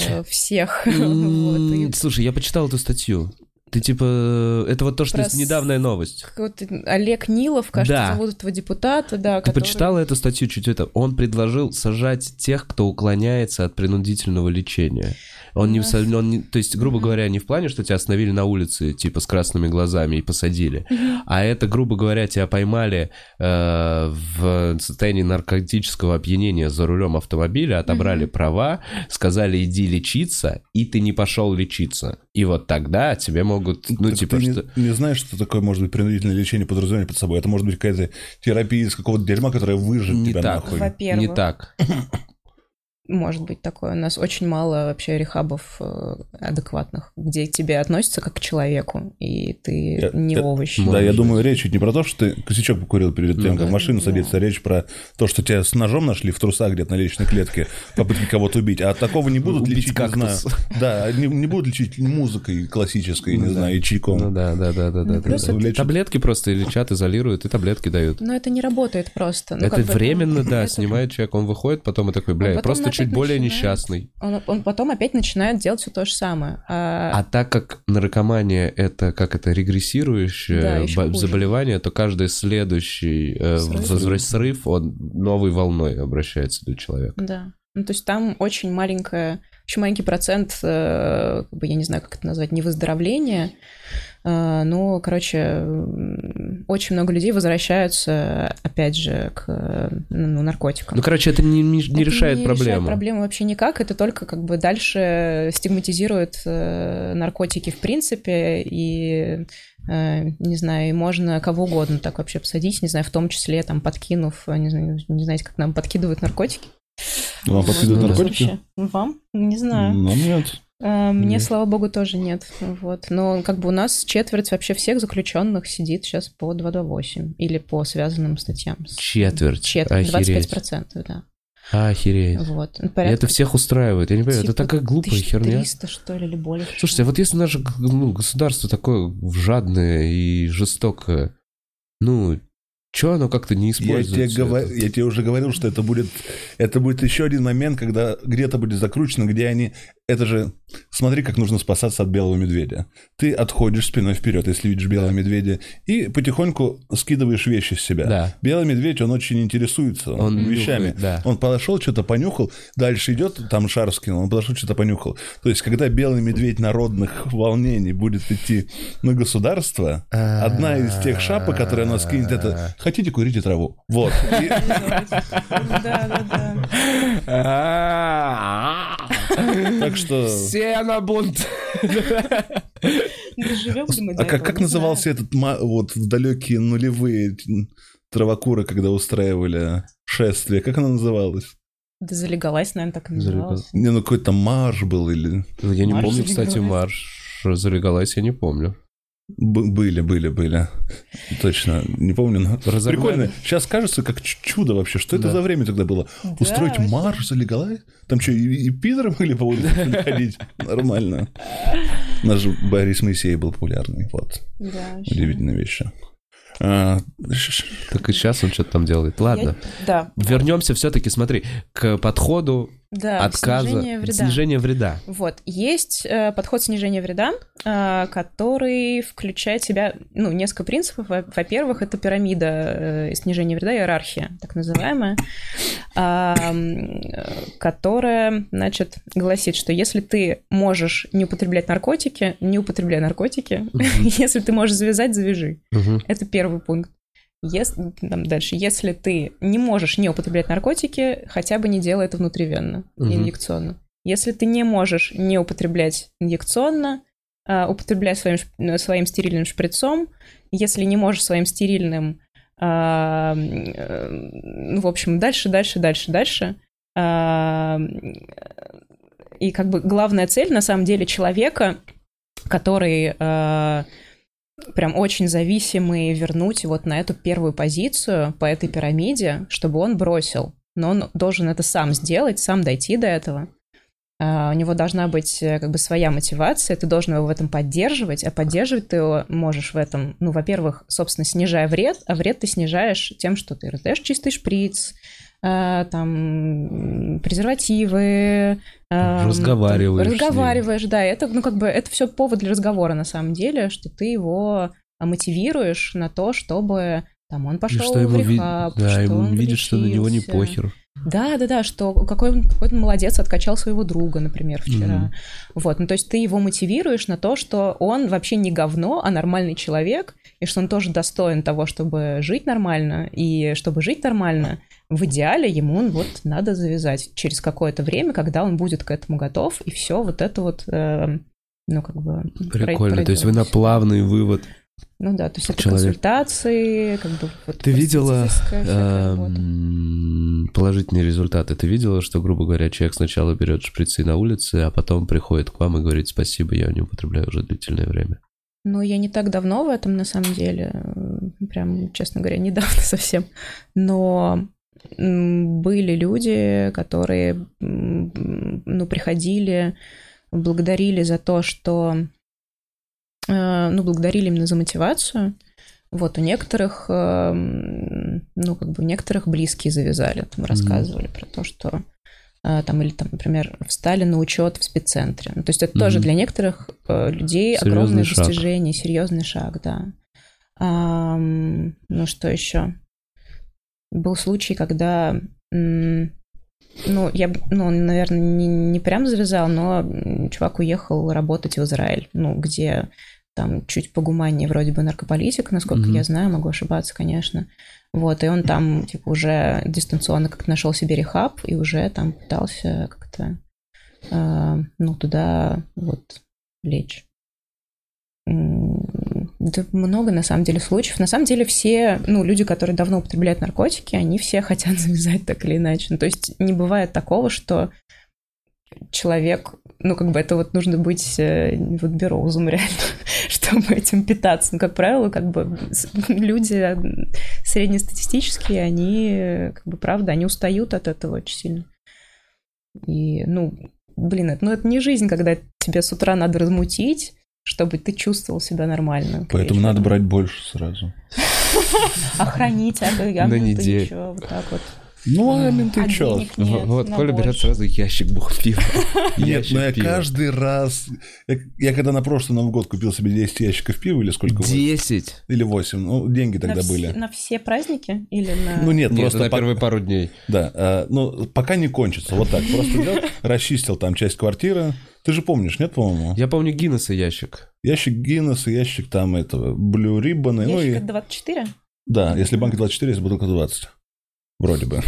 Э, Всех. Вот, и М, Слушай, я почитал эту статью. Ты типа, это вот то, что Про недавняя новость. вот Олег Нилов, кажется, Да. зовут этого депутата, да, Ты который- почитала эту статью чуть это? Он предложил сажать тех, кто уклоняется от принудительного лечения. Он не, в он не- то есть, грубо говоря, не в плане, что тебя остановили на улице, типа, с красными глазами и посадили, а это, грубо говоря, тебя поймали э, в состоянии наркотического опьянения за рулем автомобиля, отобрали права, сказали, иди лечиться, и ты не пошел лечиться. И вот тогда тебе могут, ну, Так типа, ты не- что... не, знаешь, что такое может быть принудительное лечение подразумевает под собой. Это может быть какая-то терапия из какого-то дерьма, которая выжжет Не тебя так. нахуй. Во-первых. Не так. Может быть такое. У нас очень мало вообще рехабов э, адекватных, где к тебе относятся как к человеку, и ты Я- не я- овощ. Да, Может я думаю, речь ведь не про то, что ты косячок покурил перед тем, Ну как да. в машину Да. садиться, а речь про то, что тебя с ножом нашли в трусах где-то на личной клетке, попытки кого-то убить. А такого не будут Убить лечить, не знаю. кактус. Да, не, не будут лечить музыкой классической, не Ну да. знаю, и чайком. Ну да, да, да, да, Ну, да. да. это- Таблетки просто лечат, изолируют, и таблетки дают. Но это не работает просто. Ну, это бы, временно, ну, да, снимает человек, он выходит, потом и такой, бля, я потом просто чуть более начинает. несчастный. Он, он потом опять начинает делать все то же самое. А, А так как наркомания это как это Да, регрессирующее хуже. заболевание, то каждый следующий э, Срыв. срыв, он новой волной обращается для человека. Да. Ну, то есть там очень маленькая, очень маленький процент, э, как бы, я не знаю, как это назвать, не выздоровления, но, короче, очень много людей возвращаются, опять же, к э, ну, наркотикам. Ну, короче, это не, не- не Это решает не проблему. решает проблему вообще никак, это только как бы дальше стигматизирует э, наркотики в принципе, и, э, не знаю, и можно кого угодно так вообще посадить, не знаю, в том числе там подкинув, не знаю, не знаете, как нам подкидывают наркотики. Вам подкидывают Ну, наркотики? Вообще. Вам? Не знаю. Ну, нет. Э, Мне, Нет. слава богу, тоже нет. Вот. Но как бы у нас четверть вообще всех заключенных сидит сейчас по 228 или по связанным статьям. Четверть. Четверть, Охереть. 25%, да. Охереть. Вот. Ну, И порядка это всех устраивает. Я не понимаю, это типа такая глупая херня. 1300, что ли, или больше. Слушайте, а вот если наше ну, государство такое жадное и жестокое, ну, что оно как-то не Я использует? тебе, всё говор- это? я тебе уже говорил, что это будет, это будет еще один момент, когда где-то будет закручено, где они... Это же... Смотри, как нужно спасаться от белого медведя. Ты отходишь спиной вперед, если видишь белого медведя, и потихоньку скидываешь вещи с себя. Да. Белый медведь, он очень интересуется Он вещами. нюхает, да. Он подошел, что-то понюхал, дальше идет, там шар скинул, он подошел, что-то понюхал. То есть, когда белый медведь народных волнений будет идти на государство, одна из тех шапок, которые она скинет, это «хотите, курите траву». Вот. И- Да, да, Так что... Все на бунт. да. Доживем ли мы А как, назывался этот вот в далекие нулевые травокуры, когда устраивали шествие? Как она называлась? Да залегалась, наверное, так и называлась. Не, ну какой-то марш был или... Я не помню, кстати, марш залегалась, я не помню. Б- были, были, были. Точно, не помню. Но... Разогнали. Прикольно. Сейчас кажется, как ч- чудо вообще. Что это Да. за время тогда было? Устроить вообще. марш за Легалай? Там что, и, и пидором были по улице ходить? Нормально. Наш Борис Моисей был популярный. Вот. Да, вообще. Удивительные вещи. А, Так и сейчас он что-то там делает. Ладно. Я- Да, Вернемся все-таки, смотри, к подходу да, отказа, снижение вреда. снижения вреда. Вот, есть э, подход снижения вреда, э, который включает в себя, ну, несколько принципов. Во- Во-первых, это пирамида э, снижения вреда, иерархия, так называемая, э, которая, значит, гласит, что если ты можешь не употреблять наркотики, не употребляй наркотики. Если ты можешь завязать, завяжи. Это первый пункт. Если, там дальше, если ты не можешь не употреблять наркотики, хотя бы не делай это внутривенно, Мгм. инъекционно. Если ты не можешь не употреблять инъекционно, э, употребляй своим, шп- своим стерильным шприцом. Если не можешь своим стерильным, э, э, ну, в общем, дальше, дальше, дальше, дальше. Э, и как бы главная цель, на самом деле, человека, который э, прям очень зависимый, вернуть вот на эту первую позицию по этой пирамиде, чтобы он бросил. Но он должен это сам сделать, сам дойти до этого. Uh, у него должна быть э, как бы своя мотивация, ты должен его в этом поддерживать, а поддерживать ты его можешь в этом, ну, во-первых, собственно, снижая вред, а вред ты снижаешь тем, что ты раздаешь чистый шприц, там, презервативы. Uh, разговариваешь. Разговариваешь, да, это, ну, как бы, это все повод для разговора, на самом деле, что ты его мотивируешь на то, чтобы там он пошел что ему в рехаб, ви... да, что ему он видит, что на него не похер. Да, да, да, что какой он, какой он молодец, откачал своего друга, например, вчера. Мгм. Вот, ну то есть ты его мотивируешь на то, что он вообще не говно, а нормальный человек, и что он тоже достоин того, чтобы жить нормально, и чтобы жить нормально, в идеале ему вот надо завязать через какое-то время, когда он будет к этому готов, и все вот это вот, э, ну как бы... Прикольно, то есть вы на плавный вывод. Ну да, то есть это Человек. консультации, как бы... Вот Ты видела эм, положительные результаты? Ты видела, что, грубо говоря, человек сначала берет шприцы на улице, а потом приходит к вам и говорит спасибо, я не употребляю уже длительное время. Ну, я не так давно в этом, на самом деле. э, Прям, честно говоря, недавно совсем. Но были люди, которые, ну, приходили, благодарили за то, что... э, Ну, благодарили именно за мотивацию. Вот, у некоторых, э, ну, как бы, у некоторых близкие завязали, там, рассказывали про то, что э, там, или там, например, встали на учет в спеццентре. Ну, то есть это тоже Мгм. для некоторых людей Серьезный огромное шаг. достижение, серьезный шаг, да. Ам, ну, что еще? Был случай, когда, ну, я, ну, он, наверное, не, не прям завязал, но чувак уехал работать в Израиль, ну, где там чуть погуманнее вроде бы наркополитика, насколько Мгм. я знаю, могу ошибаться, конечно. Вот, и он там, типа, уже дистанционно как нашел себе рехаб и уже там пытался как-то, э, ну, туда вот лечь. Да много, на самом деле, случаев. На самом деле все, ну, люди, которые давно употребляют наркотики, они все хотят завязать так или иначе. Ну, то есть не бывает такого, что человек, ну, как бы это вот нужно быть э, вот бероузом реально, чтобы этим питаться. Ну, как правило, как бы люди среднестатистические, они, как бы, правда, они устают от этого очень сильно. И, ну, блин, это, ну, это не жизнь, когда тебе с утра надо размутить, чтобы ты чувствовал себя нормально. Поэтому надо брать больше сразу. Охранить, а, На неделю. вот так вот. Ну, а менты А чё? нет, Вот- Коля берет сразу ящик бог пива. Нет, но я пива. каждый раз... Я, я когда на прошлый Новый год купил себе 10 ящиков пива или сколько? вот? 10. Или 8. Ну, деньги тогда были. На все праздники или на... Ну нет, просто на первые пару дней. Да, а, ну, пока не кончится. Вот так. Просто расчистил там часть квартиры. Ты же помнишь, нет, по-моему? Я помню Гиннесса ящик. Ящик Гиннесса, ящик там этого, Блю Риббана. Ну Ящик и... от 24? Да, если банк 24, если бутылка 20. Вроде бы.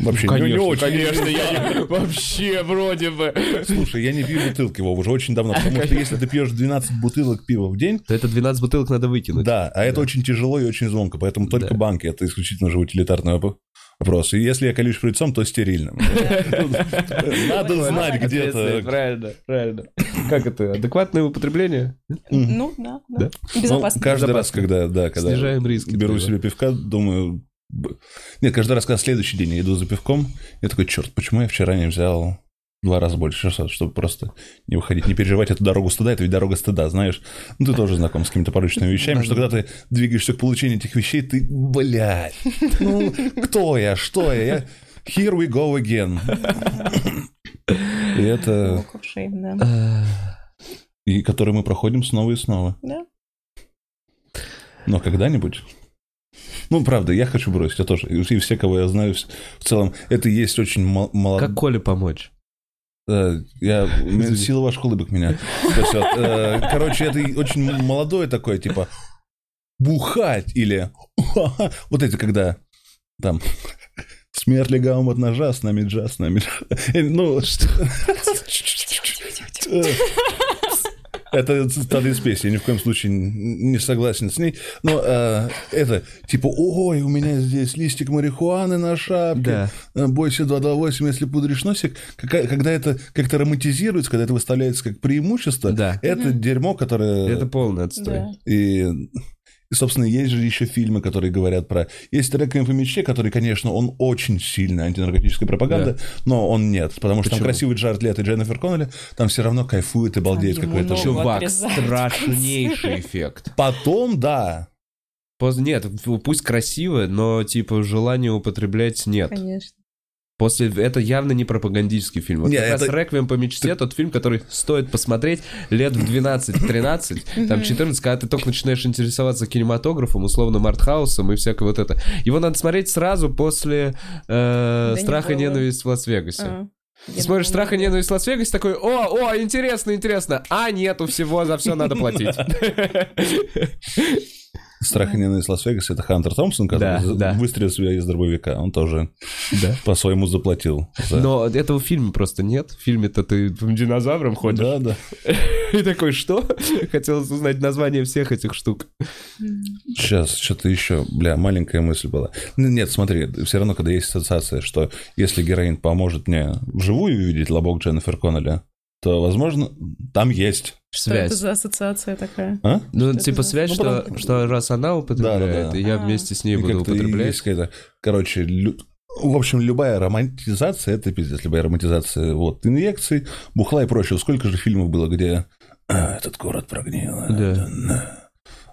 Вообще, не- не очень. я вообще вроде бы. Слушай, я не пью бутылки, Вова, уже очень давно. Потому что если ты пьешь 12 бутылок пива в день, То это 12 бутылок надо выкинуть. да, а это очень тяжело и очень звонко, поэтому только Да. банки, это исключительно же утилитарный воп- вопрос. И если я колюсь шприцом, то стерильным. Надо знать где-то. Правильно, правильно. Как это? Адекватное употребление? Ну, да, Да? да. Безопасно. Ну, каждый раз, когда, да, когда Снижаем риски. беру себе пивка, думаю... Нет, каждый раз, когда следующий день я иду за пивком, я такой, черт, почему я вчера не взял два раза больше часов, чтобы просто не выходить, не переживать эту дорогу стыда, это ведь дорога стыда, знаешь. Ну, ты тоже знаком с какими-то порочными вещами, что когда ты двигаешься к получению этих вещей, ты, блядь, ну, кто я, что я, я... Here we go again. И это... А, И который мы проходим снова и снова. Да. Но когда-нибудь... Ну, правда, я хочу бросить, я тоже. И все, кого я знаю, в целом, это и есть очень молодой... Как Коле помочь? Я... Извини. Сила ваших улыбок меня. спасет. Э, Короче, это очень молодое такое, типа, бухать или... Вот эти, когда там... Смерть легавым от ножа, с нами джаз, с нами... джаз». Э, Ну, что... Это цитата из песни, я ни в коем случае не согласен с ней. Но э, это типа, ой, у меня здесь листик марихуаны на шапке, Да. бойся 228, если пудришь носик. Какая- Когда это как-то романтизируется, когда это выставляется как преимущество, Да. это дерьмо, которое... Это полный отстой. Да. И, и, собственно, есть же еще фильмы, которые говорят про... Есть «Реквием по мечте», который, конечно, он очень сильная антинаркотическая пропаганда, но он нет, потому что там красивый Джаред Лето и Дженнифер Коннелли, там все равно кайфует и балдеет какой-то... Чувак, страшнейший эффект. Потом, да, Поз- Нет, пусть красиво, но типа желания употреблять нет. Конечно. После это явно не пропагандический фильм. Вот Не, как раз это- «Реквием по мечте» тот фильм, который стоит посмотреть лет в 12-13, там 14, когда ты только начинаешь интересоваться кинематографом, условным артхаусом и всякое вот это. Его надо смотреть сразу после э, Да «Страха и ненависть в Лас-Вегасе». А, Ты я смотришь «Страх и ненависть в Лас-Вегасе», такой, о, о, интересно, интересно. А нету всего, за все надо платить. «Страх и ненависть Лас-Вегас» — это Хантер Томпсон, который Да, да. выстрелил себя из дробовика. Он тоже Да. по-своему заплатил. за- Но этого в фильме просто нет. В фильме-то ты динозавром ходишь. Да, да. И такой, что? Хотелось узнать название всех этих штук. Сейчас, что-то еще, бля, маленькая мысль была. Ну, Нет, смотри, все равно, когда есть ассоциация, что если героин поможет мне вживую увидеть лобок Дженнифер Коннелли, то, возможно, там есть. Что это Связь. за ассоциация такая? А? Ну, Что это типа за- связь, Ну, что, потом- что раз она употребляет, Да-да-да. и я А. вместе с ней И буду и употреблять. есть какая-то, короче, лю- в общем, любая романтизация, это пиздец, любая романтизация, вот, инъекций, бухла и прочего. Сколько же фильмов было, где «А, этот город прогнил, а, Да. это, на,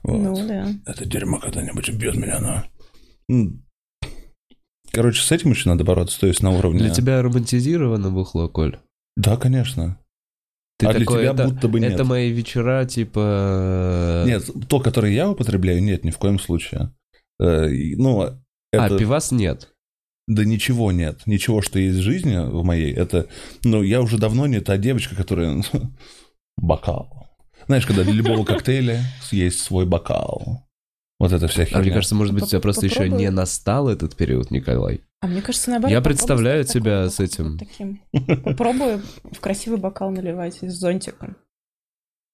вот, Ну да. это дерьмо когда-нибудь убьет меня, но... Короче, с этим еще надо бороться, то есть на уровне... Для тебя романтизировано бухло, Коль? Да, конечно. Ты а для такой, тебя это, будто бы нет. это мои вечера, типа... Нет, то, которое я употребляю, нет, ни в коем случае. Э, Ну, А, это... пивас нет. Да ничего нет. Ничего, что есть в жизни в моей, это... Ну, я уже давно не та девочка, которая... Бокал. Знаешь, когда для любого коктейля есть свой бокал. Вот это вся А херня. мне кажется, может быть, у тебя просто еще не настал этот период, Николай. А мне кажется, наоборот. Я представляю тебя с вот этим. таким. Попробуй в красивый бокал наливать с зонтиком.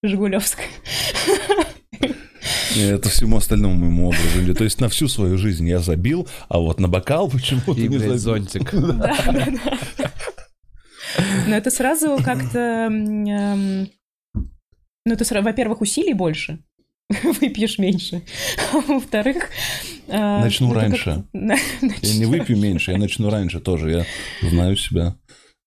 Жигулевской. И Это всему остальному моему образу. То есть на всю свою жизнь я забил, а вот на бокал почему-то И, не блядь, забил. зонтик. Да, да, да. Но это сразу как-то... эм, Ну, это, во-первых, усилий больше. Выпьешь меньше. А во-вторых... э, Начну ну, как- раньше. Я не выпью меньше, я начну раньше тоже. Я знаю себя.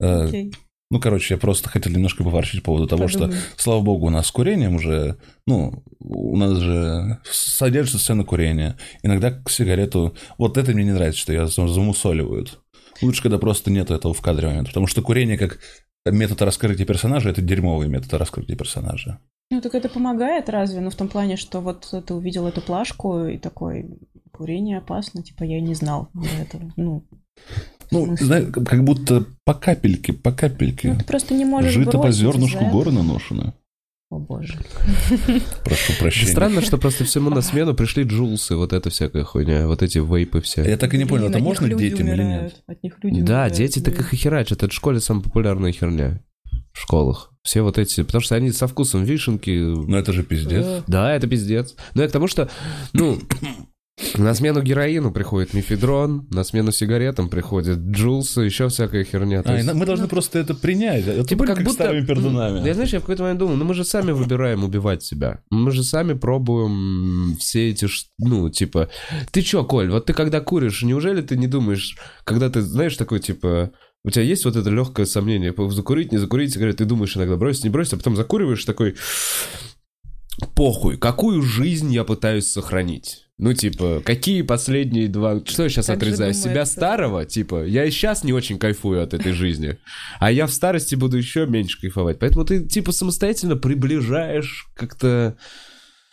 Окей, Ну, короче, я просто хотел немножко поворчить по поводу того, что. Слава богу, у нас с курением уже, ну, у нас же содержится сцена курения. Иногда к сигарету... Вот это мне не нравится, что ее зам- замусоливают. Лучше, когда просто нету этого в кадре момента. Потому что курение как метод раскрытия персонажа – это дерьмовый метод раскрытия персонажа. Ну, так это помогает разве? Ну, в том плане, что вот ты увидел эту плашку и такой, курение опасно, типа, я и не знал до этого. Ну, Ну, знаешь, как будто по капельке, по капельке. ну, ты просто не можешь Жито по зернышку из-за горы наношено. О, боже. Прошу прощения. Странно, что просто всему на смену пришли джулсы, вот эта всякая хуйня, вот эти вейпы все. Я так и не понял, Блин, это можно детям или нет? От них люди Да, умирают, дети так их и херачат. Это в школе самая популярная херня. В школах. Все вот эти... Потому что они со вкусом вишенки. Ну, это же пиздец. Да, это пиздец. Но я к тому, что, ну, на смену героину приходит мифедрон, на смену сигаретам приходит джулсы, еще всякая херня. А, есть- мы должны просто это принять. Это Типа были как будто... старыми пердунами. Я, знаешь, я в какой-то момент думал, ну мы же сами выбираем убивать себя. Мы же сами пробуем все эти, ну, типа... Ты чё, Коль, вот ты когда куришь, неужели ты не думаешь, когда ты, знаешь, такой, типа... У тебя есть вот это легкое сомнение, по- закурить, не закурить, сигарет, ты думаешь иногда бросить, не бросить, а потом закуриваешь такой... Похуй, какую жизнь я пытаюсь сохранить? Ну, типа, какие последние два... Что я сейчас Так отрезаю? Себя старого? Типа, я и сейчас не очень кайфую от этой жизни. А я в старости буду еще меньше кайфовать. Поэтому ты, типа, самостоятельно приближаешь как-то...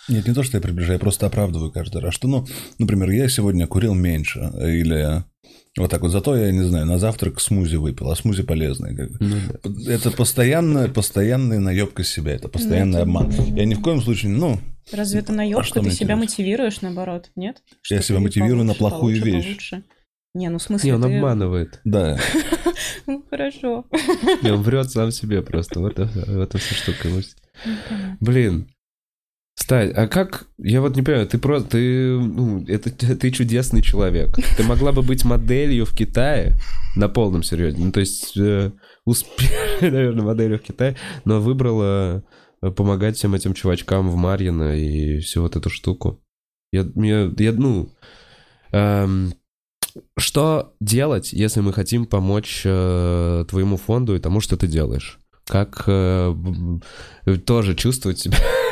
Нет, не то, что я приближаю, я просто оправдываю каждый раз. Что, ну, например, я сегодня курил меньше, или вот так вот. Зато я, не знаю, на завтрак смузи выпил, а смузи полезный. как бы. Это постоянная, постоянная наебка себя, это постоянный Ну, это- обман. Я ни в коем случае, ну, Разве это А наебка? что ты себя мотивируешь, наоборот, нет? Я Что себя ты мотивирую на плохую получше, вещь. получше. Не, ну в смысле Не, он ты- обманывает. Да. Ну, хорошо. Не, он врет сам себе просто. Вот это, вот эта вся штука. Блин. Стать, а как, я вот не понимаю, ты просто, ты, ну, это, ты чудесный человек. Ты могла бы быть моделью в Китае на полном серьезе. Ну, то есть, э, успешной, наверное, моделью в Китае, но выбрала э, помогать всем этим чувачкам в Марьино и всю вот эту штуку. Я, я, я, ну, эм, что делать, если мы хотим помочь э, твоему фонду и тому, что ты делаешь? Как э, тоже чувствовать себя,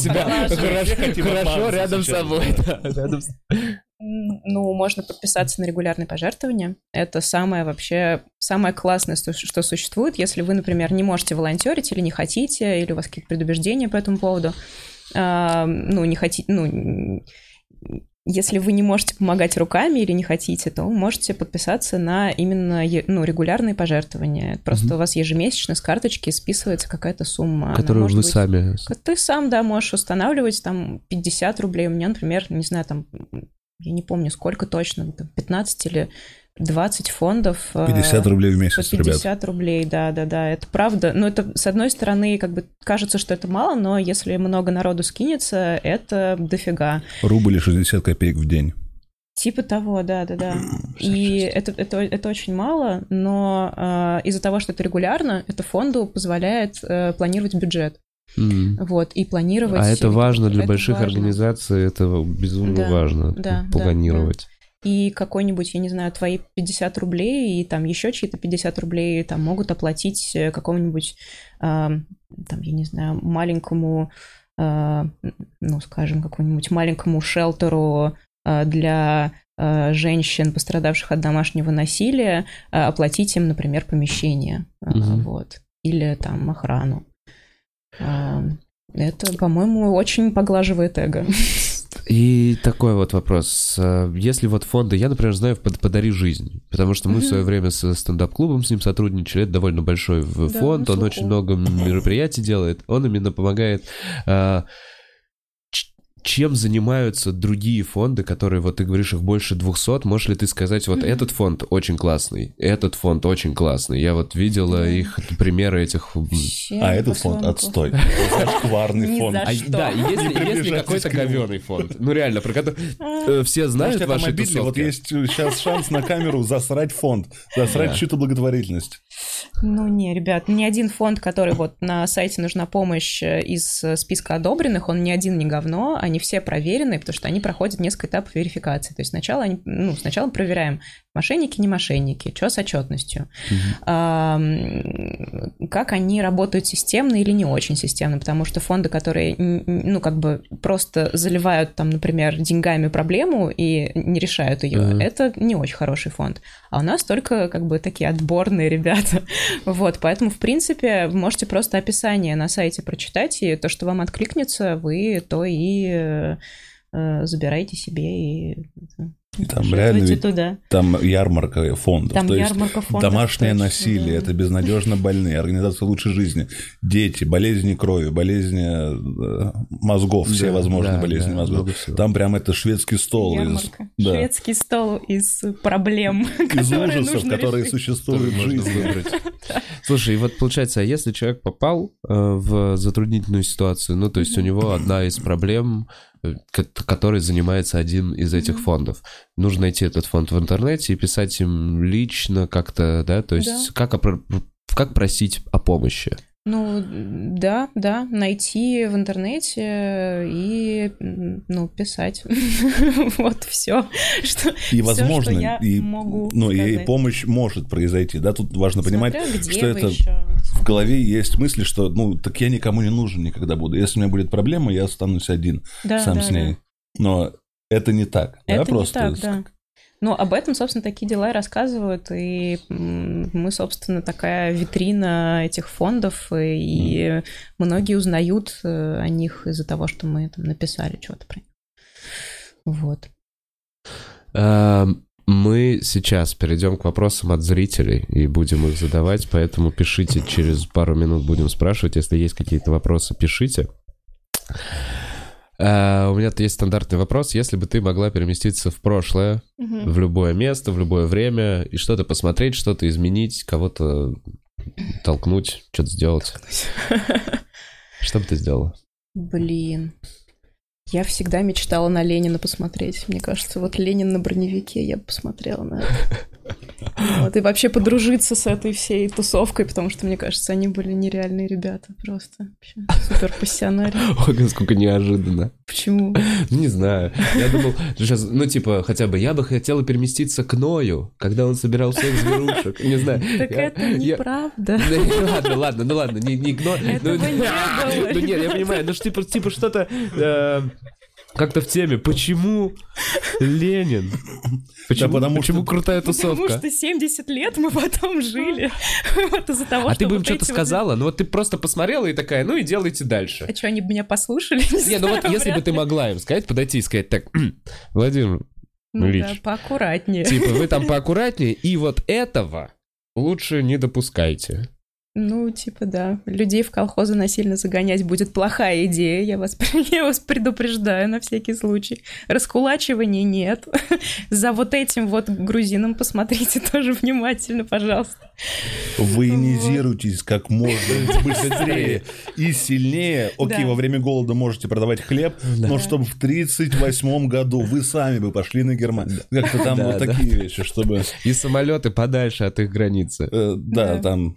себя хорошо, хотим хорошо рядом с собой. да. да, рядом с- М, Ну, можно подписаться на регулярные пожертвования. Это самое вообще, самое классное, что, что существует. Если вы, например, не можете волонтерить или не хотите, или у вас какие-то предубеждения по этому поводу, а, ну, не хотите, ну, если вы не можете помогать руками или не хотите, то можете подписаться на именно ну, регулярные пожертвования. Просто Мгм. у вас ежемесячно с карточки списывается какая-то сумма. Которую вы быть- сами... ты сам, да, можешь устанавливать там 50 рублей. У меня, например, не знаю, там, я не помню, сколько точно, там 15 или 20 фондов. э, 50 рублей в по месяц, ребят. 50 рублей, да, да, да, это правда. Но это, с одной стороны, как бы кажется, что это мало, но если много народу скинется, это дофига. Рубль и 60 копеек в день. Типа того, да, да, да. И это, это, это очень мало, но э, из-за того, что это регулярно, это фонду позволяет э, планировать бюджет. М. Вот, и планировать... А это важно для это больших важно. организаций, это безумно Да, важно да, планировать. И какой-нибудь, я не знаю, твои 50 рублей и там еще чьи-то 50 рублей там могут оплатить э, какому-нибудь, а, там, я не знаю, маленькому, а, ну, скажем, какому-нибудь маленькому шелтеру а, для женщин, пострадавших от домашнего насилия, оплатить им, например, помещение, Мгм. вот, или там охрану. Это, по-моему, очень поглаживает эго. И такой вот вопрос. А, Если вот фонды, я, например, знаю под «Подари жизнь», потому что мы в свое время со стендап-клубом с ним сотрудничали, это довольно большой Да, фонд, на он очень много мероприятий делает, он именно помогает а, чем занимаются другие фонды, которые, вот ты говоришь, их больше 200, можешь ли ты сказать, вот Мгм. этот фонд очень классный, этот фонд очень классный, я вот видела Да. их примеры этих... м, А этот фонд отстой. Зашкварный фонд. А, да, если, какой-то говёный фонд. Ну реально, про который э, все знают ваши мобильный, вот тусовки. есть сейчас шанс на камеру засрать фонд, засрать чью-то благотворительность. Ну не, ребят, ни один фонд, который вот на сайте нужна помощь э, из э, списка одобренных, он ни один не говно, они все проверены, потому что они проходят несколько этапов верификации. То есть сначала, они, ну, сначала проверяем, мошенники, не мошенники, что с отчетностью, А, м, как они работают системно или не очень системно, потому что фонды, которые, ну, как бы просто заливают там, например, деньгами проблему и не решают ее, Ага. это не очень хороший фонд. А у нас только как бы такие отборные ребята. Вот, поэтому, в принципе, вы можете просто описание на сайте прочитать, и то, что вам откликнется, вы то и э, забирайте себе И там реально ведь туда. Там ярмарка фондов. Там то есть ярмарка фондов, домашнее точно, насилие, да. это безнадежно больные, организация лучшей жизни, дети, болезни крови, болезни э, мозгов, все Да, возможные да, болезни да, мозгов. Там прям это шведский стол из, да, Шведский стол из проблем, из которые ужасов, нужно которые решить. существуют в жизни. выбрать. Слушай, и вот получается, а если человек попал э, в затруднительную ситуацию, ну, то есть у него одна из проблем, ко- которой занимается один из этих Мгм. фондов. Нужно найти этот фонд в интернете и писать им лично как-то, да, то есть Да. как, как просить о помощи. Ну, да, да, найти в интернете и, ну, писать. Вот все, что И всё, возможно, что я и, могу ну, и помощь может произойти, да, тут важно понимать, Смотря что это в голове есть мысли, что, ну, так я никому не нужен никогда буду. Если у меня будет проблема, я останусь один Да, сам да, с ней. да. Но это не так. да, Это не просто так, да. Но об этом, собственно, такие дела и рассказывают, и мы, собственно, такая витрина этих фондов, и многие узнают э, о них из-за того, что мы там написали что-то про них. Вот. Эм, Мы сейчас перейдем к вопросам от зрителей и будем их задавать, поэтому пишите, через пару минут будем спрашивать. Если есть какие-то вопросы, пишите. А, у меня есть стандартный вопрос. Если бы ты могла переместиться в прошлое, в любое место, в любое время, и что-то посмотреть, что-то изменить, кого-то толкнуть, что-то сделать, что бы ты сделала? Блин. Я всегда мечтала на Ленина посмотреть. Мне кажется, вот Ленин на броневике, я бы посмотрела на это. Вот, и вообще подружиться с этой всей тусовкой, потому что, мне кажется, они были нереальные ребята. Просто вообще супер пассионарии. Ой, сколько неожиданно. Почему? Ну, Не знаю. Я думал, сейчас, ну, типа, хотя бы я бы хотела переместиться к Ною, когда он собирал всех зверушек. Не знаю. Так это неправда. Да, ну ладно, ладно, ну ладно, не, гно- Этого ну, не было. Ну нет, я понимаю, ну типа, типа что-то э, как-то в теме. Почему Ленин? Почему, потому почему что- крутая Потому тусовка? что 70 лет мы потом жили. Вот из-за того, А ты бы им вот что-то эти вот- сказала? Ну вот ты просто посмотрела и такая, ну и делайте дальше. А что, они бы меня послушали? Не, ну вот если бы ты могла им сказать, подойти и сказать, так, Владимир, Ну Ильич. да, поаккуратнее. типа вы там поаккуратнее, и вот этого лучше не допускайте. Ну, типа, да. Людей в колхозы насильно загонять будет плохая идея. Я вас, я вас предупреждаю на всякий случай. Раскулачивания нет. За вот этим вот грузином посмотрите тоже внимательно, пожалуйста. Военизируйтесь как можно быстрее и сильнее. Окей, Да. во время голода можете продавать хлеб, но чтобы в 38 году вы сами бы пошли на Германию. Как-то там Да, вот да. такие вещи, чтобы... И самолеты подальше от их границы. э, Да, Да. там...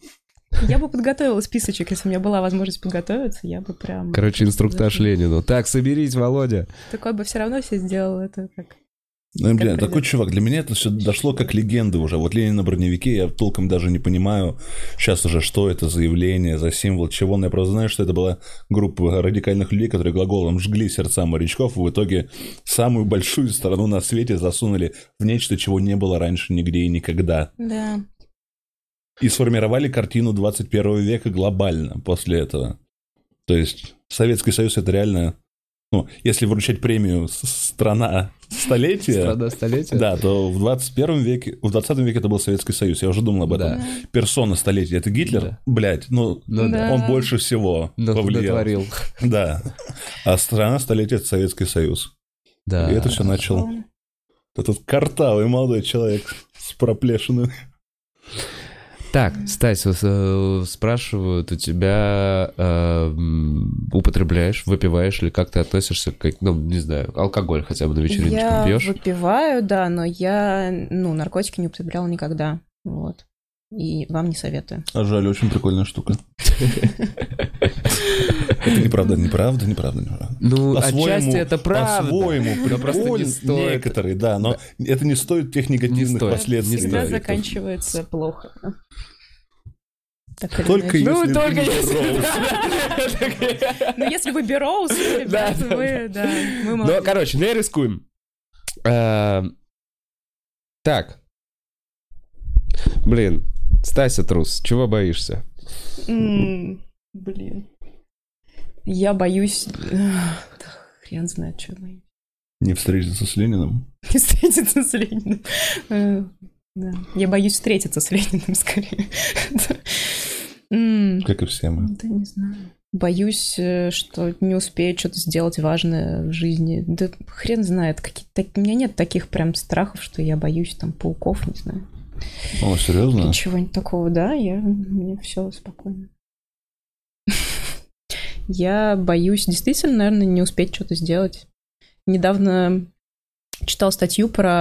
Я бы подготовила списочек, если у меня была возможность подготовиться, я бы прям... Короче, инструктаж Ленину. Так, соберись, Володя. Такой бы все равно все сделал это как... Ну, Как такой чувак, для меня это все дошло как легенда уже. Вот Ленин на броневике, я толком даже не понимаю сейчас уже, что это за явление, за символ, чего. Но я просто знаю, что это была группа радикальных людей, которые глаголом жгли сердца морячков, и в итоге самую большую страну на свете засунули в нечто, чего не было раньше нигде и никогда. Да. И сформировали картину 21 века глобально после этого. То есть Советский Союз это реально... Ну, если вручать премию «Страна столетия», Страна столетия. да, то в 21 веке, в 20 веке это был Советский Союз. Я уже думал об этом. Да. Персона столетия это Гитлер, Да. блядь, ну, Ну Да. он больше всего Но повлиял. Да. А страна столетия это Советский Союз. Да. И это все начал этот картавый молодой человек с проплешиной. Так, Стась, э, спрашивают у тебя, э, употребляешь, выпиваешь ли, как ты относишься к, ну, не знаю, алкоголь хотя бы на вечериночках Я пьешь? выпиваю, да, но я, ну, наркотики не употребляла никогда. Вот. И вам не советую. А жаль, очень прикольная штука. Это неправда, неправда, неправда, неправда. Ну, По-своему- отчасти это правда. По-своему, не прикольно стоит. некоторые, да, но это не стоит тех негативных стоит, последствий. не Всегда стоит. заканчивается плохо. Так Только иначе. Ну, если только не если... Роуз. Ну, если вы Бероуз, ребята, Да, да, вы, да, мы Ну, короче, не рискуем. Э, Так. Блин, Стася трус, чего боишься? Блин. Я боюсь... Хрен знает, что боюсь. Не встретиться с Лениным. Не встретиться с Лениным. Э, Да. Я боюсь встретиться с Лениным, скорее. Как и все мы. Да не знаю. Боюсь, э, что не успею что-то сделать важное в жизни. Да хрен знает. Какие так... У меня нет таких прям страхов, что я боюсь там пауков, не знаю. О, серьезно? Ничего-нибудь такого, да, я... мне все спокойно. Я боюсь действительно, наверное, не успеть что-то сделать. Недавно читал статью про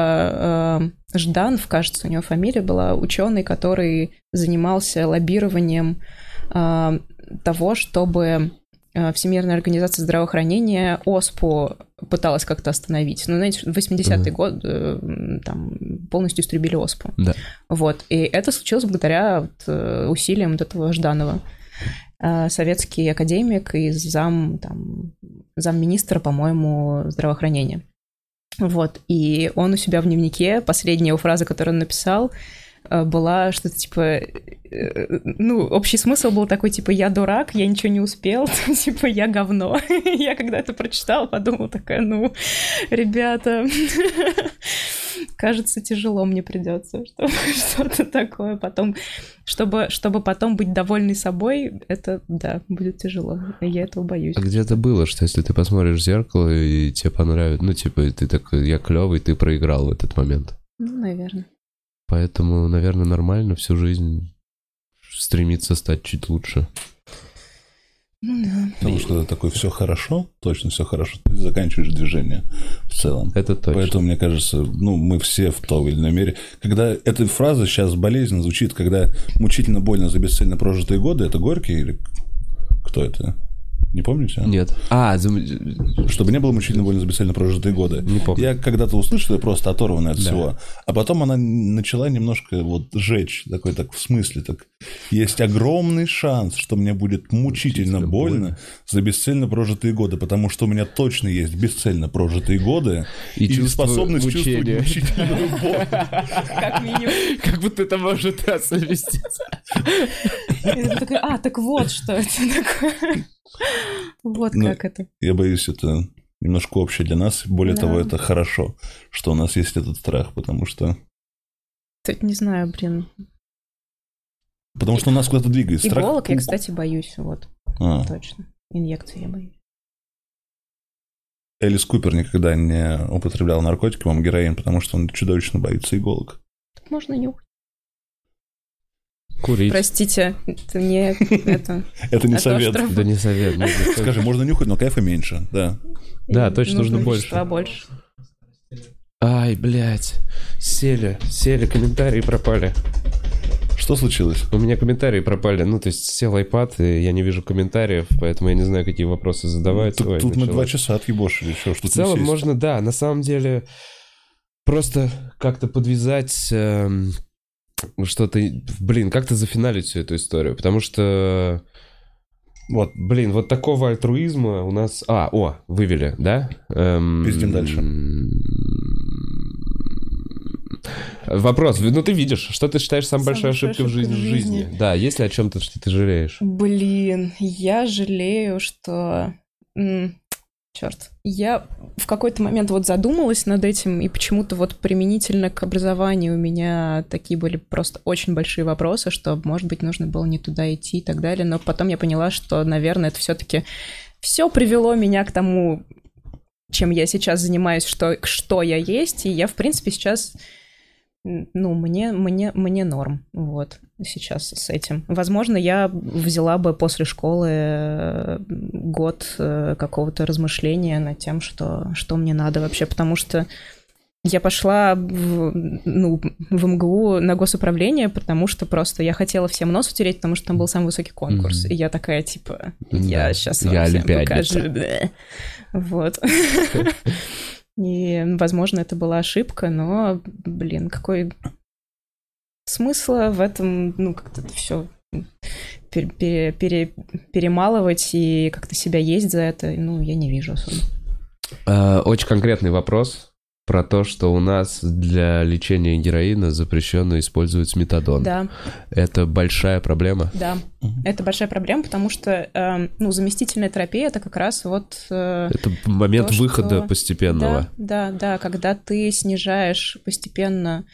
э, Жданов, кажется, у него фамилия была, ученый, который занимался лоббированием э, того, чтобы э, Всемирная организация здравоохранения ОСПУ пыталась как-то остановить. Ну, знаете, в 80-е Мгм. годы э, там полностью истребили ОСПУ. Да. Вот. И это случилось благодаря вот, э, усилиям вот этого Жданова. Э, Советский академик и зам, там, замминистра, по-моему, здравоохранения. Вот. И он у себя в дневнике, последняя его фраза, которую он написал, э, была что-то типа... э, Ну, общий смысл был такой, типа, я дурак, я ничего не успел, типа, я говно. Я когда это прочитала, подумала такая, ну, ребята, кажется, тяжело мне придется, чтобы что-то такое потом, чтобы, чтобы потом быть довольной собой, это, да, будет тяжело, я этого боюсь. А где это было, что если ты посмотришь в зеркало и тебе понравится, ну, типа, ты такой, я клевый, ты проиграл в этот момент? Ну, наверное. Поэтому, наверное, нормально всю жизнь стремиться стать чуть лучше. Ну да. Потому что такой все хорошо, точно все хорошо, ты заканчиваешь движение в целом. Это точно. Поэтому, мне кажется, ну, мы все в той или иной мере. Когда эта фраза сейчас болезненно звучит, когда мучительно больно за бесцельно прожитые годы, это Горький или кто это? Не помните? Нет. А, зам... Чтобы не было мучительно больно за бесцельно прожитые годы. Не помню. Я когда-то услышал, я просто оторванный от Да. всего. А потом она начала немножко вот жечь. Такой, так, в смысле, так. Есть огромный шанс, что мне будет мучительно Мучительно больно, больно. за бесцельно прожитые годы, потому что у меня точно есть бесцельно прожитые годы И и, чувство способность мучения. чувствовать мучительную боль. Как минимум. Как будто это может совместиться. А, так вот что это такое. Вот Ну, как это. Я боюсь, это немножко общее для нас. Более Да. того, это хорошо, что у нас есть этот страх, потому что... Тут не знаю, блин. Потому что у нас куда-то двигается. Страх- Иголок я, кстати, боюсь, вот, А. точно. Инъекции я боюсь. Элис Купер никогда не употреблял наркотики, по героин, потому что он чудовищно боится иголок. Так можно нюхать. Курить. Простите, это не это. Это не совет. Да не совет. Скажи, можно нюхать, но кайфа меньше, да. Да, точно, нужно больше. больше. Ай, блядь. Сели, сели, комментарии пропали. Что случилось? У меня комментарии пропали. Ну, то есть сел iPad, и я не вижу комментариев, поэтому я не знаю, какие вопросы задавать. Тут, Ой, тут мы два часа отъебошили, что ж В целом можно, да, на самом деле просто как-то подвязать эм, что-то, блин, как-то зафиналить всю эту историю, потому что, Вот, блин, вот такого альтруизма у нас... А, о, вывели, да? Эм, Пиздим дальше. Вопрос, ну ты видишь, что ты считаешь самой Самой большой ошибкой в жизни? в жизни? Да, есть ли о чем-то, что ты жалеешь? Блин, я жалею, что... Черт. Я в какой-то момент вот задумалась над этим, и почему-то вот применительно к образованию у меня такие были просто очень большие вопросы, что, может быть, нужно было не туда идти и так далее. Но потом я поняла, что, наверное, это все-таки все привело меня к тому, чем я сейчас занимаюсь, что, что я есть, и я, в принципе, сейчас ну, мне, мне, мне норм, вот, сейчас с этим. Возможно, я взяла бы после школы э, год э, какого-то размышления над тем, что, что мне надо вообще, потому что я пошла в, ну, в МГУ на госуправление, потому что просто я хотела всем нос утереть, потому что там был самый высокий конкурс. Мгм. И я такая, типа, Да. я сейчас Я вам всем олимпиадница. покажу. Вот. И, возможно, это была ошибка, но, блин, какой смысла в этом, ну, как-то это все перемалывать и как-то себя есть за это, ну, я не вижу особо. Э, Очень конкретный вопрос про то, что у нас для лечения героина запрещенно использовать метадон. Да, Это большая проблема. да. Это большая проблема, потому что, эм, ну, заместительная терапия это как раз вот э, Это момент То, что- выхода постепенного. Да, да, да, когда ты снижаешь постепенно,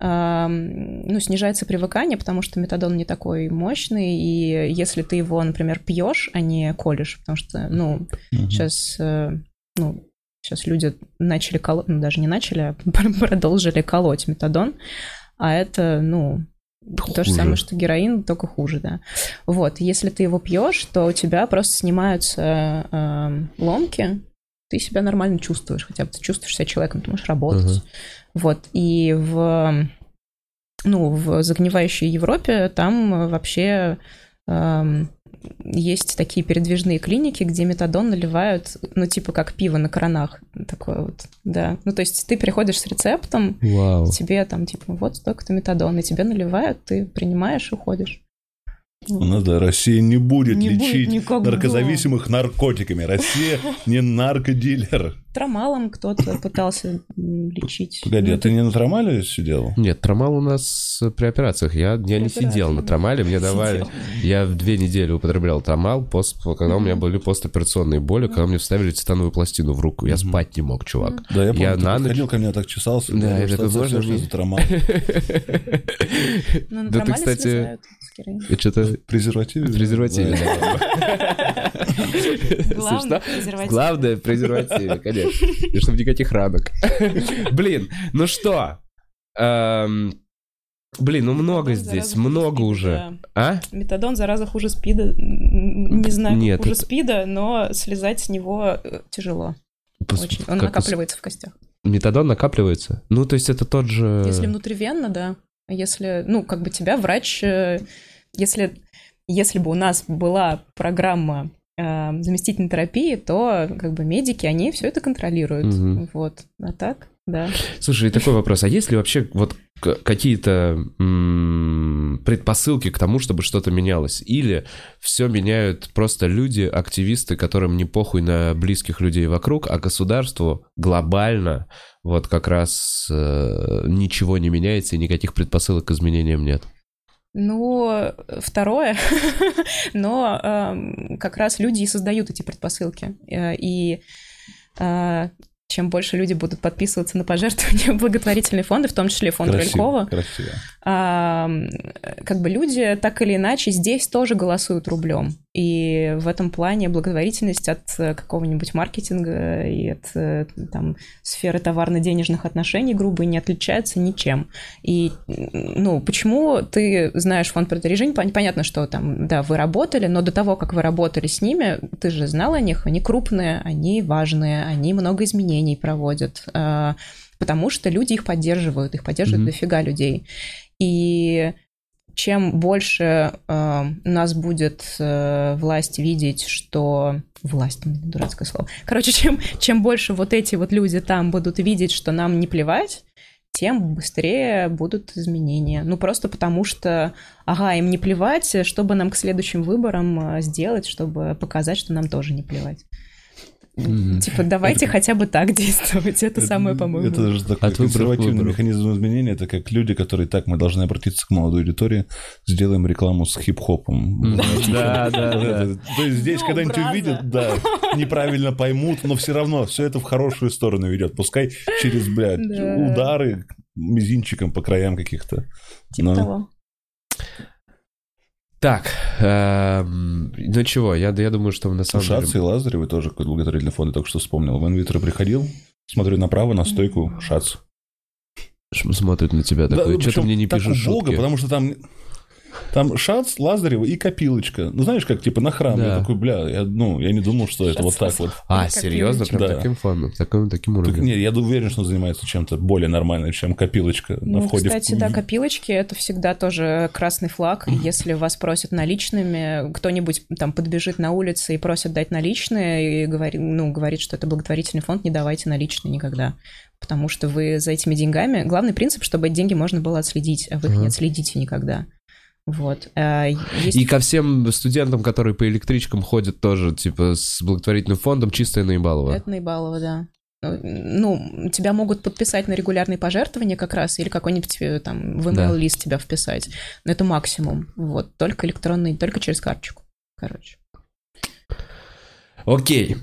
ну, снижается привыкание, потому что метадон не такой мощный, и если ты его, например, пьешь, а не колешь, потому что, ну, Мгм. сейчас, ну, сейчас люди начали колоть, ну, даже не начали, а продолжили колоть метадон, а это, ну, то же Хуже. самое, что героин, только хуже, да. Вот, если ты его пьешь, то у тебя просто снимаются эм, ломки, ты себя нормально чувствуешь, хотя бы ты чувствуешь себя человеком, ты можешь работать. Ага. Вот, и в, ну, в загнивающей Европе там вообще эм, есть такие передвижные клиники, где метадон наливают, ну, типа как пиво на кранах, такое вот, да. Ну, то есть ты приходишь с рецептом, Вау. тебе там, типа, вот столько-то метадон, и тебе наливают, ты принимаешь и уходишь. У нас, да, Россия не будет Не будет лечить никогда. наркозависимых наркотиками. Россия не наркодилер. Трамалом кто-то пытался лечить. Погоди, Ну, а ты не на трамале сидел? Нет, трамал у нас при операциях. Я, я не сидел на трамале, мне давали... Сидел. Я в две недели употреблял трамал, пост, когда у меня были постоперационные боли, когда мне вставили титановую пластину в руку. Я спать не мог, чувак. Да, я помню, Я ты на ночь- подходил ко мне, так чесался. Да, говорил, я такой, это можно мне- за трамал? Ну, Да ты, трамале кстати. И что-то... Презерватив? Презервативе, Да. Главное, Что? презерватив. Главное, презервативе, конечно. И чтобы никаких ранок. Блин, ну что? Эм, Блин, ну много Метадон, здесь, много спида, уже. да. А? Метадон, зараза, хуже спида. Не знаю, Нет, хуже это- спида, но слезать с него э, тяжело. Очень. Он Как- накапливается в костях. Метадон накапливается? Ну, то есть это тот же... Если внутривенно, да. Если, ну, как бы тебя врач... э, Если, если бы у нас была программа заместительной терапии, то как бы медики, они все это контролируют. Мгм. Вот. А так, да. Слушай, и такой вопрос. А есть ли вообще вот какие-то предпосылки к тому, чтобы что-то менялось? Или все меняют просто люди, активисты, которым не похуй на близких людей вокруг, а государству глобально вот как раз э, ничего не меняется и никаких предпосылок к изменениям нет? Ну, второе, но эм, как раз люди и создают эти предпосылки. Э, И э, чем больше люди будут подписываться на пожертвования в благотворительные фонды, в том числе фонд Рылькова, Красиво, красиво. а, м, как бы люди так или иначе здесь тоже голосуют рублем. И в этом плане благотворительность от э, какого-нибудь маркетинга и от э, там, сферы товарно-денежных отношений грубо не отличается ничем. И, ну, почему ты знаешь фонд продвижения? Пон- Понятно, что там, да, вы работали, но до того, как вы работали с ними, ты же знал о них, они крупные, они важные, они много изменений проводят, а, потому что люди их поддерживают, их поддерживают Мгм. дофига людей. И чем больше э, нас будет э, власть видеть, что... Власть, дурацкое слово. Короче, чем, чем больше вот эти вот люди там будут видеть, что нам не плевать, тем быстрее будут изменения. Ну, просто потому что, ага, им не плевать, чтобы нам к следующим выборам э, сделать, чтобы показать, что нам тоже не плевать. Мгм. Типа, давайте хотя бы так действовать. Это самое, по-моему. Это же такой От консервативный механизм изменения. Это как люди, которые так, мы должны обратиться к молодой аудитории, сделаем рекламу с хип-хопом. Да, да, да. это. То есть здесь когда-нибудь увидят, да, неправильно поймут, но все равно все это в хорошую сторону ведет. Пускай через, блядь, Да. удары мизинчиком по краям каких-то. Типа того. Так, эм, ну чего, я, я думаю, что на самом Шац и деле... Лазаревы тоже какой-то благотворительный фонд, только что вспомнил. В инвитро приходил, смотрю направо на стойку Шац. Смотрит на тебя такой, что ты мне не пишешь убого, шутки? потому что там там Шац, Лазарева и Копилочка. Ну, знаешь, как типа на храм. Да. Я такой, бля, я, ну, я не думал, что это вот так вот. А, серьезно? Прям Да. таким фоном, таким, таким Так, уровнем? нет, я уверен, что он занимается чем-то более нормальным, чем Копилочка на Ну, входе в- кстати, да, копилочки это всегда тоже красный флаг. Если вас просят наличными, кто-нибудь там подбежит на улице и просит дать наличные, и говорит, ну, говорит, что это благотворительный фонд, не давайте наличные никогда. Потому что вы за этими деньгами... Главный принцип, чтобы эти деньги можно было отследить, а вы их Ага. не отследите никогда. Вот. А, Есть И ко всем студентам, которые по электричкам ходят тоже, типа, с благотворительным фондом, чистое наебалово. Это наебалово, да. Ну, тебя могут подписать на регулярные пожертвования как раз, или какой-нибудь э, там в Да. email-лист тебя вписать. Но это максимум. Вот, только электронный, только через карточку. Короче. Окей.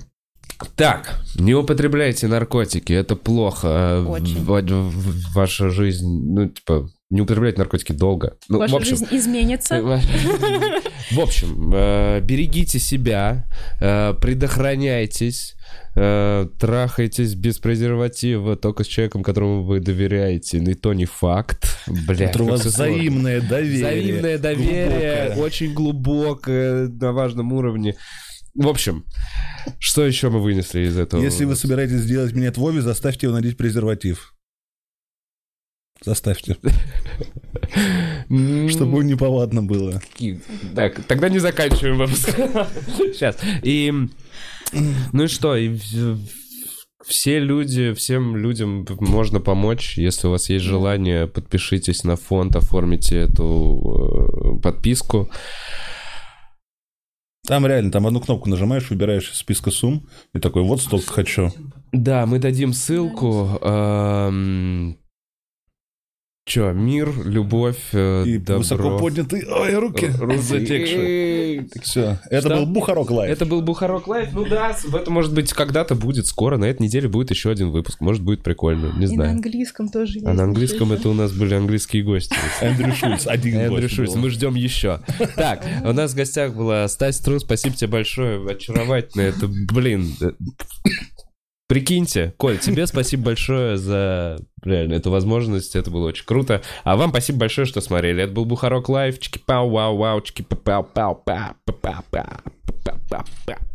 Так, не употребляйте наркотики, это плохо. А, Очень. в- в- ваша жизнь, ну, типа, не употребляйте наркотики долго. Ну, Ваша в общем, жизнь изменится. В общем, э, берегите себя, э, предохраняйтесь, э, трахайтесь без презерватива, только с человеком, которому вы доверяете. И то не факт. Бля, у вас всё сложно. взаимное доверие. Взаимное доверие, глубокое. очень глубокое, на важном уровне. В общем, что еще мы вынесли из этого? Если вы собираетесь сделать минет Вове, заставьте его надеть презерватив. Заставьте, чтобы неповадно было. Так, тогда не заканчиваем выпуск. Сейчас. И... Ну и что? И все люди, всем людям можно помочь. Если у вас есть желание, подпишитесь на фонд, оформите эту э, подписку. Там реально, там одну кнопку нажимаешь, выбираешь из списка сумм, и такой, вот столько хочу. Да, мы дадим ссылку. эм, Чё, мир, любовь, э, И добро. высоко поднятые, ой, руки Руки. затекшие. Все, это Что? был Бухарог Лайв. Это был Бухарог Лайв. Ну да, с- это может быть когда-то будет скоро. На этой неделе будет еще один выпуск. Может будет прикольно, не И на знаю. английском тоже есть. А на английском это у нас были английские гости. Эндрю Шульц, один Эндрю гость Шульц, был. мы ждем еще. Так, у нас в гостях была Стася Трус, спасибо тебе большое, очаровательно. Это, блин, э, Прикиньте, Коль, тебе спасибо большое за реально эту возможность, это было очень круто. А вам спасибо большое, что смотрели. Это был Бухарок Лайв. Чики-пау-вау-вау, чики-пау-пау-пау-пау-пау-пау-пау-пау.